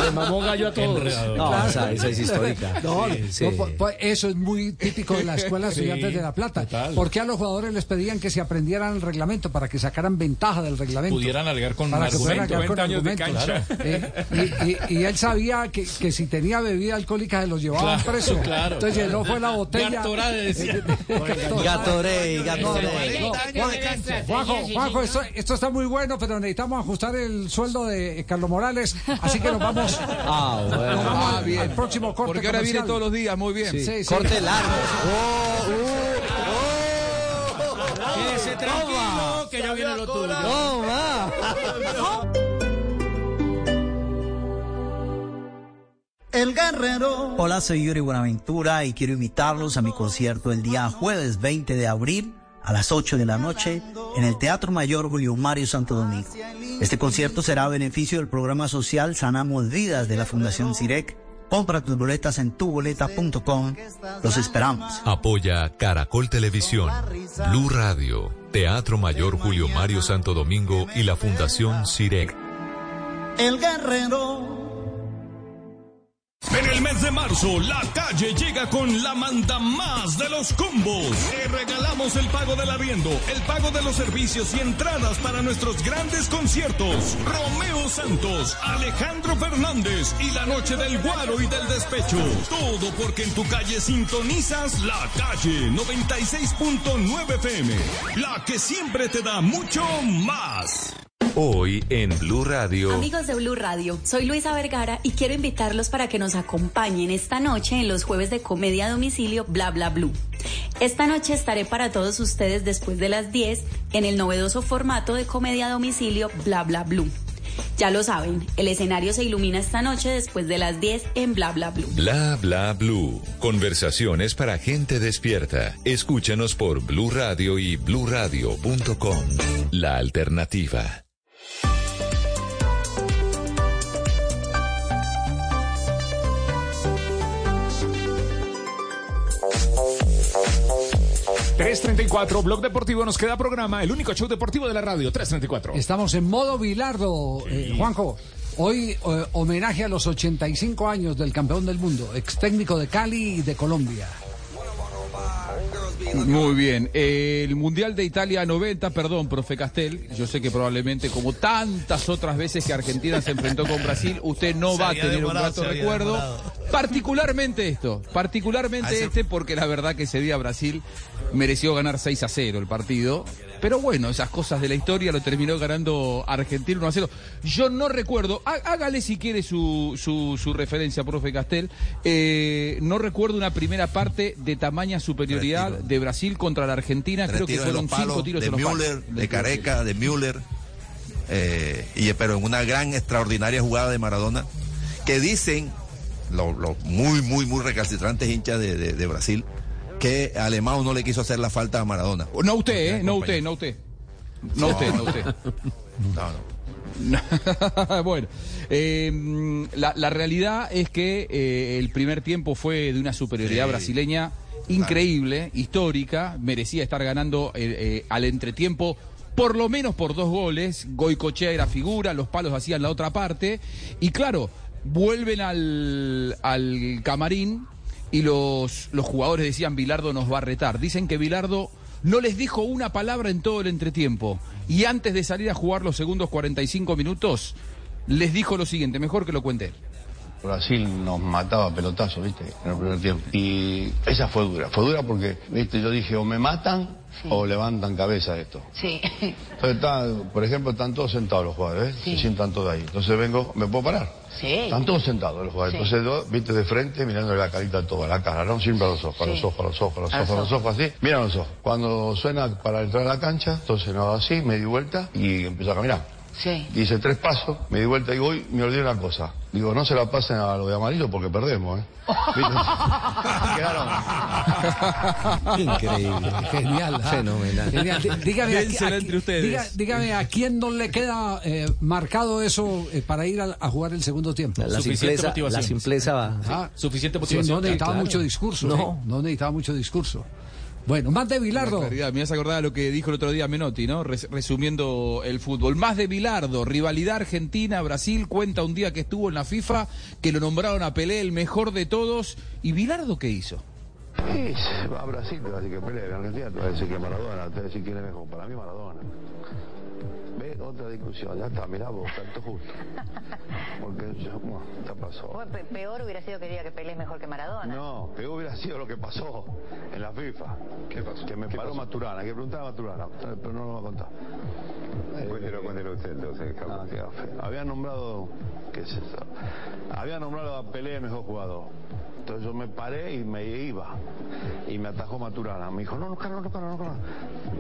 Le mamó gallo a todos. No, esa, esa es histórica. No, Sí, no, sí. po- po- eso es muy típico de la Escuela de Sí, Estudiantes de La Plata. total. ¿Por qué a los jugadores les pedían que se aprendieran el reglamento para que sacaran ventaja del reglamento? Pudieran alegar con para que pudieran argumento. alegar con 20 años de cancha. Eh, y, y- y él sabía que, que si tenía bebida alcohólica se los llevaban Claro, preso. claro. Entonces llenó fue la botella. Gatorade decía. Gatorade, Gatorade. No, Juan- Juanjo, Juanjo, esto, esto está muy bueno, pero necesitamos ajustar el sueldo de eh, Carlos Morales, así que nos vamos, Ah, bueno. nos vamos Ah, bien. al próximo corte Porque ahora viene todos los días, muy bien. Sí, sí. Corte largo. Quédese tranquilo, que ya viene lo tuyo. Toma. El Guerrero. Hola, soy Yuri Buenaventura y quiero invitarlos a mi concierto el día jueves 20 de abril a las 8 de la noche en el Teatro Mayor Julio Mario Santo Domingo. Este concierto será a beneficio del programa social Sanamos Vidas de la Fundación CIREC. Compra tus boletas en tuboleta.com. Los esperamos. Apoya Caracol Televisión, Blue Radio, Teatro Mayor Julio Mario Santo Domingo y la Fundación CIREC. El Guerrero. En el mes de marzo, la calle llega con la manda más de los combos. Te regalamos el pago del arriendo, el pago de los servicios y entradas para nuestros grandes conciertos. Romeo Santos, Alejandro Fernández y la noche del guaro y del despecho. Todo porque en tu calle sintonizas la calle 96.9 FM. La que siempre te da mucho más. Hoy en Blue Radio. Amigos de Blue Radio, soy Luisa Vergara y quiero invitarlos para que nos acompañen esta noche en los jueves de comedia a domicilio Bla Bla Blue. Esta noche estaré para todos ustedes después de las 10 en el novedoso formato de comedia a domicilio Bla Bla Blue. Ya lo saben, el escenario se ilumina esta noche después de las 10 en Bla Bla Blue. Bla bla blue. Conversaciones para gente despierta. Escúchanos por Blue Radio y bluradio.com. La alternativa. ...334, Blog Deportivo, nos queda programa, el único show deportivo de la radio, 334. Estamos en modo Bilardo, eh, Juanjo. Hoy eh, homenaje a los 85 años del campeón del mundo, ex técnico de Cali y de Colombia. Muy bien. El Mundial de Italia 90, perdón, profe Castel, yo sé que probablemente como tantas otras veces que Argentina se enfrentó con Brasil, usted no Se va a tener un grato recuerdo. demorado. Particularmente esto, particularmente Ah, este, porque la verdad que ese día Brasil mereció ganar 6 a 0 el partido. Pero bueno, esas cosas de la historia lo terminó ganando Argentina 1 a 0. Yo no recuerdo, há- hágale si quiere su, su, su referencia, profe Castel. Eh, no recuerdo una primera parte de tamaña superioridad de Brasil contra la Argentina. Creo que fueron cinco tiros de en los palos. Müller, de Careca, de Müller, eh, y, pero en una gran, extraordinaria jugada de Maradona, que dicen los muy, muy, muy recalcitrantes hinchas de, de- de Brasil, que Alemão no le quiso hacer la falta a Maradona. No usted, ¿eh? No usted, no usted. No usted, no usted. bueno, eh, la, la realidad es que eh, el primer tiempo fue de una superioridad Sí. brasileña increíble, histórica, merecía estar ganando eh, eh, al entretiempo. Por lo menos por dos goles, Goicochea era figura, los palos hacían la otra parte. Y claro, vuelven al, al camarín y los, los jugadores decían Bilardo nos va a retar. Dicen que Bilardo no les dijo una palabra en todo el entretiempo. Y antes de salir a jugar los segundos 45 minutos, les dijo lo siguiente, mejor que lo cuente él. Brasil nos mataba a pelotazos, ¿viste? En el primer tiempo. Y esa fue dura. Fue dura porque, ¿viste? Yo dije, o me matan o levantan cabeza esto. Sí. Entonces, está, por ejemplo, están todos sentados los jugadores. Sí. Se sientan todos ahí. Entonces vengo, ¿me puedo parar? Sí. Están todos sentados los jugadores. Sí. Entonces, viste, de frente, mirándole la carita a toda, la cara, no siempre a los ojos, a los ojos, a los ojos, a los ojos, a los ojos. así. Mira los ojos. Cuando suena para entrar a la cancha, entonces no así, me di vuelta y empiezo a caminar. Sí. Hice tres pasos, me di vuelta y voy, me olvidé una cosa. Digo, no se la pasen a lo de amarillo porque perdemos, ¿eh? ¿Viste? Increíble. Genial. ¿ah? Fenomenal. Genial. Dígame, a- Dénsela a- entre ustedes. diga- dígame, ¿a quién no le queda eh, marcado eso eh, para ir a, a jugar el segundo tiempo? La simpleza, la simpleza va. Ah, Suficiente sí, motivación. no necesitaba claro. mucho discurso. No. No necesitaba mucho discurso. Bueno, más de Bilardo. Claridad, me hace acordar a lo que dijo el otro día Menotti, ¿no? Res- resumiendo el fútbol. Más de Bilardo, rivalidad Argentina-Brasil, cuenta un día que estuvo en la FIFA, que lo nombraron a Pelé el mejor de todos. ¿Y Bilardo qué hizo? Va a Brasil, te va a decir que pelea, en Argentina te va a decir que Maradona, te va a decir quién es mejor. Para mí Maradona. Ve otra discusión, ya está, mirá vos, tanto justo. Porque yo, bueno, ya pasó. Bueno, pe- peor hubiera sido que diga que Pelé es mejor que Maradona. No, peor hubiera sido lo que pasó en la FIFA. ¿Qué pasó? Que me paró Maturana, hay que preguntar a Maturana, pero no lo va a contar. Cuéntelo, cuéntelo usted entonces. Ah. Había nombrado, ¿qué es eso? Había nombrado a Pelé el mejor jugador. Entonces yo me paré y me iba. Y me atajó Maturana. Me dijo, no, no, Carlos, no, Carlos, no, Carlos.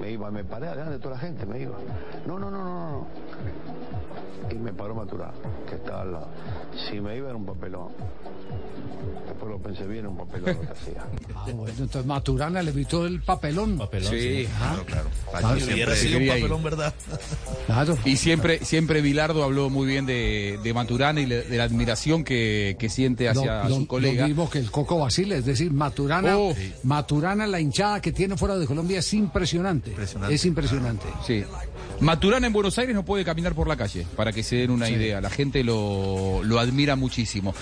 Me iba, me paré adelante de toda la gente, me iba. No, no, no, no, no. Y me paró Maturana, que estaba al lado. Si me iba era un papelón. Después lo pensé bien, un papelón lo que hacía. Ah, bueno, entonces Maturana le evitó el papelón. Sí, Ah, claro. Claro, Si siempre hubiera sido un ir. papelón, ¿verdad? Claro. Y siempre, siempre Bilardo habló muy bien de, de Maturana y le- de la admiración que, que siente hacia lo, lo- su colega. lo mismo que el Coco Basile, es decir, Maturana, Oh. Maturana, la hinchada que tiene fuera de Colombia es impresionante. Impresionante. Es impresionante. Sí. Maturana en Buenos Aires no puede caminar por la calle, para que se den una idea. La gente lo, lo admira muchísimo.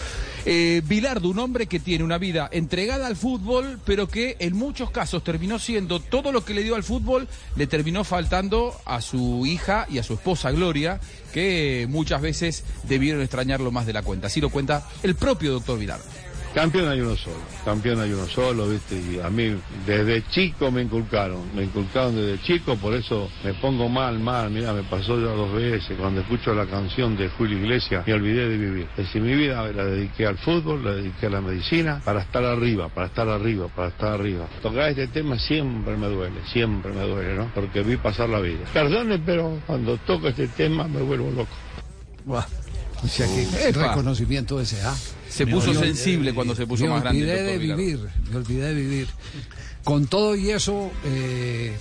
Eh, Bilardo, un hombre que tiene una vida entregada al fútbol, pero que en muchos casos terminó siendo todo lo que le dio al fútbol, le terminó faltando a su hija y a su esposa Gloria, que muchas veces debieron extrañarlo más de la cuenta. Así lo cuenta el propio doctor Bilardo. Campeón hay uno solo, campeón hay uno solo, ¿viste? Y a mí desde chico me inculcaron, me inculcaron desde chico, por eso me pongo mal, mal, mira, me pasó ya dos veces, cuando escucho la canción de Julio Iglesias, me olvidé de vivir. Es decir, mi vida la dediqué al fútbol, la dediqué a la medicina, para estar arriba, para estar arriba, para estar arriba. Tocar este tema siempre me duele, siempre me duele, ¿no? Porque vi pasar la vida. Perdone, pero cuando toco este tema me vuelvo loco. O sea que el reconocimiento de ese A. Se Me puso sensible cuando se puso me más grande el olvidé de vivir, me olvidé de vivir. Con todo y eso, eh,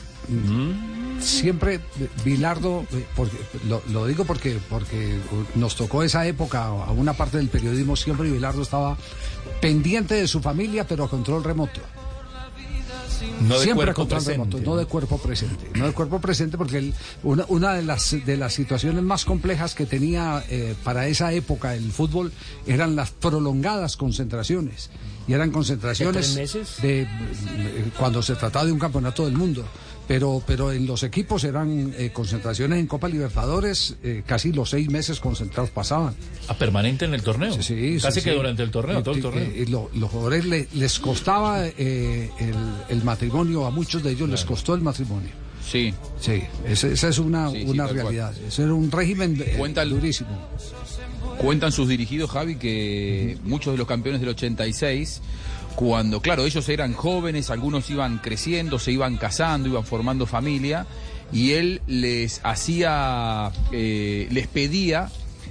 siempre Vilardo, eh, porque, lo, lo digo porque, porque nos tocó esa época a una parte del periodismo, siempre Vilardo estaba pendiente de su familia, pero a control remoto. No de Siempre cuerpo presente, remoto, no de cuerpo presente. No de cuerpo presente porque él- una, una de, las, de las situaciones más complejas que tenía eh, para esa época el fútbol eran las prolongadas concentraciones. Y eran concentraciones ¿De tres meses? de, eh, cuando se trataba de un campeonato del mundo. Pero, pero en los equipos eran eh, concentraciones en Copa Libertadores, eh, casi los seis meses concentrados pasaban. ¿A permanente en el torneo? Sí, sí, Casi sí, que sí. durante el torneo, Y- todo el torneo. y lo- los jugadores le- les costaba eh, el, el matrimonio, a muchos de ellos les costó el matrimonio. Sí. Sí, esa, esa es una, una realidad. Ese era un régimen eh, Cuenta el- durísimo. Cuentan sus dirigidos, Javi, que muchos de los campeones del 86, cuando, claro, ellos eran jóvenes, algunos iban creciendo, se iban casando, iban formando familia, y él les hacía, eh, les pedía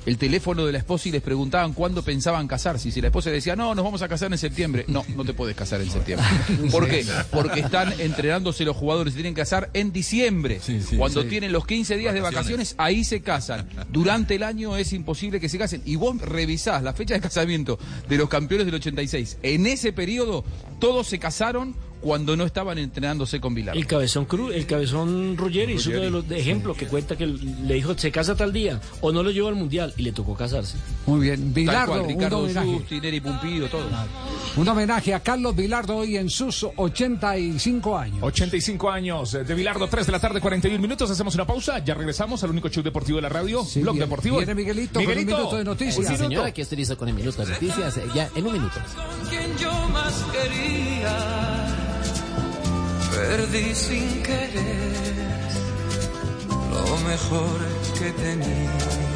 el teléfono de la esposa y les preguntaban cuándo pensaban casarse. Y si la esposa decía, no, nos vamos a casar en septiembre. No, no te puedes casar en septiembre. ¿Por qué? Porque están entrenándose los jugadores, se tienen que casar en diciembre. Cuando sí. tienen los 15 días de vacaciones, ahí se casan. Durante el año es imposible que se casen. Y vos revisás la fecha de casamiento de los campeones del 86. En ese periodo, todos se casaron cuando no estaban entrenándose con Vilar. El cabezón Cruz, el cabezón Ruggeri es uno de los de ejemplos que cuenta que le dijo se casa tal día o no lo llevó al mundial y le tocó casarse. Muy bien, un Ricardo homenaje. Justi, Neri Pumpido, todo. Un homenaje a Carlos Bilardo hoy en sus 85 años. 85 años de Bilardo, 3 de la tarde, 41 minutos. Hacemos una pausa. Ya regresamos al único show deportivo de la radio, Blog viene- Deportivo. viene Miguelito con un Miguelito, minuto de noticias. un Sí, señora, aquí estoy listo con el minuto de noticias. Ya, en un minuto. quien yo más quería, perdí sin querer lo mejor que tenía.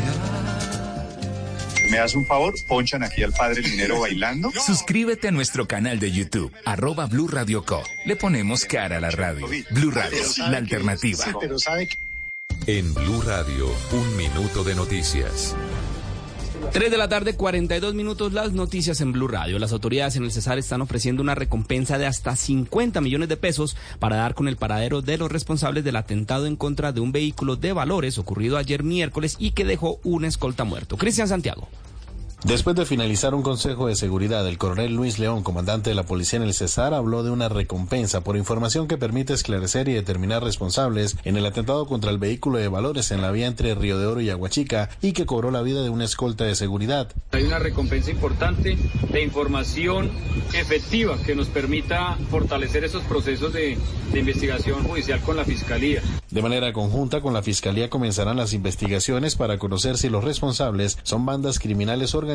¿Me das un favor? Ponchan aquí al padre Linero bailando. Suscríbete a nuestro canal de YouTube, arroba Blue Radio Co. Le ponemos cara a la radio. Blue Radio, la alternativa. En Blue Radio, un minuto de noticias. 3 de la tarde, 42 minutos, las noticias en Blue Radio. Las autoridades en el Cesar están ofreciendo una recompensa de hasta 50 millones de pesos para dar con el paradero de los responsables del atentado en contra de un vehículo de valores ocurrido ayer miércoles y que dejó un escolta muerto. Cristian Santiago. Después de finalizar un consejo de seguridad, el coronel Luis León, comandante de la policía en el Cesar, habló de una recompensa por información que permite esclarecer y determinar responsables en el atentado contra el vehículo de valores en la vía entre Río de Oro y Aguachica y que cobró la vida de una escolta de seguridad. Hay una recompensa importante de información efectiva que nos permita fortalecer esos procesos de, de investigación judicial con la Fiscalía. De manera conjunta con la Fiscalía comenzarán las investigaciones para conocer si los responsables son bandas criminales organizadas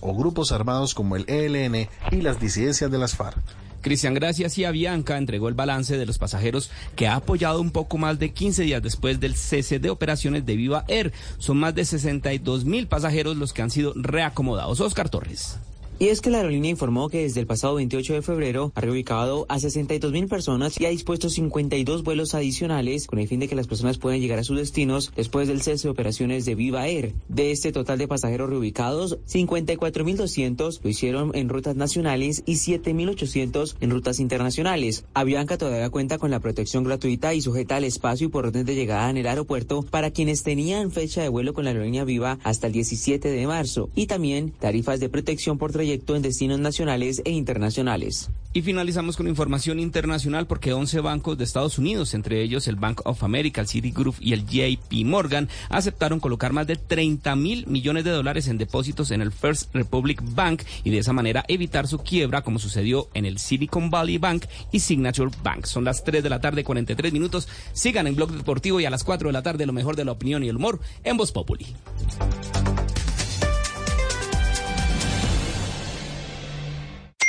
o grupos armados como el ELN y las disidencias de las FARC. Cristian Gracias y Avianca entregó el balance de los pasajeros que ha apoyado un poco más de 15 días después del cese de operaciones de Viva Air. Son más de 62 mil pasajeros los que han sido reacomodados. Oscar Torres. Y es que la aerolínea informó que desde el pasado 28 de febrero ha reubicado a 62 mil personas y ha dispuesto 52 vuelos adicionales con el fin de que las personas puedan llegar a sus destinos después del cese de operaciones de Viva Air. De este total de pasajeros reubicados, 54.200 lo hicieron en rutas nacionales y 7.800 en rutas internacionales. Avianca todavía cuenta con la protección gratuita y sujeta al espacio y por orden de llegada en el aeropuerto para quienes tenían fecha de vuelo con la aerolínea Viva hasta el 17 de marzo y también tarifas de protección por trayecto en destinos nacionales e internacionales. Y finalizamos con información internacional porque 11 bancos de Estados Unidos, entre ellos el Bank of America, el Citigroup y el JP Morgan, aceptaron colocar más de 30 mil millones de dólares en depósitos en el First Republic Bank y de esa manera evitar su quiebra como sucedió en el Silicon Valley Bank y Signature Bank. Son las 3 de la tarde, 43 minutos. Sigan en Blog Deportivo y a las 4 de la tarde lo mejor de la opinión y el humor en Voz Populi.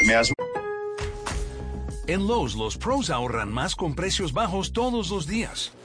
¿Me das En Lowe's, los pros ahorran más con precios bajos todos los días.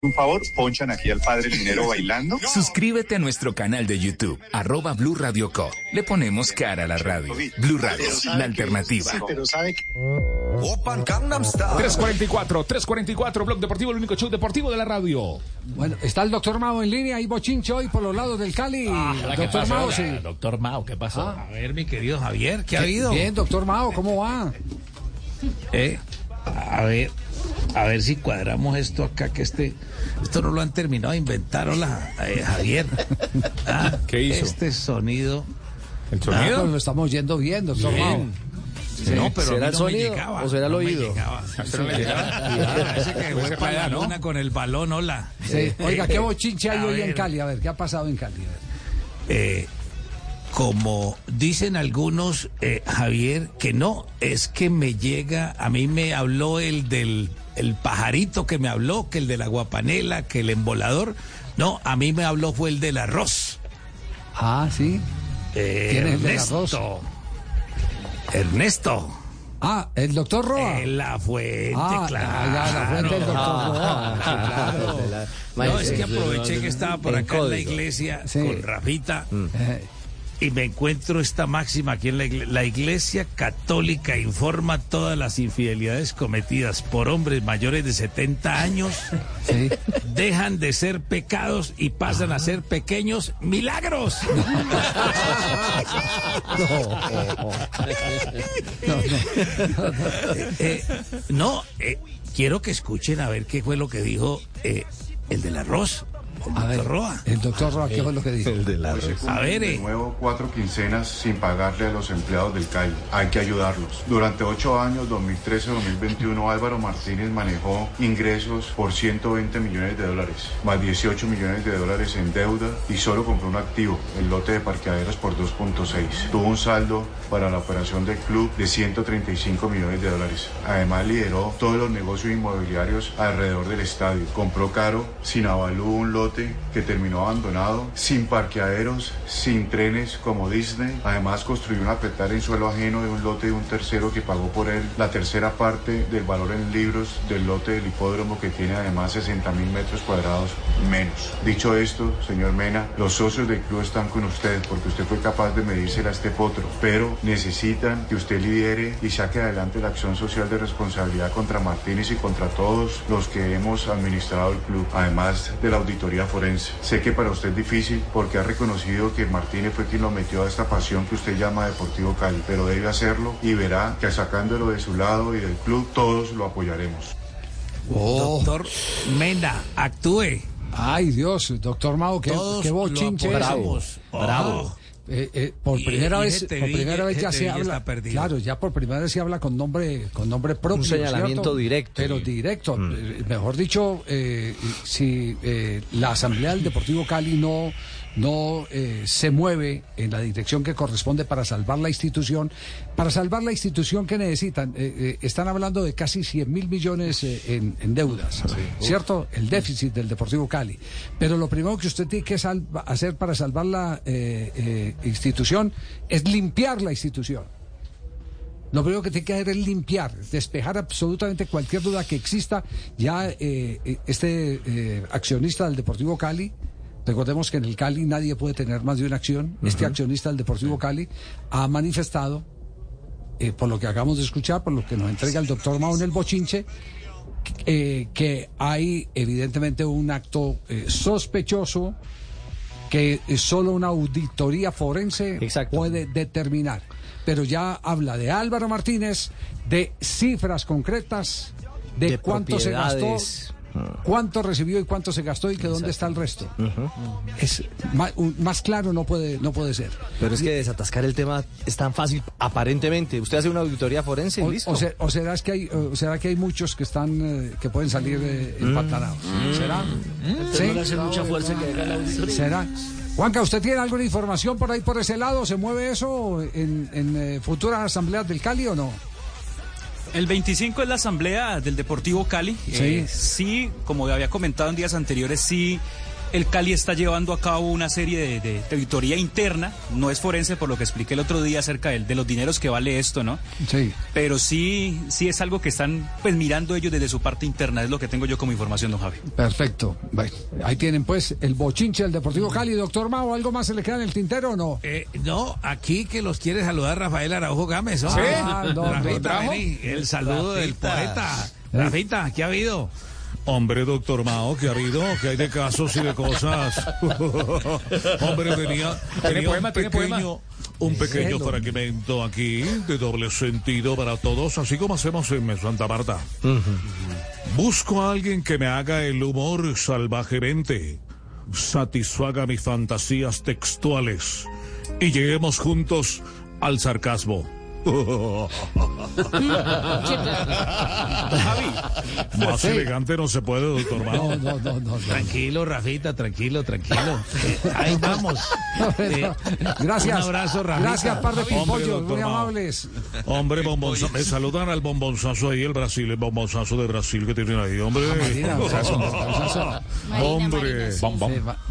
Un favor, ponchan aquí al padre Linero bailando. Suscríbete a nuestro canal de YouTube, arroba Blue Radio Co. Le ponemos cara a la radio. Blue Radio, la alternativa. Pero sabe que... 344, 344, Blog Deportivo, el único show deportivo de la radio. Bueno, está el doctor Mao en línea, hay bochincho hoy por los lados del Cali. ¿qué doctor pasó? Mao, sí. Doctor Mao, ¿qué pasó? Ah. A ver, mi querido Javier, ¿qué ha habido? Bien, doctor Mao, ¿cómo va? Eh, a ver, a ver si cuadramos esto acá, que este, esto no lo han terminado de inventar, hola, eh, Javier. Ah, ¿Qué hizo? Este sonido. ¿El Ah, sonido? pues lo estamos oyendo bien, doctor Bien. Mao. Sí, no, pero a mí ¿Será el no me sonido llegaba, o será el no me oído? Ah, ese que luna con el balón, hola. Sí. Oiga, ¿qué bochinche hay A hoy en. Cali? A ver, ¿qué ha pasado en Cali? A ver. eh, como dicen algunos, eh, Javier, que no, es que me llega, a mí me habló el del el pajarito que me habló, que el de la guapanela, que el embolador. No, a mí me habló fue el del arroz. Ah, sí. Eh, ¿Quién es el del Ernesto. Ernesto. Ah, el doctor Roa. Eh, la fuente, Ah, claro. ya, la fuente del doctor Roa. Sí, claro. No, es que aproveché que estaba por En acá en la iglesia Sí. con Rafita. Eh, y me encuentro esta máxima aquí en la iglesia. La iglesia católica informa todas las infidelidades cometidas por hombres mayores de 70 años. sí. Dejan de ser pecados y pasan a ser pequeños milagros. Eh, no, eh, quiero que escuchen a ver qué fue lo que dijo eh, el del arroz. El A ver, doctor Roa. el doctor Roa, ¿qué fue lo que dijo? El de la cumplen A ver, de eh. nuevo cuatro quincenas sin pagarle a los empleados del CAI. Hay que ayudarlos. Durante ocho años, 2013-2021, Álvaro Martínez manejó ingresos por 120 millones de dólares, más 18 millones de dólares en deuda y solo compró un activo, el lote de parqueaderos por 2.6. Tuvo un saldo para la operación del club de 135 millones de dólares. Además, lideró todos los negocios inmobiliarios alrededor del estadio. Compró caro, sin avalúo, un lote que terminó abandonado, sin parqueaderos, sin trenes como Disney. Además, construyó una petar en suelo ajeno de un lote de un tercero que pagó por él la tercera parte del valor en libros del lote del hipódromo que tiene además 60 mil metros cuadrados menos. Dicho esto, señor Mena, los socios del club están con usted porque usted fue capaz de medírsela a este potro, pero necesitan que usted lidere y saque adelante la acción social de responsabilidad contra Martínez y contra todos los que hemos administrado el club, además de la auditoría forense. Sé que para usted es difícil porque ha reconocido que Martínez fue quien lo metió a esta pasión que usted llama Deportivo Cali, pero debe hacerlo y verá que sacándolo de su lado y del club todos lo apoyaremos. Doctor Mena, actúe. Ay, Dios, doctor Mao, qué, qué bochinche apoyamos. Bravo. Eh, eh, por primera vez, por primera vez ya ese se habla. Claro, ya por primera vez se habla con nombre, con nombre propio. señalamiento ¿cierto? directo. Pero directo. Eh, Mejor dicho, eh, si eh, la Asamblea del Deportivo Cali no, no eh, se mueve en la dirección que corresponde para salvar la institución, para salvar la institución que necesitan, eh, eh, están hablando de casi 100 mil millones eh, en, en deudas, ¿cierto? El déficit del Deportivo Cali. Pero lo primero que usted tiene que salva- hacer para salvar la institución es limpiar la institución. Lo primero que tiene que hacer es limpiar, despejar absolutamente cualquier duda que exista. Ya eh, eh, este eh, accionista del Deportivo Cali, recordemos que en el Cali nadie puede tener más de una acción, este accionista del Deportivo Cali ha manifestado, eh, por lo que acabamos de escuchar, por lo que nos entrega el doctor Mao en el bochinche, eh, que hay evidentemente un acto eh, sospechoso que eh, solo una auditoría forense puede determinar. Pero ya habla de Álvaro Martínez, de cifras concretas, de, De cuánto se gastó. Cuánto recibió y cuánto se gastó y que dónde está el resto. Es ma- un- más, claro no puede no puede ser. Pero es que desatascar el tema es tan fácil, aparentemente. Usted hace una auditoría forense y O, listo. o se- o será es que hay o será que hay muchos que están eh, que pueden salir eh, empantanados. Mm. ¿Será? No hace mucha fuerza que haga la auditoría. ¿Será? Juanca, ¿usted tiene alguna información por ahí, por ese lado? ¿Se mueve eso en, en eh, futuras asambleas del Cali o no? El 25 es la asamblea del Deportivo Cali. Sí. Eh, sí, como había comentado en días anteriores, sí, el Cali está llevando a cabo una serie de, de- de auditoría interna. No es forense, por lo que expliqué el otro día acerca del- de, los dineros que vale esto, ¿no? Sí. Pero sí, sí es algo que están pues mirando ellos desde su parte interna. Es lo que tengo yo como información, don Javi. Perfecto. Bueno, ahí tienen pues el bochinche del Deportivo Cali. Doctor Mao, ¿algo más se le queda en el tintero o no? Eh, no, aquí que los quiere saludar Rafael Araujo Gámez. ¿no? Sí. Ah, no, Rafita, el saludo del poeta. Rafita, ¿qué ha habido? Hombre, doctor Mao, ¿qué ha habido? ¿Qué hay de casos y de cosas? Hombre, tenía, ¿Tiene tenía poema? un ¿Tiene pequeño, un fragmento aquí de doble sentido para todos, así como hacemos en Santa Marta. Busco a alguien que me haga el humor salvajemente, satisfaga mis fantasías textuales y lleguemos juntos al sarcasmo. Más Sí. elegante no se puede, doctor Mao. No, no, no, Tranquilo, Rafita, tranquilo, tranquilo. Eh, ahí vamos. Eh, Gracias. Un abrazo, Rafita. Gracias, par de pimpollos, muy Mao. amables. Hombre, bombonzazo. Me saludan al bombonzazo ahí, el Brasil, el bombonzazo de Brasil que tienen ahí, hombre. Marina, bombonzazo, bombonzazo. hombre. Sí,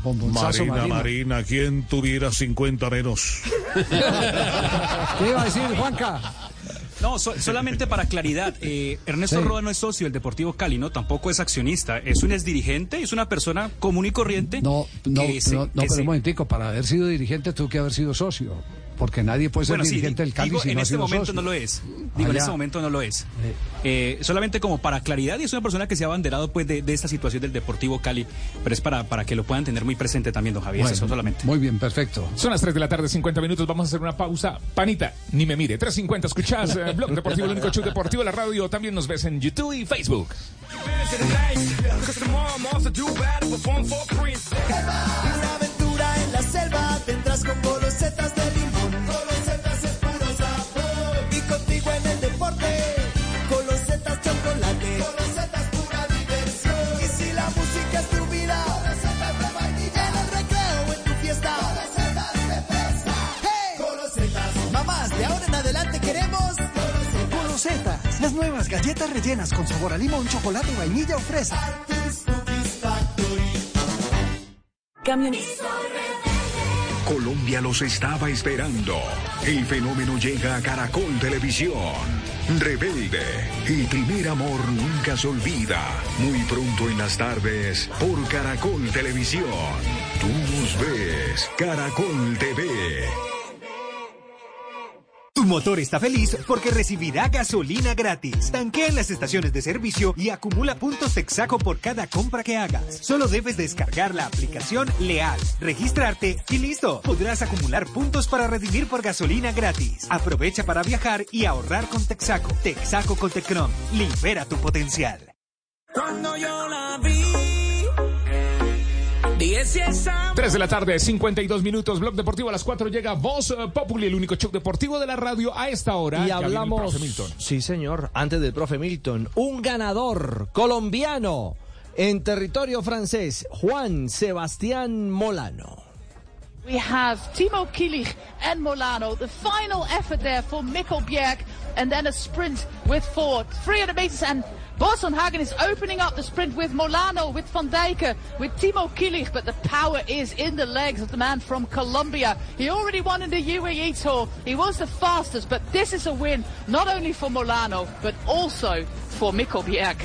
bombonzazo, Marina, Marina. Marina, ¿quién tuviera 50 menos? ¿Qué iba a decir, Juanca? No, so- solamente para claridad, eh, Ernesto Sí. Roa no es socio del Deportivo Cali, ¿no? Tampoco es accionista, es un exdirigente, es una persona común y corriente. No, no, se- no, pero se- un momentico, para haber sido dirigente tuvo que haber sido socio. Porque nadie puede ser Bueno, sí, dirigente del Cali digo, si en no este sido momento socio. no lo es. Digo, en este momento no lo es. Eh, solamente como para claridad, y es una persona que se ha abanderado pues de, de esta situación del Deportivo Cali, pero es para, para que lo puedan tener muy presente también, don Javier, Bueno, eso solamente. Muy bien, perfecto. Son las 3 de la tarde, 50 minutos. Vamos a hacer una pausa. Panita, ni me mire. 3.50, escuchás eh, Blog Deportivo, el único show deportivo de la radio. También nos ves en YouTube y Facebook. Una aventura en la selva tendrás con nuevas galletas rellenas con sabor a limón, chocolate, vainilla o fresa. Colombia los estaba esperando. El fenómeno llega a Caracol Televisión. Rebelde y primer amor nunca se olvida. Muy pronto en las tardes por Caracol Televisión. Tú nos ves. Caracol TV. Motor está feliz porque recibirá gasolina gratis. Tanquea en las estaciones de servicio y acumula puntos Texaco por cada compra que hagas. Solo debes descargar la aplicación Leal, registrarte y listo. Podrás acumular puntos para redimir por gasolina gratis. Aprovecha para viajar y ahorrar con Texaco. Texaco con Tecron. Libera tu potencial. Cuando yo la vi, 3 de la tarde, 52 minutos. Blog Deportivo a las 4 llega Voz Populi, el único show deportivo de la radio a esta hora. Y hablamos, profe Milton. sí señor, antes del profe Milton, un ganador colombiano en territorio francés, Juan Sebastián Molano. We have Timo Kilich and Molano. The final effort there for Mikkel Bjerg. And then a sprint with Ford. 300 meters and Boston Hagen is opening up the sprint with Molano, with Van Dijken, with Timo Kilich. But the power is in the legs of the man from Colombia. He already won in the UAE Tour. He was the fastest, but this is a win not only for Molano, but also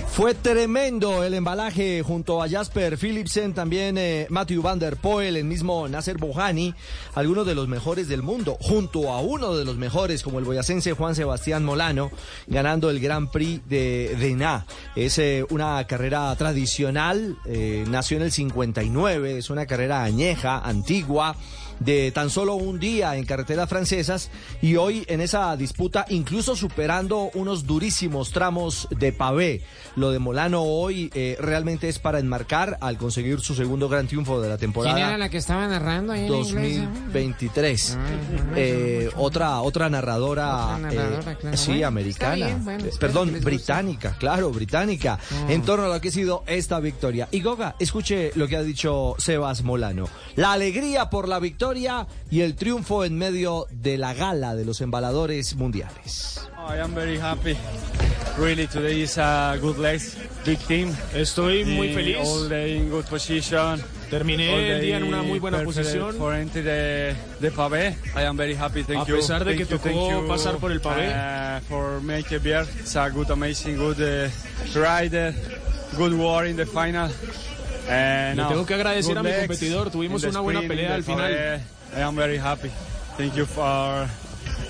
Fue tremendo el embalaje junto a Jasper Philipsen, también eh, Matthew Van Der Poel, el mismo Nasser Bohani, algunos de los mejores del mundo, junto a uno de los mejores como el boyacense Juan Sebastián Molano, ganando el Grand Prix de Dena. Es eh, una carrera tradicional, eh, nació en el 59, es una carrera añeja, antigua de tan solo un día en carreteras francesas y hoy en esa disputa incluso superando unos durísimos tramos de pavé. Lo de Molano hoy eh, realmente es para enmarcar al conseguir su segundo gran triunfo de la temporada. ¿Quién era la que estaba narrando ahí en inglés? 2023. Eh, otra otra narradora, Otra narradora, eh, claro. sí, Bueno, americana, está bien, bueno, Eh, perdón, británica, claro, británica, Oh. en torno a lo que ha sido esta victoria. Y Goga, escuche lo que ha dicho Sebas Molano. La alegría por la victoria y el triunfo en medio de la gala de los embaladores mundiales. I am very happy. Really, today is a good race, big team. Estoy muy feliz. All day in good position. Terminé All el day día en una muy buena posición. For entry the, the pavé. I am very happy. Thank A you. pesar de Thank que you, tocó thank you, pasar por el pavé. uh, for make a beer. It's a good, amazing, good uh, rider. Good war in the final. And Le now, tengo que agradecer good a mi competidor. Tuvimos una buena sprint, pelea al final. pavé. I am very happy. Thank you for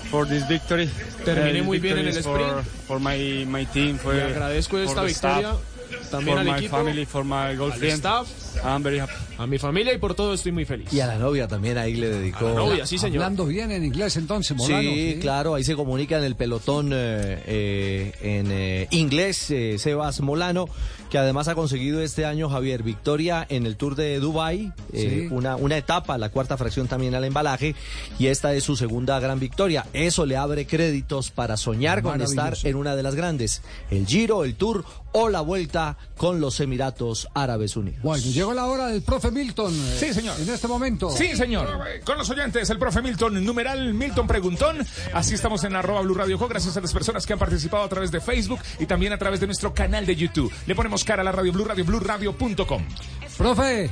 for this victory. Terminé Uh, muy bien en el is for- sprint. For, my my team. For, Le agradezco for esta the victoria staff, también for al my equipo, family, for my al girlfriend. staff, I'm very happy. a mi familia y por todo estoy muy feliz. Y a la novia también ahí le dedicó. A la novia, sí, señor. Hablando bien en inglés entonces, Molano. Sí, claro, ahí se comunica en el pelotón eh, eh, en eh, inglés eh, Sebas Molano, que además ha conseguido este año Javier victoria en el Tour de Dubai, eh, Sí. una, una etapa, la cuarta fracción también al embalaje, y esta es su segunda gran victoria. Eso le abre créditos para soñar con estar en una de las grandes, el Giro, el Tour o la Vuelta con los Emiratos Árabes Unidos. Bueno, llegó la hora del profe Milton. eh, Sí, señor. En este momento. Sí, señor. Con los oyentes, el profe Milton, numeral Milton Preguntón. Así estamos en arroba Blue Radio Co. Gracias a las personas que han participado a través de Facebook y también a través de nuestro canal de YouTube. Le ponemos cara a la radio Blue Radio, BlueRadio.com. Profe.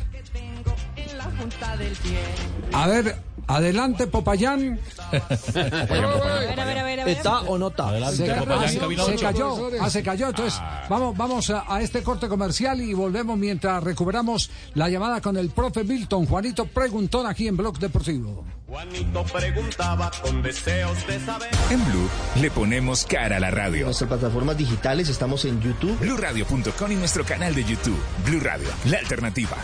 A ver, adelante, Popayán. ¿Está o no está? Se, ca- ah, cayó, ah, se cayó. Entonces, vamos, vamos a, a este corte comercial y volvemos mientras recuperamos la llamada con el profe Milton. Juanito Preguntón aquí en Blog Deportivo. Juanito preguntaba con deseos de saber. En Blue le ponemos cara a la radio. Nuestras plataformas digitales estamos en YouTube. BlueRadio.com y nuestro canal de YouTube. Blue Radio, la alternativa.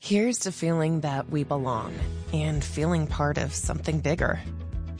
Here's to feeling that we belong and feeling part of something bigger.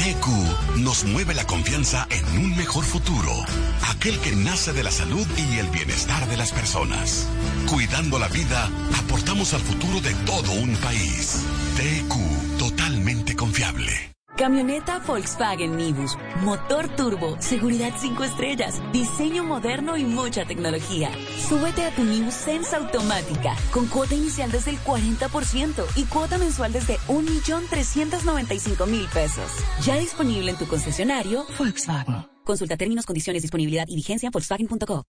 TQ nos mueve la confianza en un mejor futuro, aquel que nace de la salud y el bienestar de las personas. Cuidando la vida, aportamos al futuro de todo un país. TQ, totalmente confiable. Camioneta Volkswagen Nibus, motor turbo, seguridad 5 estrellas, diseño moderno y mucha tecnología. Súbete a tu Nibus Sense automática con cuota inicial desde el 40% y cuota mensual desde 1.395.000 pesos. Ya disponible en tu concesionario Volkswagen. Consulta términos, condiciones, disponibilidad y vigencia en Volkswagen.co.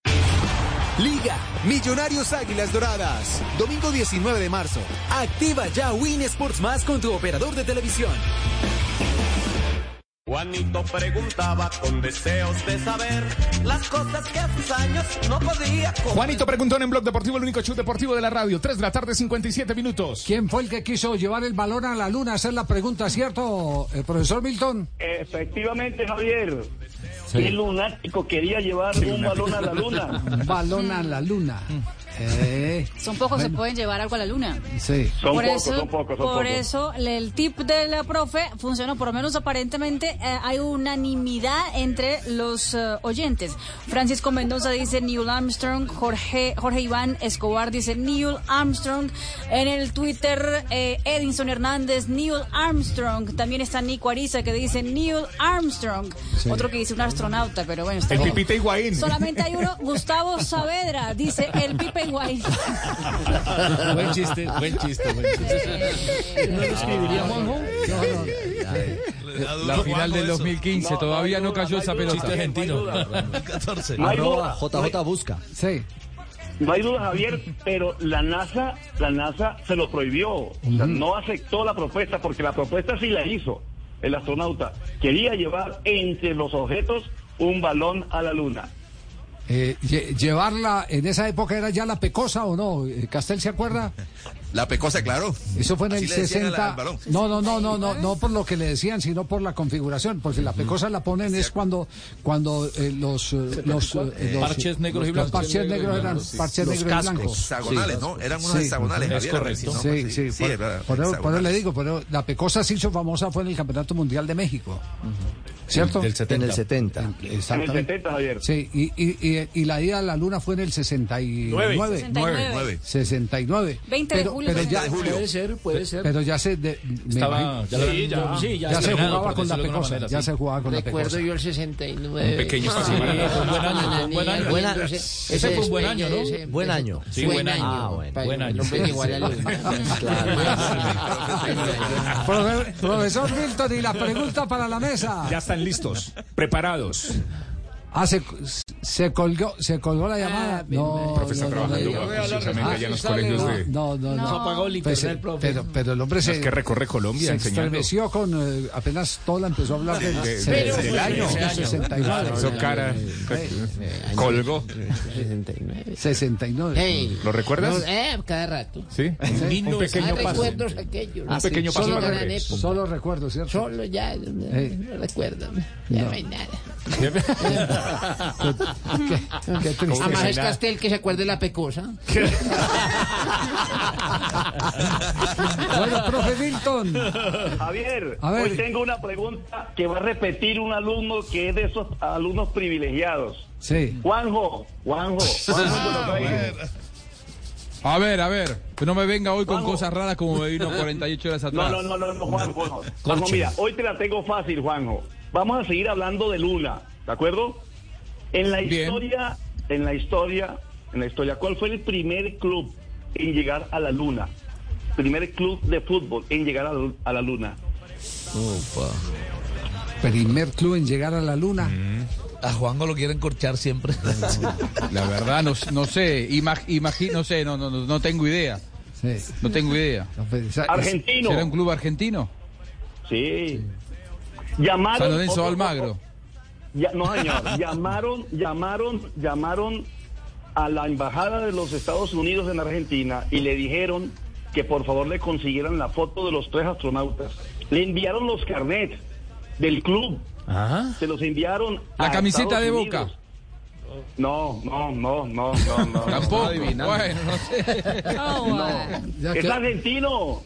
Liga, Millonarios Águilas Doradas. Domingo 19 de marzo. Activa ya Win Sports Más con tu operador de televisión. Juanito preguntaba con deseos de saber las cosas que a sus años no podía comer. Juanito Preguntón en Blog Deportivo, el único show deportivo de la radio. 3 de la tarde, 57 minutos. ¿Quién fue el que quiso llevar el balón a la luna? Hacer la pregunta, ¿cierto, el profesor Milton? Efectivamente, Javier. Qué lunático quería llevar un balón a la luna. Un balón a la luna. Eh, Son pocos Bueno. se pueden llevar algo a la luna. sí. por eso, por eso el tip de la profe funcionó, por lo menos aparentemente eh, hay unanimidad entre los eh, oyentes. Francisco Mendoza dice Neil Armstrong, Jorge, Jorge Iván Escobar dice Neil Armstrong, en el Twitter eh, Edinson Hernández, Neil Armstrong, también está Nico Ariza que dice Neil Armstrong, Sí. otro que dice un astronauta, pero bueno, está El bien. Pipita Higuaín. Solamente hay uno, Gustavo Saavedra, dice el Pipe Buen chiste, buen chiste, buen chiste. ¿No lo escribiría Juanjo? La final del 2015, todavía no cayó esa pelota. Chiste argentino. No hay Arroba duda. JJ Busca. Sí. No hay duda, Javier, pero la NASA, la NASA se lo prohibió. O sea, no aceptó la propuesta porque la propuesta sí la hizo. el astronauta, quería llevar entre los objetos un balón a la luna. Eh, lle- llevarla, en esa época era ya la pecosa o no, Eh, Castel se acuerda? La pecosa, claro. Eso fue en Así el le decían al- 60. al balón. No, no, no, no, no, no por lo que le decían, sino por la configuración, porque la pecosa la ponen es cuando cuando eh, los eh, los, eh, los Parches negros y los blancos. parches negros eran Sí. parches negros y blancos. Hexagonales, ¿no? Eran unos Sí. hexagonales, Es Javier, correcto. Sí, sí, Sí, por, era por eso, por le digo, pero la pecosa se hizo famosa fue en el Campeonato Mundial de México. ¿Cierto? Del 70. En el 70. Exactamente. En el 70, Javier. Sí, y, y, y, y la ida a la luna fue en el 69. 69. 69. 20 de pero, julio. Pero ya, Puede ser, puede ser. pero ya se. de- Estaba- ya Sí, ya, sí, ya ya se jugaba con la pecosa. manera, Ya sí. se jugaba con la Recuerdo pecosa. yo el 69. Un pequeño Sí, fácil. fue un buen año, un buen año. Buena- Ese, ese fue un buen año, ¿no? ese- Buen año. Sí, buen año. Ah, bueno, buen año. la Profesor Milton, y la pregunta para la mesa. Ya están listos, preparados. Ah, se, colgó, se colgó la llamada. Ah, No, El profe está no, no, trabajando no, precisamente Ah, allá en los sale, colegios no, de... No, no, no. Se apagó el Pues, internet, eh, profe. pero, pero el hombre se. Es que recorre Colombia se enseñando. estremeció con. eh, apenas Tola empezó a hablar del, De- se- de- del del año. del 69. Hizo cara, colgó. 69. 69. Hey, ¿Lo recuerdas? no, eh, cada rato. Sí, un pequeño Ah, paso. recuerdos aquellos. Un pequeño paso Solo, para gran el época. solo recuerdo, ¿cierto? Solo ya, no, no recuerdo. Ya No. no hay nada. Qué, qué que se acuerde la pecosa. Bueno, profe Milton. Javier, A ver. hoy tengo una pregunta que va a repetir un alumno que es de esos alumnos privilegiados. Sí. Juanjo, Juanjo, Juanjo. A ver, a ver, que no me venga hoy con cosas raras como me vino 48 horas No, atrás. no, no, no, no, Juanjo. no. Juanjo, mira, hoy te la tengo fácil, Juanjo. Vamos a seguir hablando de Luna, ¿de acuerdo? En la Bien. historia, en la historia, en la historia, ¿cuál fue el primer club en llegar a la Luna? Primer club de fútbol en llegar a la, a la Luna. Primer club en llegar a la luna. A Juanjo lo quieren corchar siempre. La verdad, no, no sé, imag- imagi- no sé, no, no, no, tengo idea. Sí. No tengo idea. Argentino. ¿Será un club argentino? Sí. Llamaron. San Lorenzo otro- Almagro. Ya- no, señor. llamaron, llamaron, llamaron a la embajada de los Estados Unidos en Argentina y le dijeron que por favor le consiguieran la foto de los tres astronautas. Le enviaron los carnets del club. Se los enviaron. La a camiseta Estados de Unidos. Boca. No, no, no, no, no, no. Tampoco. Bueno, no sé. Ya Es quedó, argentino.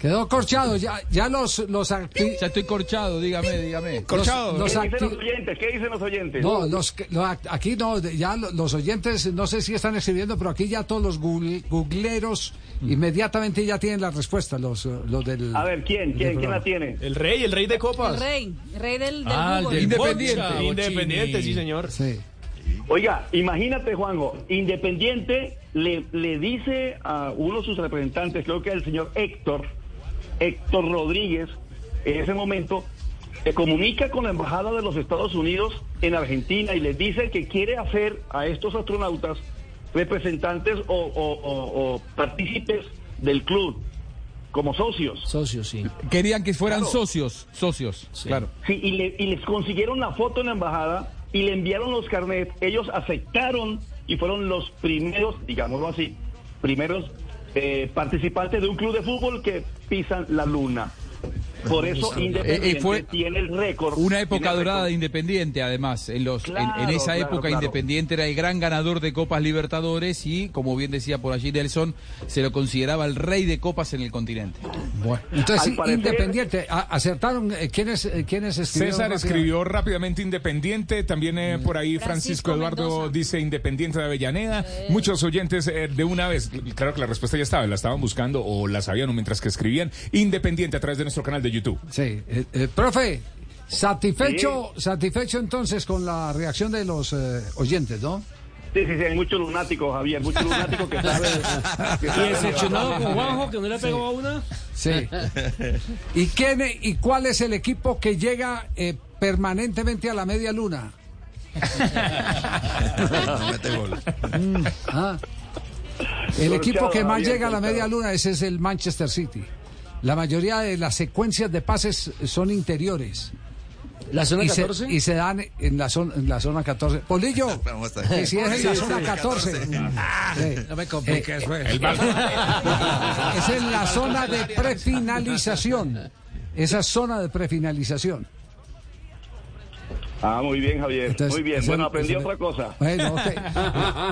Quedó corchado. Ya, ya los, los acti- Ya estoy corchado, dígame, dígame. Corchado. Los, ¿Qué dicen los oyentes? ¿Qué dicen los oyentes? No, los, que- los aquí no, ya lo- los oyentes no sé si están escribiendo, pero aquí ya todos los google- googleros inmediatamente ya tienen la respuesta, los, los del... A ver, ¿quién? ¿Quién? ¿Quién la tiene? El rey, el rey de El copas. rey, el rey del, del Ah, el del Independiente. Bocha, Independiente, sí, señor. Sí. Oiga, imagínate, Juanjo, Independiente le, le dice a uno de sus representantes, creo que el señor Héctor, Héctor Rodríguez, en ese momento, se comunica con la Embajada de los Estados Unidos en Argentina y les dice que quiere hacer a estos astronautas representantes o, o- o- o partícipes del club, como socios. Socios, sí. Querían que fueran Claro. socios, socios, claro. Sí, y, le- y les consiguieron la foto en la embajada y le enviaron los carnets. Ellos aceptaron y fueron los primeros, digámoslo así, primeros eh, participantes de un club de fútbol que pisan la luna. Por eso Independiente Eh, eh, fue tiene el récord. Una época dorada de Independiente, además. En, los, en- esa claro, época claro. Independiente era el gran ganador de Copas Libertadores y, como bien decía por allí Nelson, se lo consideraba el rey de copas en el continente. Bueno, entonces, parecer- Independiente, a- acertaron, eh, ¿quiénes, eh, quiénes escribieron? César rápidamente? escribió rápidamente Independiente, también eh, por ahí Francisco, Francisco Eduardo Mendoza. dice Independiente de Avellaneda. Muchos oyentes eh, de una vez, claro que la respuesta ya estaba, la estaban buscando o la sabían o mientras que escribían. Independiente a través de nuestro canal de YouTube. Sí, eh, eh, profe, satisfecho, satisfecho entonces con la reacción de los eh, oyentes, ¿no? Sí, sí, sí, hay muchos lunáticos, Javier, muchos lunáticos que saben. Y decepcionado con. Juanjo, que no le pegó a una. Sí. ¿Y, quién, e- ¿Y cuál es el equipo que llega eh, permanentemente a la media luna? No mete gol. Mm, ah. El equipo que más Javier, llega a la media luna, ese es el Manchester City. La mayoría de las secuencias de pases son interiores. ¿La zona y se- 14? y se dan en la zona, en la zona 14. Polillo, que si es en la zona sí. 14. Sí. No me compliques, Eh, güey. el balón. es en la zona de prefinalización. Esa zona de prefinalización. Ah, muy bien, Javier. Entonces, muy bien. Bueno, aprendí otra cosa.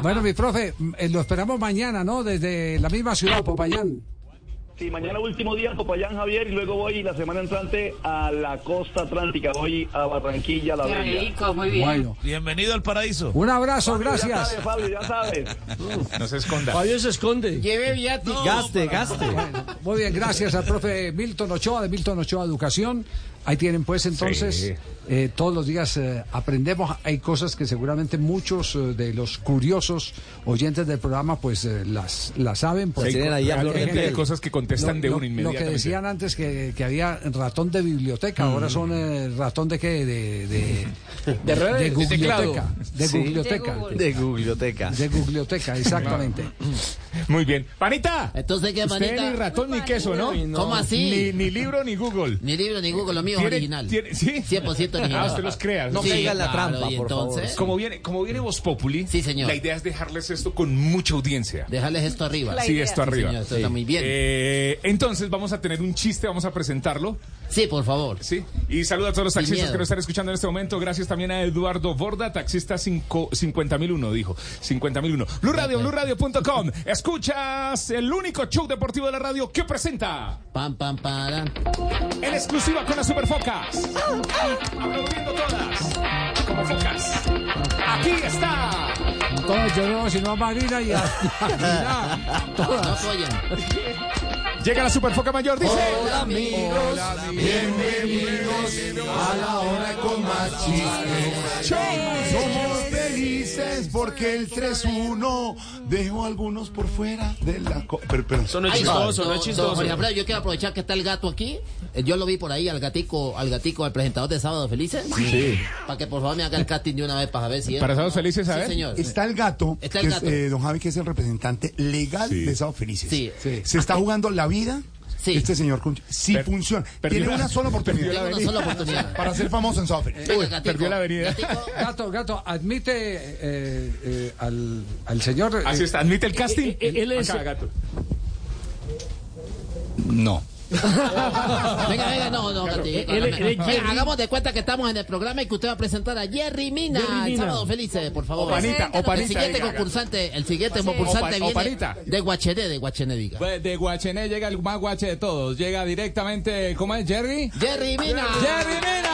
Bueno, mi profe, eh, lo esperamos mañana, ¿no? Desde la misma ciudad, Popayán. Sí, mañana último día en Popayán, Javier, y luego voy la semana entrante a la costa atlántica. Voy a Barranquilla, La Qué Bella. rico, muy bien. Bueno. Bienvenido al paraíso. Un abrazo, Fabio, Ya gracias. sabes, Fabio, ya sabes. No se esconda. Fabio se esconde. Lleve viático. Gaste, gaste. Muy bien, gracias al profe Milton Ochoa de Milton Ochoa Educación. Ahí tienen pues entonces, Sí. eh, todos los días eh, aprendemos, hay cosas que seguramente muchos eh, de los curiosos oyentes del programa pues eh, las, las saben. Pues, Sí, tienen ahí hay cosas que contestan lo, de lo- uno lo inmediatamente. que decían antes que, que había ratón de biblioteca, ahora son eh, ratón de qué, de, de, De redes, de biblioteca, de Sí. biblioteca, De biblioteca. de biblioteca, exactamente. Muy bien. Panita. Entonces, ¿qué, Usted panita? ni ratón ni queso, ¿no? ¿Cómo así? Ni, ni libro ni Google. Ni libro ni Google, lo mío es ¿Tiene- original. tiene- sí? 100% original. Ah, usted los crea. No Sí, caiga en la claro, trampa, y por favor. entonces, Como viene, como viene Voz Populi, Sí, señor. la idea es dejarles esto con mucha audiencia. Dejarles esto arriba. Sí, esto Sí, arriba. señor, esto está muy bien. Eh, entonces vamos a tener un chiste, vamos a presentarlo. Sí, por favor. Sí. Y saludos a todos los Sin taxistas miedo. que nos están escuchando en este momento. Gracias también a Eduardo Borda, taxista 50001, dijo. 50001. Blue Radio, BlueRadio.com. Escuchas el único show deportivo de la radio que presenta Pam, pam, para. en exclusiva con las superfocas. Aplaudiendo todas. Como focas. Aquí está. Todas yo no, sino a Marina y a, Mira, No todas. apoyan. Llega la superfoca mayor, dice. Hola, amigos. a la hora con más Somos felices porque el 3-1 dejó a algunos por fuera de la... co- Pero, pero- Eso no es Ay, chistoso, no es don chistoso. Jorge Alfredo, yo quiero aprovechar que está el gato aquí. Eh, Yo lo vi por ahí al gatico, al gatico, al presentador de Sábado Felices. Sí. Para que por favor me haga el casting de una vez para ver si es. Para Sábados Felices, a Sí, ver. señor. Está el gato, Está el que gato. Es, eh, don Javi, que es el representante legal Sí. de Sábado Felices. Sí. Se está jugando la vida. Sí. Este señor, si Per- funciona, perdió tiene la- una sola perdió oportunidad la Tengo una sola oportunidad. para ser famoso en Uy, gatico. perdió la avenida. Gatico, Gato, gato, admite eh, eh, al, al señor. eh, Así está. ¿Admite el casting? Eh, eh, él es- Acá, gato. No. Venga, venga, no, no, gatico. Él- él- él- Venga, Jerry. hagamos de cuenta que estamos en el programa y que usted va a presentar a Jerry Mina. Jerry Mina. Sábado Felices, por favor. O Panita, o El siguiente concursante, el siguiente concursante viene de Guachené, de Guachené, diga. Pues de Guachené llega el más guache de todos. Llega directamente, ¿cómo es, Jerry? Jerry Mina. ¡Jerry Mina!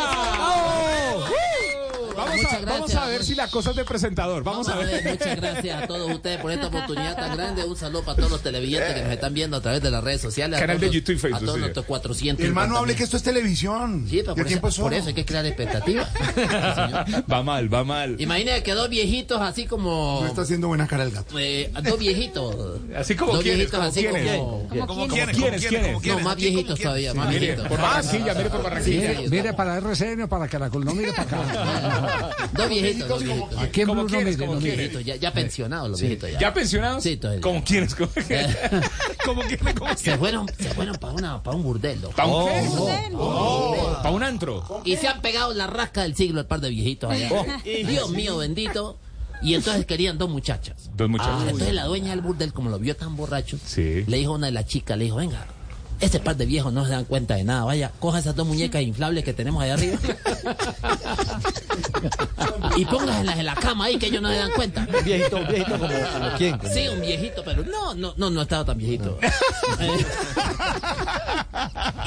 Vamos a, vamos a ver si la cosa es de presentador. Vamos, a ver. Muchas gracias a todos ustedes por esta oportunidad tan grande. Un saludo para todos los televidentes que nos están viendo a través de las redes sociales. Canal todos de YouTube y Facebook, A todos sí. nuestros 400. Hermano, hable que esto es televisión. Sí, pero ¿De por, tiempo eso, es por eso hay que crear expectativas. Sí. Va mal, va mal. Imagínate que dos viejitos así como. No está haciendo buena cara el gato. eh, dos viejitos. Así como dos viejitos como así como. ¿Cómo ¿Quiénes? ¿Quiénes? ¿Quiénes? No, más viejitos todavía, más Mire, viejitos. por Barranquilla, mire por Barranquilla. Mire, para RCN, para Caracol, no mire para acá. Dos viejitos, dos viejitos. Aquí en ¿Cómo Blue no quiénes? mire, ¿Cómo no mire. quiénes? Viejitos, ya, ya pensionados los viejitos ya. ¿Ya pensionados? Sí, todavía. ¿Cómo quiénes? ¿Cómo quiénes? ¿Cómo quiénes? ¿Cómo Se fueron, se fueron para una, para un burdelo. ¿Pa' un qué? Oh. ¿Pa' un antro? Y se han pegado la rasca del siglo el par de viejitos allá. Dios mío bendito. Y entonces querían dos muchachas. Dos muchachas. Ah, entonces la dueña del burdel, como lo vio tan borracho, Sí. le dijo a una de las chicas, le dijo, venga, este par de viejos no se dan cuenta de nada. Vaya, coja esas dos muñecas inflables que tenemos allá arriba. y póngaselas en la cama ahí que ellos no se dan cuenta. Viejito, viejito como, como quién. como- Sí, un viejito, pero no, no, no, no estaba tan viejito. Eh,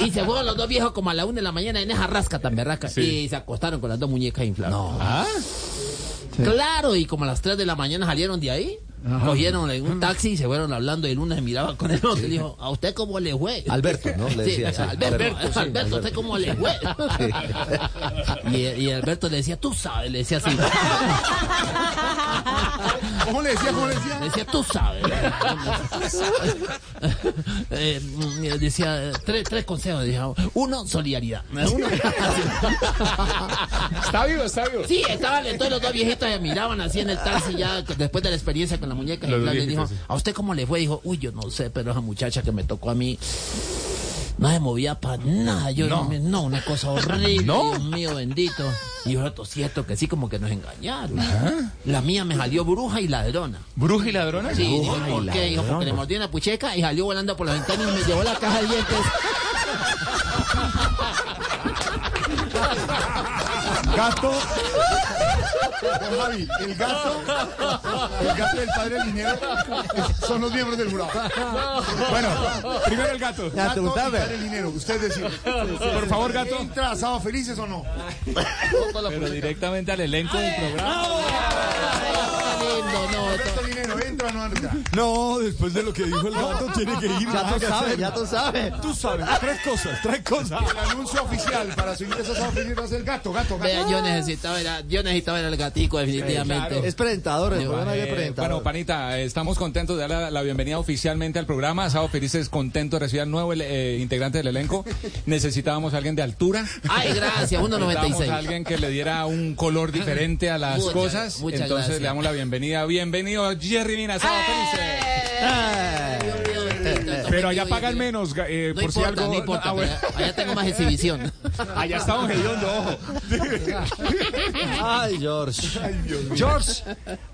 y se fueron los dos viejos como a la una de la mañana en esa rasca tan berraca. Sí. Y se acostaron con las dos muñecas inflables. ¿Ah? Claro, y como a las 3 de la mañana salieron de ahí, cogieron en un taxi y se fueron hablando y el uno se miraba con el otro y le dijo, ¿a usted cómo le fue? Alberto, ¿no? Le Sí, decía, sí. Alberto, Alberto, sí, Alberto, ¿usted cómo le fue? y, y Alberto le decía, tú sabes, le decía así. ¿Cómo le decía? ¿Cómo le decía? Le decía, tú sabes. Eh, mm, decía, eh, tres, tres consejos. Decía, uno, solidaridad. Uno, Está vivo, está vivo. Sí, estaban todos los dos viejitos ya miraban así en el taxi ya después de la experiencia con la muñeca. Y le dijo, sí. ¿a usted cómo le fue? Dijo, uy, yo no sé, pero esa muchacha que me tocó a mí No se movía para nada. Yo no. No. no, una cosa horrible. ¿No? Dios mío, bendito. Y yo cierto que sí, como que nos engañaron. Ajá. La mía me salió bruja y ladrona. ¿Bruja y ladrona? Sí, dijo, ¿por qué? Dijo, porque le mordió una pucheca y salió volando por la ventana y me llevó la caja de dientes. Gato. Don Javi, el gato, el gato del padre del dinero es- son los miembros del jurado. Bueno, primero el gato. Gato y padre del dinero, usted decide. Por favor, gato. ¿Entra a Sábado Felices o no? Pero directamente al elenco del programa. Lindo, no. Gato dinero, ¿entra o no entra? No, después de lo que dijo el gato, tiene que ir. Ya tú sabes, ya tú sabes. Tú sabes, tres cosas, tres cosas. El anuncio oficial para su ingreso a va a ser gato, gato, gato. Vea, yo necesitaba, era- yo necesitaba era el gatico, definitivamente. Es presentador, el programa Eh, presentador. bueno, Panita, estamos contentos de dar la, la bienvenida oficialmente al programa. Sábado Felices, contento de recibir al nuevo eh, integrante del elenco. Necesitábamos a alguien de altura. Ay, gracias, 1.96. Necesitábamos a alguien que le diera un color diferente a las Muchas- cosas. muchas Entonces gracias. le damos la bienvenida. Bienvenido, Jerry Mina, Sábado Felices. Pero allá pagan menos, eh, No por si importa, algo. no importa, Ah, bueno. allá tengo más exhibición. Allá estamos hediondo, ojo. Ay, George. George.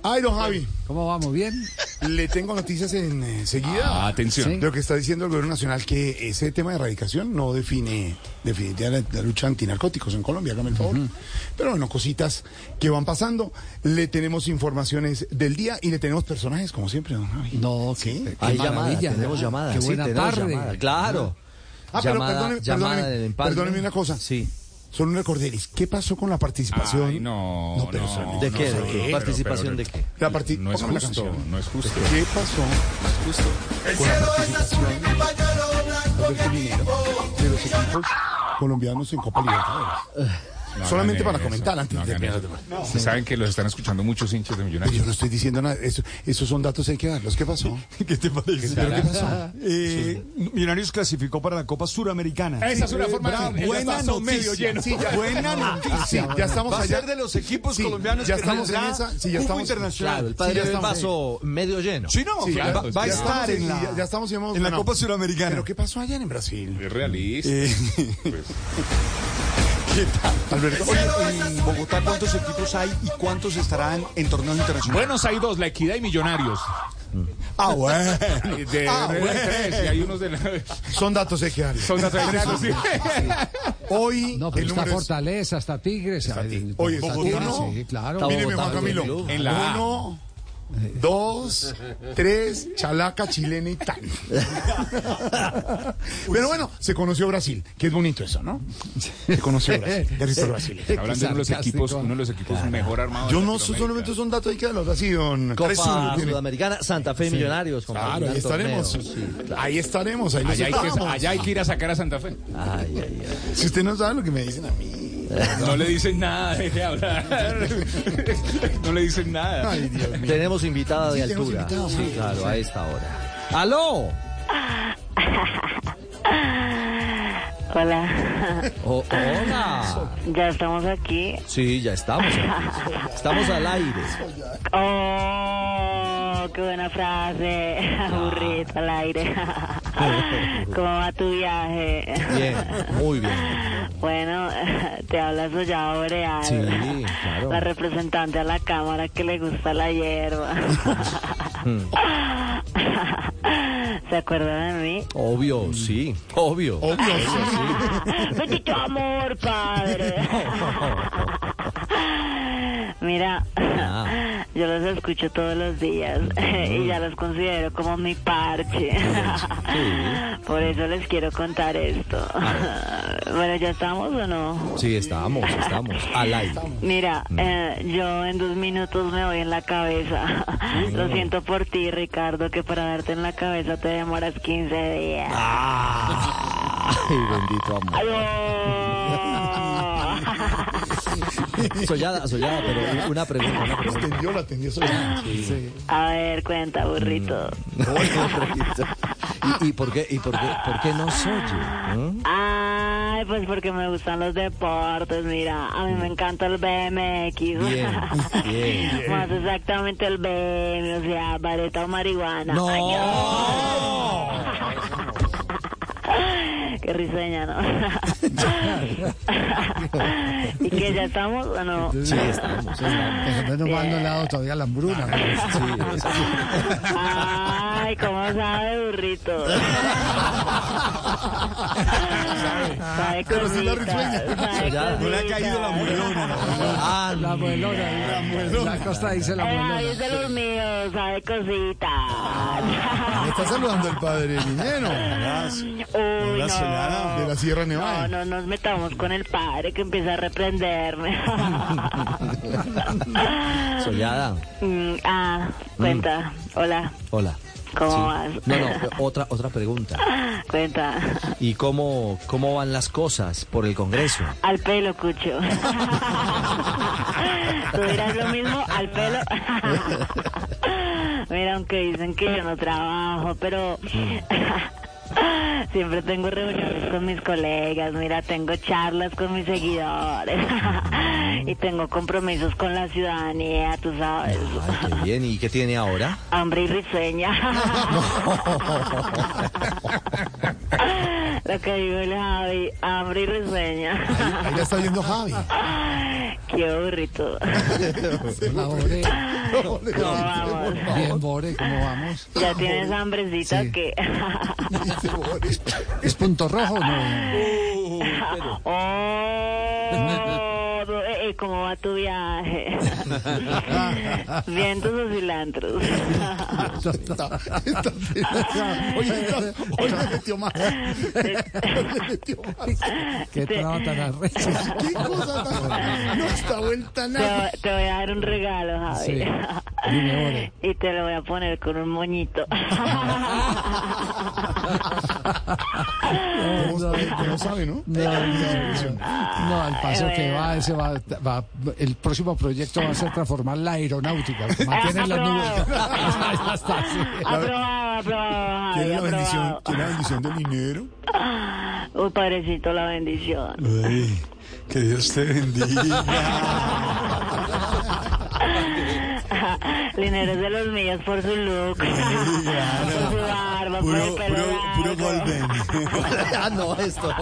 Ay, don Javi. ¿Cómo vamos? ¿Bien? Le tengo noticias enseguida. Ah, atención. De lo que está diciendo el gobierno nacional, que ese tema de erradicación no define definitivamente la, la lucha antinarcóticos en Colombia, hágame el favor. Pero bueno, cositas que van pasando. Le tenemos informaciones del día y le tenemos personajes, como siempre, don Javi. No, ¿Sí? Hay Qué llamada, maravilla. tenemos llamada. Qué sí, buena tenemos tarde. llamada, Claro. Ah, pero llamada, llamada perdóneme, del empalme. perdóneme una cosa. Sí. Solo un recorderis. ¿Qué pasó con la participación? Ay, no, No, pero no, ¿De qué? no, ¿De qué? pero- ¿Participación pero- de qué? La parti- No es la justo, canción. no es justo. ¿Qué pasó con la participación Alberto Linero, de los equipos colombianos en Copa Libertadores? No Solamente para eso, comentar antes no de que... saben que los están escuchando muchos hinchas de Pues Millonarios. yo no estoy diciendo nada. Eso- esos son datos hay que darlos. ¿Qué pasó? ¿Qué te parece? ¿Pero qué pasó? Eh, Millonarios clasificó para la Copa Suramericana. Esa es una Eh, forma de buena noticia. lleno. Sí, buena Ah, noticia. sí, ya estamos Va a allá. ser de los equipos Sí, colombianos ya que estamos en esa- sí, ya estamos- internacional. Claro, el padre del vaso medio lleno. Sí, no, Sí, claro. va, va a estar en la, ya- ya estamos en la. Copa Suramericana. ¿Pero qué pasó allá en Brasil? Es realista. Eh, Pues, Alberto, Oye, en Bogotá, ¿cuántos equipos hay y cuántos estarán en torneos internacionales? buenos hay dos, La Equidad y Millonarios. Ah, bueno. De, Ah, de- de bueno. tres, y hay unos de la... son datos dar. Son datos darlos, sí. Hoy No, pero el está número es- Fortaleza, está Tigres. está Tigres, uno. Sí, claro. Está Míreme, Bogotá, Juan Camilo. En la A. Uno, dos, tres, chalaca, chilena y tal. Pero bueno, se conoció Brasil, que es bonito eso, ¿no? Se conoció Brasil, Brasil. Hablando de uno de los equipos, uno de los equipos mejor armados. Yo no solamente son datos, hay que darlos así, don Copa Sudamericana, Santa Fe Millonarios. Claro, ahí estaremos. Sí, claro. Ahí estaremos, ahí los Allá hay, que, esperamos. allá hay que ir a sacar a Santa Fe. Ay, ay, ay. Si usted no sabe lo que me dicen a mí. No le dicen nada, deje de hablar. No le dicen nada. Ay, Dios mío. Tenemos invitada de altura. sí. claro, a esta hora. ¡Aló! Hola. Oh, hola. Ya estamos aquí. Sí, ya estamos aquí. Estamos al aire. Oh, qué buena frase. Burrito al aire. ¿Cómo va tu viaje? Bien, muy bien. Bueno, te habla Sollado Boreal. Sí, claro. La representante a la cámara que le gusta la hierba. Mm. ¿Se acuerda de mí? Obvio, sí. Obvio. Obvio, sí. Bendito amor, padre. Mira, Ah. yo los escucho todos los días y ya los considero como mi parche. Por eso les quiero contar esto. Bueno, ¿ya estamos o no? Sí, estamos, estamos. Al aire. Mira, eh, yo en dos minutos me voy en la cabeza. Lo siento por ti, Ricardo, que para darte en la cabeza te demoras 15 días. Ay, bendito amor. Sollada, sollada, pero una pregunta, una pregunta. Atendió, la atendió sola. Sí. A ver, cuenta, burrito. ¿Y, y por qué, y por qué, por qué no se oye? ¿Mm? Ay, pues porque me gustan los deportes, mira, a mí me encanta el BMX. Bien, bien. Más exactamente el BM, o sea, vareta o marihuana. No. Ay, Qué risueña, ¿no? ¿Y que ya estamos o no? Sí, estamos. Menos mal no le ha dado todavía la hambruna. Ay, ¿cómo sabe, burrito? sabe Pero sí la cosita, risueña. no le ha cosita. caído la muelona, la muelona. Ah, la muelona. La costa dice la Ay, muelona. es de los míos, sabe cositas. Me está saludando el padre Linero. Uy, Hola, no. Soledad, de la Sierra Nevada. No, no nos metamos con el padre que empieza a reprenderme. Sollada, Mm, ah, cuenta. Hola, hola. ¿Cómo Sí. vas? No, no, otra, otra pregunta. Cuenta. ¿Y cómo, cómo van las cosas por el Congreso? Al pelo, Cucho. ¿Tú dirás lo mismo? Al pelo. Mira, aunque dicen que yo no trabajo, pero siempre tengo reuniones con mis colegas. Mira, tengo charlas con mis seguidores. y tengo compromisos con la ciudadanía, tú sabes. Ay, qué bien. ¿Y qué tiene ahora? Hambre y risueña. Lo que digo el Javi, hambre y risueña. Ahí la está viendo Javi. Qué burrito. Hola, Bore. ¿Cómo vamos? Bien, Bore, ¿cómo vamos? ¿Ya tienes hambrecita Sí. o qué? ¿Es punto rojo o no? Oh, eh, eh, ¿Cómo va tu viaje? ¿Vientos o cilantros? Hoy, está- hoy le metió más. Hoy le metió más. Qué traba tan arrecha. ¿Qué cosa tan.? No está vuelta Te, nada. te voy a dar un regalo, Javi. Sí. Dime. Y te lo voy a poner con un moñito. ¿Cómo sabe? ¿Cómo sabe, no? No, no, no, al paso que va, ese va, va- el próximo proyecto va a ser transformar la aeronáutica, mantener las nubes. Ya está, sí. aprobado, aprobado, Javi, ¿Quiere la bendición. ¿quiere la bendición del dinero? Uy, padrecito, la bendición. Ay, que Dios te bendiga. Linero de los míos por su look, por su barba, por el pelo puro, puro golden. ah, no, esto.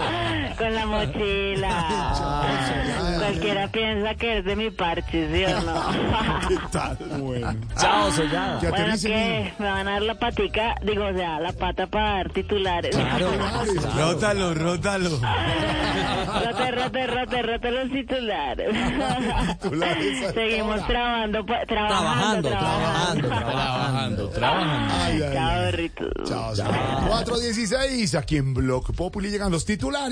con la mochila. Cualquiera piensa que es de mi parche, ¿sí o no? ¿Qué tal? Bueno. Chao, Sollada. Que Bueno. ¿qué? ¿Me van a dar la patica? Digo, o sea, la pata para dar titulares. Rótalo, rótalo. Rote, rote, rote, rote los titulares. Titulares Seguimos trabajando, Trabajando, trabajando, trabajando, Trabajando, trabajando. Ay, ay, Chao, ay. berrito. Chao, chao. 416 aquí en Block Populi llegan los titulares.